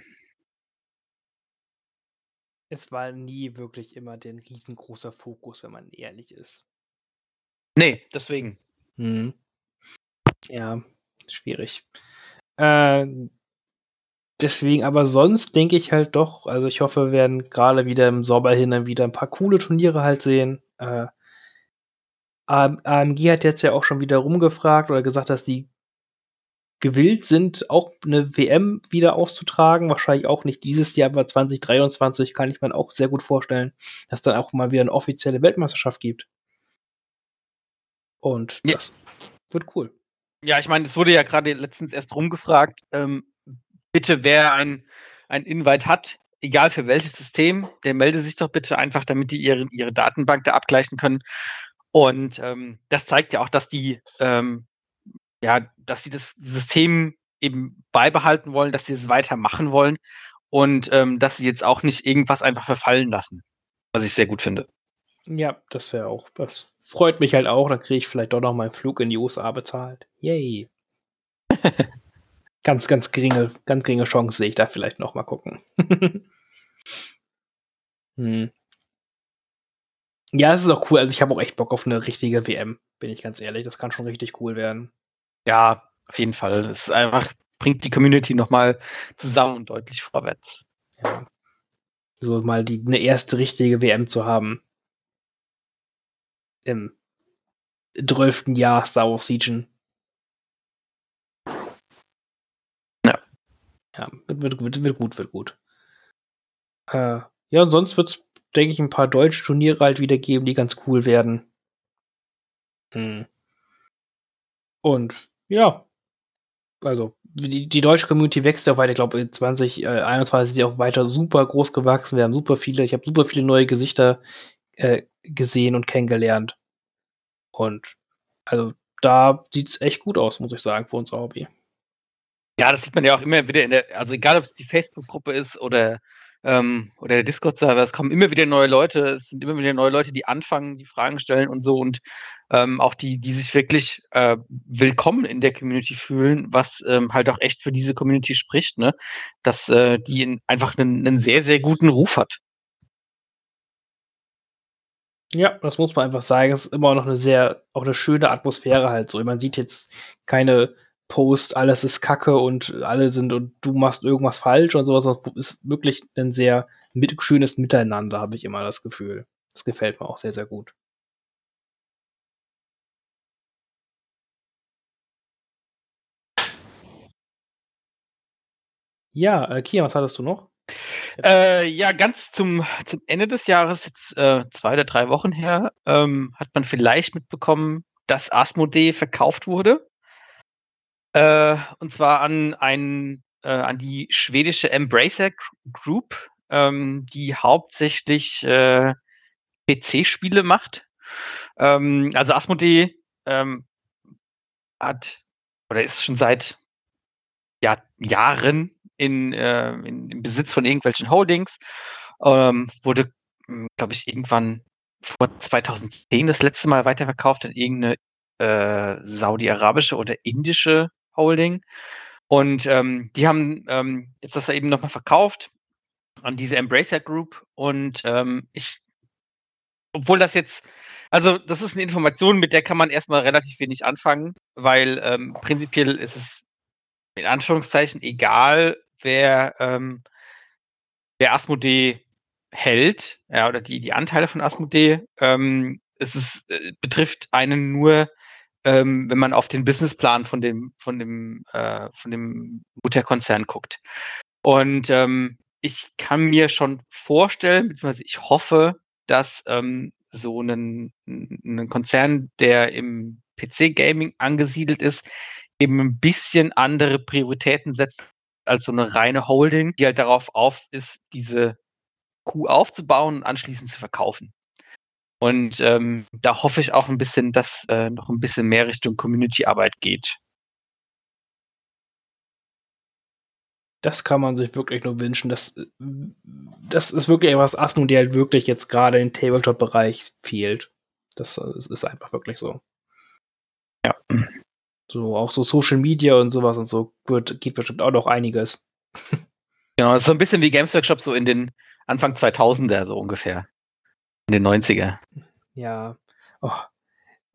Es war nie wirklich immer der riesengroßer Fokus, wenn man ehrlich ist. Nee, deswegen. Hm. Ja, schwierig. Äh, deswegen, aber sonst denke ich halt doch, also ich hoffe, wir werden gerade wieder im Sommer hin dann wieder ein paar coole Turniere halt sehen. Äh, AM AMG hat jetzt ja auch schon wieder rumgefragt oder gesagt, dass die gewillt sind, auch eine WM wieder auszutragen. Wahrscheinlich auch nicht dieses Jahr, aber 2023 kann ich mir auch sehr gut vorstellen, dass dann auch mal wieder eine offizielle Weltmeisterschaft gibt. Und Ja. das wird cool. Ja, ich meine, es wurde ja gerade letztens erst rumgefragt, ähm, bitte wer ein, ein Invite hat, egal für welches System, der melde sich doch bitte einfach, damit die ihre, ihre Datenbank da abgleichen können. Und ähm, das zeigt ja auch, dass die, ähm, ja, dass sie das System eben beibehalten wollen, dass sie es weitermachen wollen und ähm, dass sie jetzt auch nicht irgendwas einfach verfallen lassen. Was ich sehr gut finde. Ja, das wäre auch, das freut mich halt auch. Dann kriege ich vielleicht doch noch meinen Flug in die USA bezahlt. Yay. ganz, ganz geringe, ganz geringe Chance sehe ich da vielleicht noch mal gucken. hm. Ja, es ist auch cool. Also ich habe auch echt Bock auf eine richtige WM, bin ich ganz ehrlich. Das kann schon richtig cool werden. Ja, auf jeden Fall. Es ist einfach, bringt die Community nochmal zusammen und deutlich vorwärts. Ja. So mal die eine erste richtige WM zu haben. Im 12. Jahr Star Wars Legion. Ja. Ja, wird, wird, wird, wird gut, wird gut. Äh, ja, und sonst wird's, denke ich, ein paar deutsche Turniere halt wieder geben, die ganz cool werden. Hm. Und ja, also die, die deutsche Community wächst ja auch weiter. Ich glaube, 2021 ist sie auch weiter super groß gewachsen. Wir haben super viele, ich habe super viele neue Gesichter äh, gesehen und kennengelernt. Und also da sieht's echt gut aus, muss ich sagen, für unser Hobby. Ja, das sieht man ja auch immer wieder in der, also egal ob es die Facebook-Gruppe ist oder ähm, oder der Discord-Server, es kommen immer wieder neue Leute, es sind immer wieder neue Leute, die anfangen, die Fragen stellen und so und ähm, auch die, die sich wirklich äh, willkommen in der Community fühlen, was ähm, halt auch echt für diese Community spricht, ne? Dass äh, die in, einfach einen, einen sehr, sehr guten Ruf hat. Ja, das muss man einfach sagen. Es ist immer noch eine sehr, auch eine schöne Atmosphäre halt so. Man sieht jetzt keine Post, alles ist Kacke und alle sind und du machst irgendwas falsch und sowas. Das ist wirklich ein sehr mit, schönes Miteinander, habe ich immer das Gefühl. Das gefällt mir auch sehr, sehr gut. Ja, äh, Kia, was hattest du noch? Äh, ja, ganz zum, zum Ende des Jahres, jetzt äh, zwei oder drei Wochen her, ähm, hat man vielleicht mitbekommen, dass Asmodee verkauft wurde. Äh, und zwar an ein, äh, an die schwedische Embracer Group, ähm, die hauptsächlich äh, PC-Spiele macht. Ähm, also Asmodee ähm, hat oder ist schon seit ja, Jahren in, äh, in, im Besitz von irgendwelchen Holdings. Ähm, wurde, hm, glaube ich, irgendwann vor 2010 das letzte Mal weiterverkauft an irgendeine äh, saudi-arabische oder indische Holding. Und ähm, die haben ähm, jetzt das eben nochmal verkauft an diese Embracer Group. Und ähm, ich, obwohl das jetzt, also das ist eine Information, mit der kann man erstmal relativ wenig anfangen, weil ähm, prinzipiell ist es in Anführungszeichen egal, wer, ähm, wer Asmodee hält, ja, oder die, die Anteile von Asmodee. Ähm, es ist, äh, betrifft einen nur, ähm, wenn man auf den Businessplan von dem, von dem, äh, von dem Mutterkonzern guckt. Und ähm, ich kann mir schon vorstellen, beziehungsweise ich hoffe, dass ähm, so ein, ein Konzern, der im PC-Gaming angesiedelt ist, eben ein bisschen andere Prioritäten setzt als so eine reine Holding, die halt darauf auf ist, diese Kuh aufzubauen und anschließend zu verkaufen. Und ähm, da hoffe ich auch ein bisschen, dass äh, noch ein bisschen mehr Richtung Community-Arbeit geht. Das kann man sich wirklich nur wünschen. Das, das ist wirklich etwas Asmodee halt wirklich jetzt gerade im Tabletop-Bereich fehlt. Das, das ist einfach wirklich so. Ja. So, auch so Social Media und sowas und so wird, geht bestimmt auch noch einiges. Genau, so ein bisschen wie Games Workshop so in den Anfang 2000er, so ungefähr. In den 90er. Ja. Oh.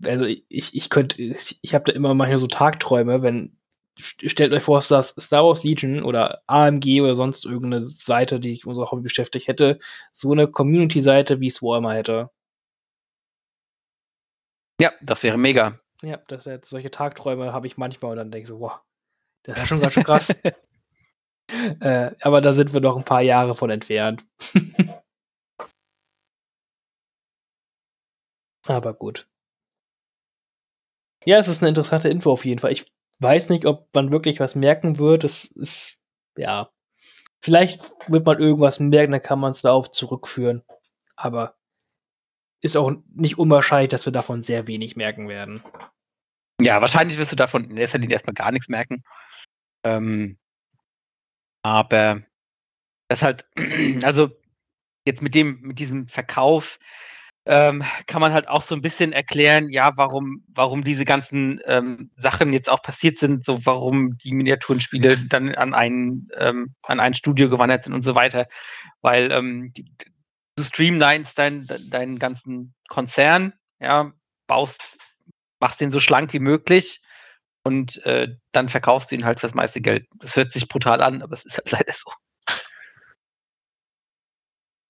Also ich, ich könnte, ich, ich habe da immer manchmal so Tagträume, wenn, stellt euch vor, dass Star Wars Legion oder AMG oder sonst irgendeine Seite, die ich unser Hobby beschäftigt hätte, so eine Community-Seite wie Swarmer hätte. Ja, das wäre mega. Ja, das solche Tagträume habe ich manchmal und dann denke ich so, wow, das ist schon ganz schön krass. äh, aber da sind wir noch ein paar Jahre von entfernt. aber gut. Ja, es ist eine interessante Info auf jeden Fall. Ich weiß nicht, ob man wirklich was merken wird. Es ist, ja. Vielleicht wird man irgendwas merken, dann kann man es darauf zurückführen. Aber ist auch nicht unwahrscheinlich, dass wir davon sehr wenig merken werden. Ja, wahrscheinlich wirst du davon in erster Linie erstmal gar nichts merken. Ähm, aber das halt, also jetzt mit dem, mit diesem Verkauf ähm, kann man halt auch so ein bisschen erklären, ja, warum, warum diese ganzen ähm, Sachen jetzt auch passiert sind, so warum die Miniaturenspiele dann an ein, ähm, an ein Studio gewandert sind und so weiter. Weil ähm, die, du streamlinest deinen ganzen Konzern, ja, baust, machst den so schlank wie möglich und äh, dann verkaufst du ihn halt fürs meiste Geld. Das hört sich brutal an, aber es ist halt leider so.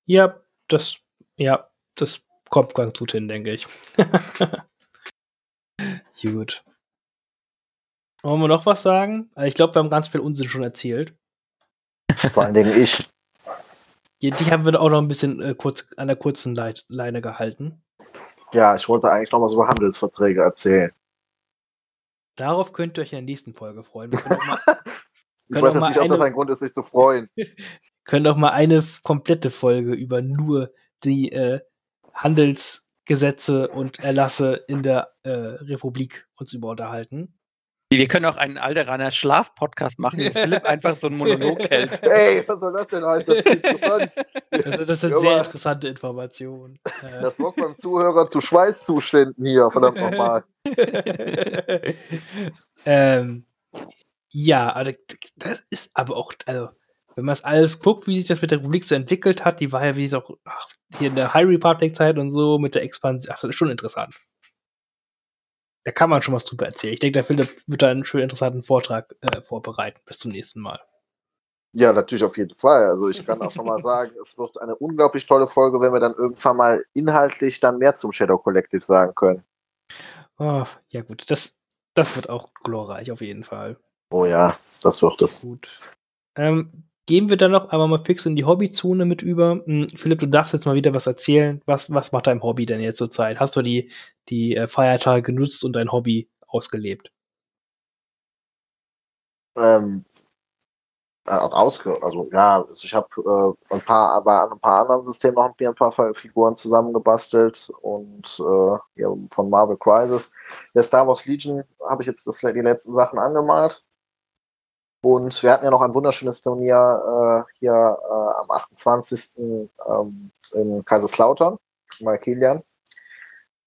Ja, das, ja, das kommt ganz gut hin, denke ich. gut. Wollen wir noch was sagen? Ich glaube, wir haben ganz viel Unsinn schon erzählt. Vor allen Dingen ich. Die, die haben wir auch noch ein bisschen äh, kurz an der kurzen Leit Leine gehalten. Ja, ich wollte eigentlich noch was über Handelsverträge erzählen. Darauf könnt ihr euch in der nächsten Folge freuen. Wir können mal, ich weiß jetzt nicht, ob das ein Grund ist, sich zu freuen. können doch mal eine komplette Folge über nur die äh, Handelsgesetze und Erlasse in der äh, Republik uns über unterhalten. Wir können auch einen Alderaner Schlaf-Podcast machen, wo Philipp einfach so einen Monolog hält. Hey, was soll das denn heißen? Das ist interessant. Das, das sind Ja, sehr interessante Informationen. Äh, Das sorgt beim Zuhörer zu Schweißzuständen hier, verdammt nochmal. ähm, ja, also das ist aber auch, also, wenn man es alles guckt, wie sich das mit der Republik so entwickelt hat, die war ja wie es auch ach, hier in der High Republic-Zeit und so mit der Expansion, ach, das ist schon interessant. Da kann man schon was drüber erzählen. Ich denke, der Philipp wird da einen schönen interessanten Vortrag äh, vorbereiten. Bis zum nächsten Mal. Ja, natürlich auf jeden Fall. Also ich kann auch schon mal sagen, es wird eine unglaublich tolle Folge, wenn wir dann irgendwann mal inhaltlich dann mehr zum Shadow Collective sagen können. Oh, ja gut, das, das wird auch glorreich auf jeden Fall. Oh ja, das wird es. Gut. Ähm, gehen wir dann noch einmal mal fix in die Hobbyzone mit über. Hm, Philipp, du darfst jetzt mal wieder was erzählen. Was, was macht dein Hobby denn jetzt zur Zeit? Hast du die, die äh, Feiertage genutzt und dein Hobby ausgelebt? Ähm, äh, ausge also ja, also ich habe äh, ein paar bei ein paar anderen Systemen noch ein paar Figuren zusammengebastelt und äh, ja, von Marvel Crisis. Der Star Wars Legion habe ich jetzt das, die letzten Sachen angemalt. Und wir hatten ja noch ein wunderschönes Turnier äh, hier äh, am 28. Ähm, in Kaiserslautern, bei Kilian.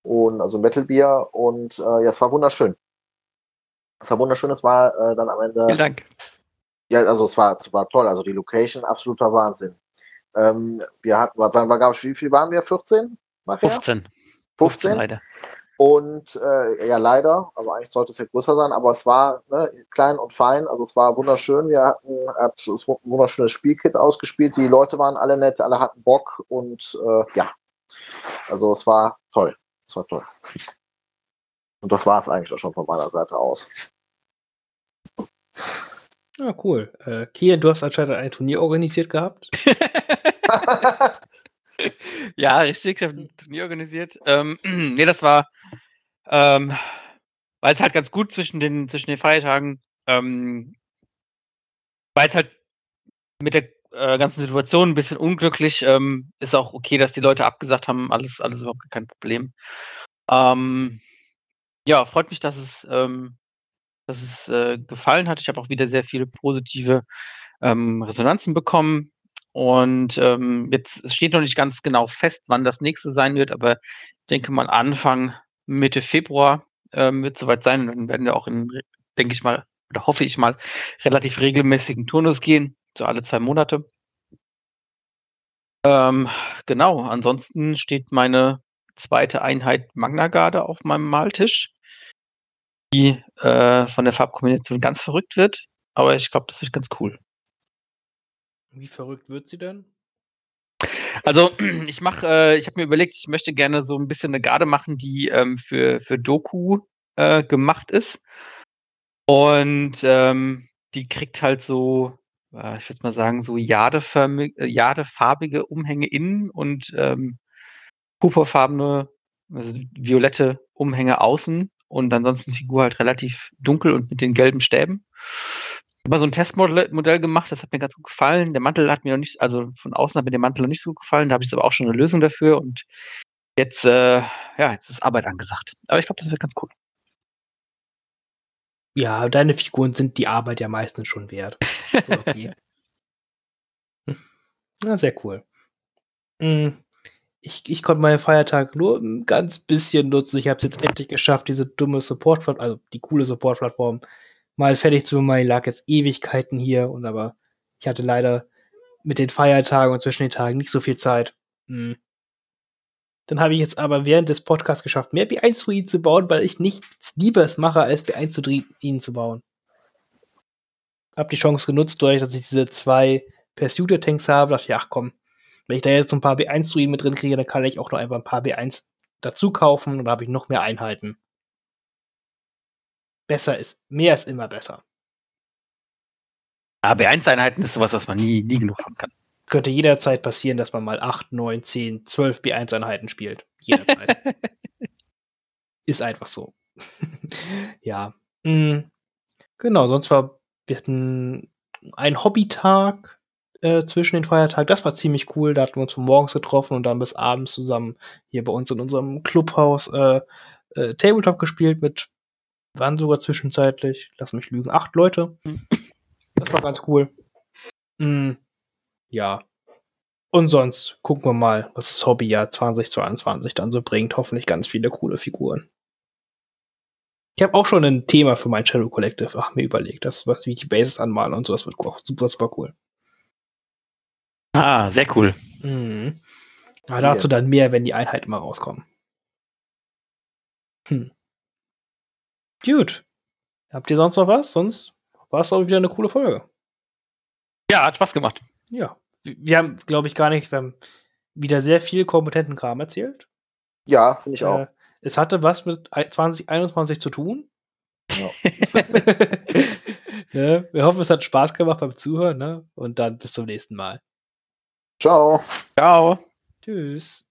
Und also Metal Beer. Und äh, ja, es war wunderschön. Es war wunderschön, es war äh, dann am Ende. Vielen Dank. Ja, also es war, es war toll. Also die Location, absoluter Wahnsinn. Ähm, wir hatten, wann war, gab wie viel waren wir? 14? Nachher? 15. 15? leider. Und äh, ja, leider, also eigentlich sollte es ja größer sein, aber es war ne, klein und fein, also es war wunderschön. Wir hatten er hat ein wunderschönes Spielkit ausgespielt, die Leute waren alle nett, alle hatten Bock und äh, ja, also es war toll. Es war toll. Und das war es eigentlich auch schon von meiner Seite aus. Ah, cool. Äh, Kian, du hast anscheinend ein Turnier organisiert gehabt. ja, richtig. Ich habe ein Turnier organisiert. Ähm, nee, das war, ähm, war jetzt halt ganz gut zwischen den, zwischen den Feiertagen. Ähm, war jetzt halt mit der äh, ganzen Situation ein bisschen unglücklich. Ähm, ist auch okay, dass die Leute abgesagt haben. Alles, alles überhaupt kein Problem. Ähm, ja, freut mich, dass es, ähm, dass es äh, gefallen hat. Ich habe auch wieder sehr viele positive ähm, Resonanzen bekommen. Und ähm, jetzt steht noch nicht ganz genau fest, wann das nächste sein wird, aber ich denke mal Anfang Mitte Februar ähm, wird soweit sein. Und dann werden wir auch in, denke ich mal, oder hoffe ich mal, relativ regelmäßigen Turnus gehen, so alle zwei Monate. Ähm, genau, ansonsten steht meine zweite Einheit Magna Garde auf meinem Maltisch, die äh, von der Farbkombination ganz verrückt wird, aber ich glaube, das wird ganz cool. Wie verrückt wird sie denn? Also ich mache, äh, ich habe mir überlegt, ich möchte gerne so ein bisschen eine Garde machen, die ähm, für, für Doku äh, gemacht ist. Und ähm, die kriegt halt so, äh, ich würde mal sagen, so äh, jadefarbige Umhänge innen und ähm, purpurfarbene, also violette Umhänge außen und ansonsten die Figur halt relativ dunkel und mit den gelben Stäben. Ich habe mal so ein Testmodell Modell gemacht, das hat mir ganz gut gefallen. Der Mantel hat mir noch nicht, also von außen hat mir der Mantel noch nicht so gut gefallen. Da habe ich aber auch schon eine Lösung dafür und jetzt, äh, ja, jetzt ist Arbeit angesagt. Aber ich glaube, das wird ganz cool. Ja, deine Figuren sind die Arbeit ja meistens schon wert. Okay. Na, sehr cool. Hm, Ich, ich konnte meine Feiertage nur ein ganz bisschen nutzen. Ich habe es jetzt endlich geschafft, diese dumme Support, also die coole Support-Plattform mal fertig zu machen. Die lag jetzt Ewigkeiten hier und aber ich hatte leider mit den Feiertagen und zwischen den Tagen nicht so viel Zeit. Hm. Dann habe ich jetzt aber während des Podcasts geschafft, mehr B1-Druiden zu bauen, weil ich nichts Liebes mache, als B1-Druiden zu bauen. Hab die Chance genutzt, dadurch, dass ich diese zwei Pursuit-Tanks habe, dachte ich, ach komm, wenn ich da jetzt ein paar B1-Druiden mit drin kriege, dann kann ich auch noch einfach ein paar B1 dazu kaufen und da habe ich noch mehr Einheiten. Besser ist, mehr ist immer besser. Aber B1-Einheiten ist sowas, was man nie, nie genug haben kann. Könnte jederzeit passieren, dass man mal 8, 9, 10, 12 B1-Einheiten spielt. Jederzeit. ist einfach so. ja. Mhm. Genau, sonst war, wir hatten einen Hobbytag äh, zwischen den Feiertagen. Das war ziemlich cool. Da hatten wir uns von morgens getroffen und dann bis abends zusammen hier bei uns in unserem Clubhaus äh, äh, Tabletop gespielt mit Waren sogar zwischenzeitlich, lass mich lügen, acht Leute. Das war ganz cool. Hm, ja. Und sonst gucken wir mal, was das Hobbyjahr 2022 dann so bringt. Hoffentlich ganz viele coole Figuren. Ich habe auch schon ein Thema für mein Shadow Collective ach, mir überlegt, das was wie die Bases anmalen und so, das wird auch super, super cool. Ah, sehr cool. Mhm. Aber dazu dann mehr, wenn die Einheiten mal rauskommen. Hm. Gut. Habt ihr sonst noch was? Sonst war es, glaube ich, wieder eine coole Folge. Ja, hat Spaß gemacht. Ja. Wir haben, glaube ich, gar nicht, wir haben wieder sehr viel kompetenten Kram erzählt. Ja, finde ich auch. Äh, es hatte was mit 2021 zu tun. Ja. ne? Wir hoffen, es hat Spaß gemacht beim Zuhören. Ne? Und dann bis zum nächsten Mal. Ciao. Ciao. Tschüss.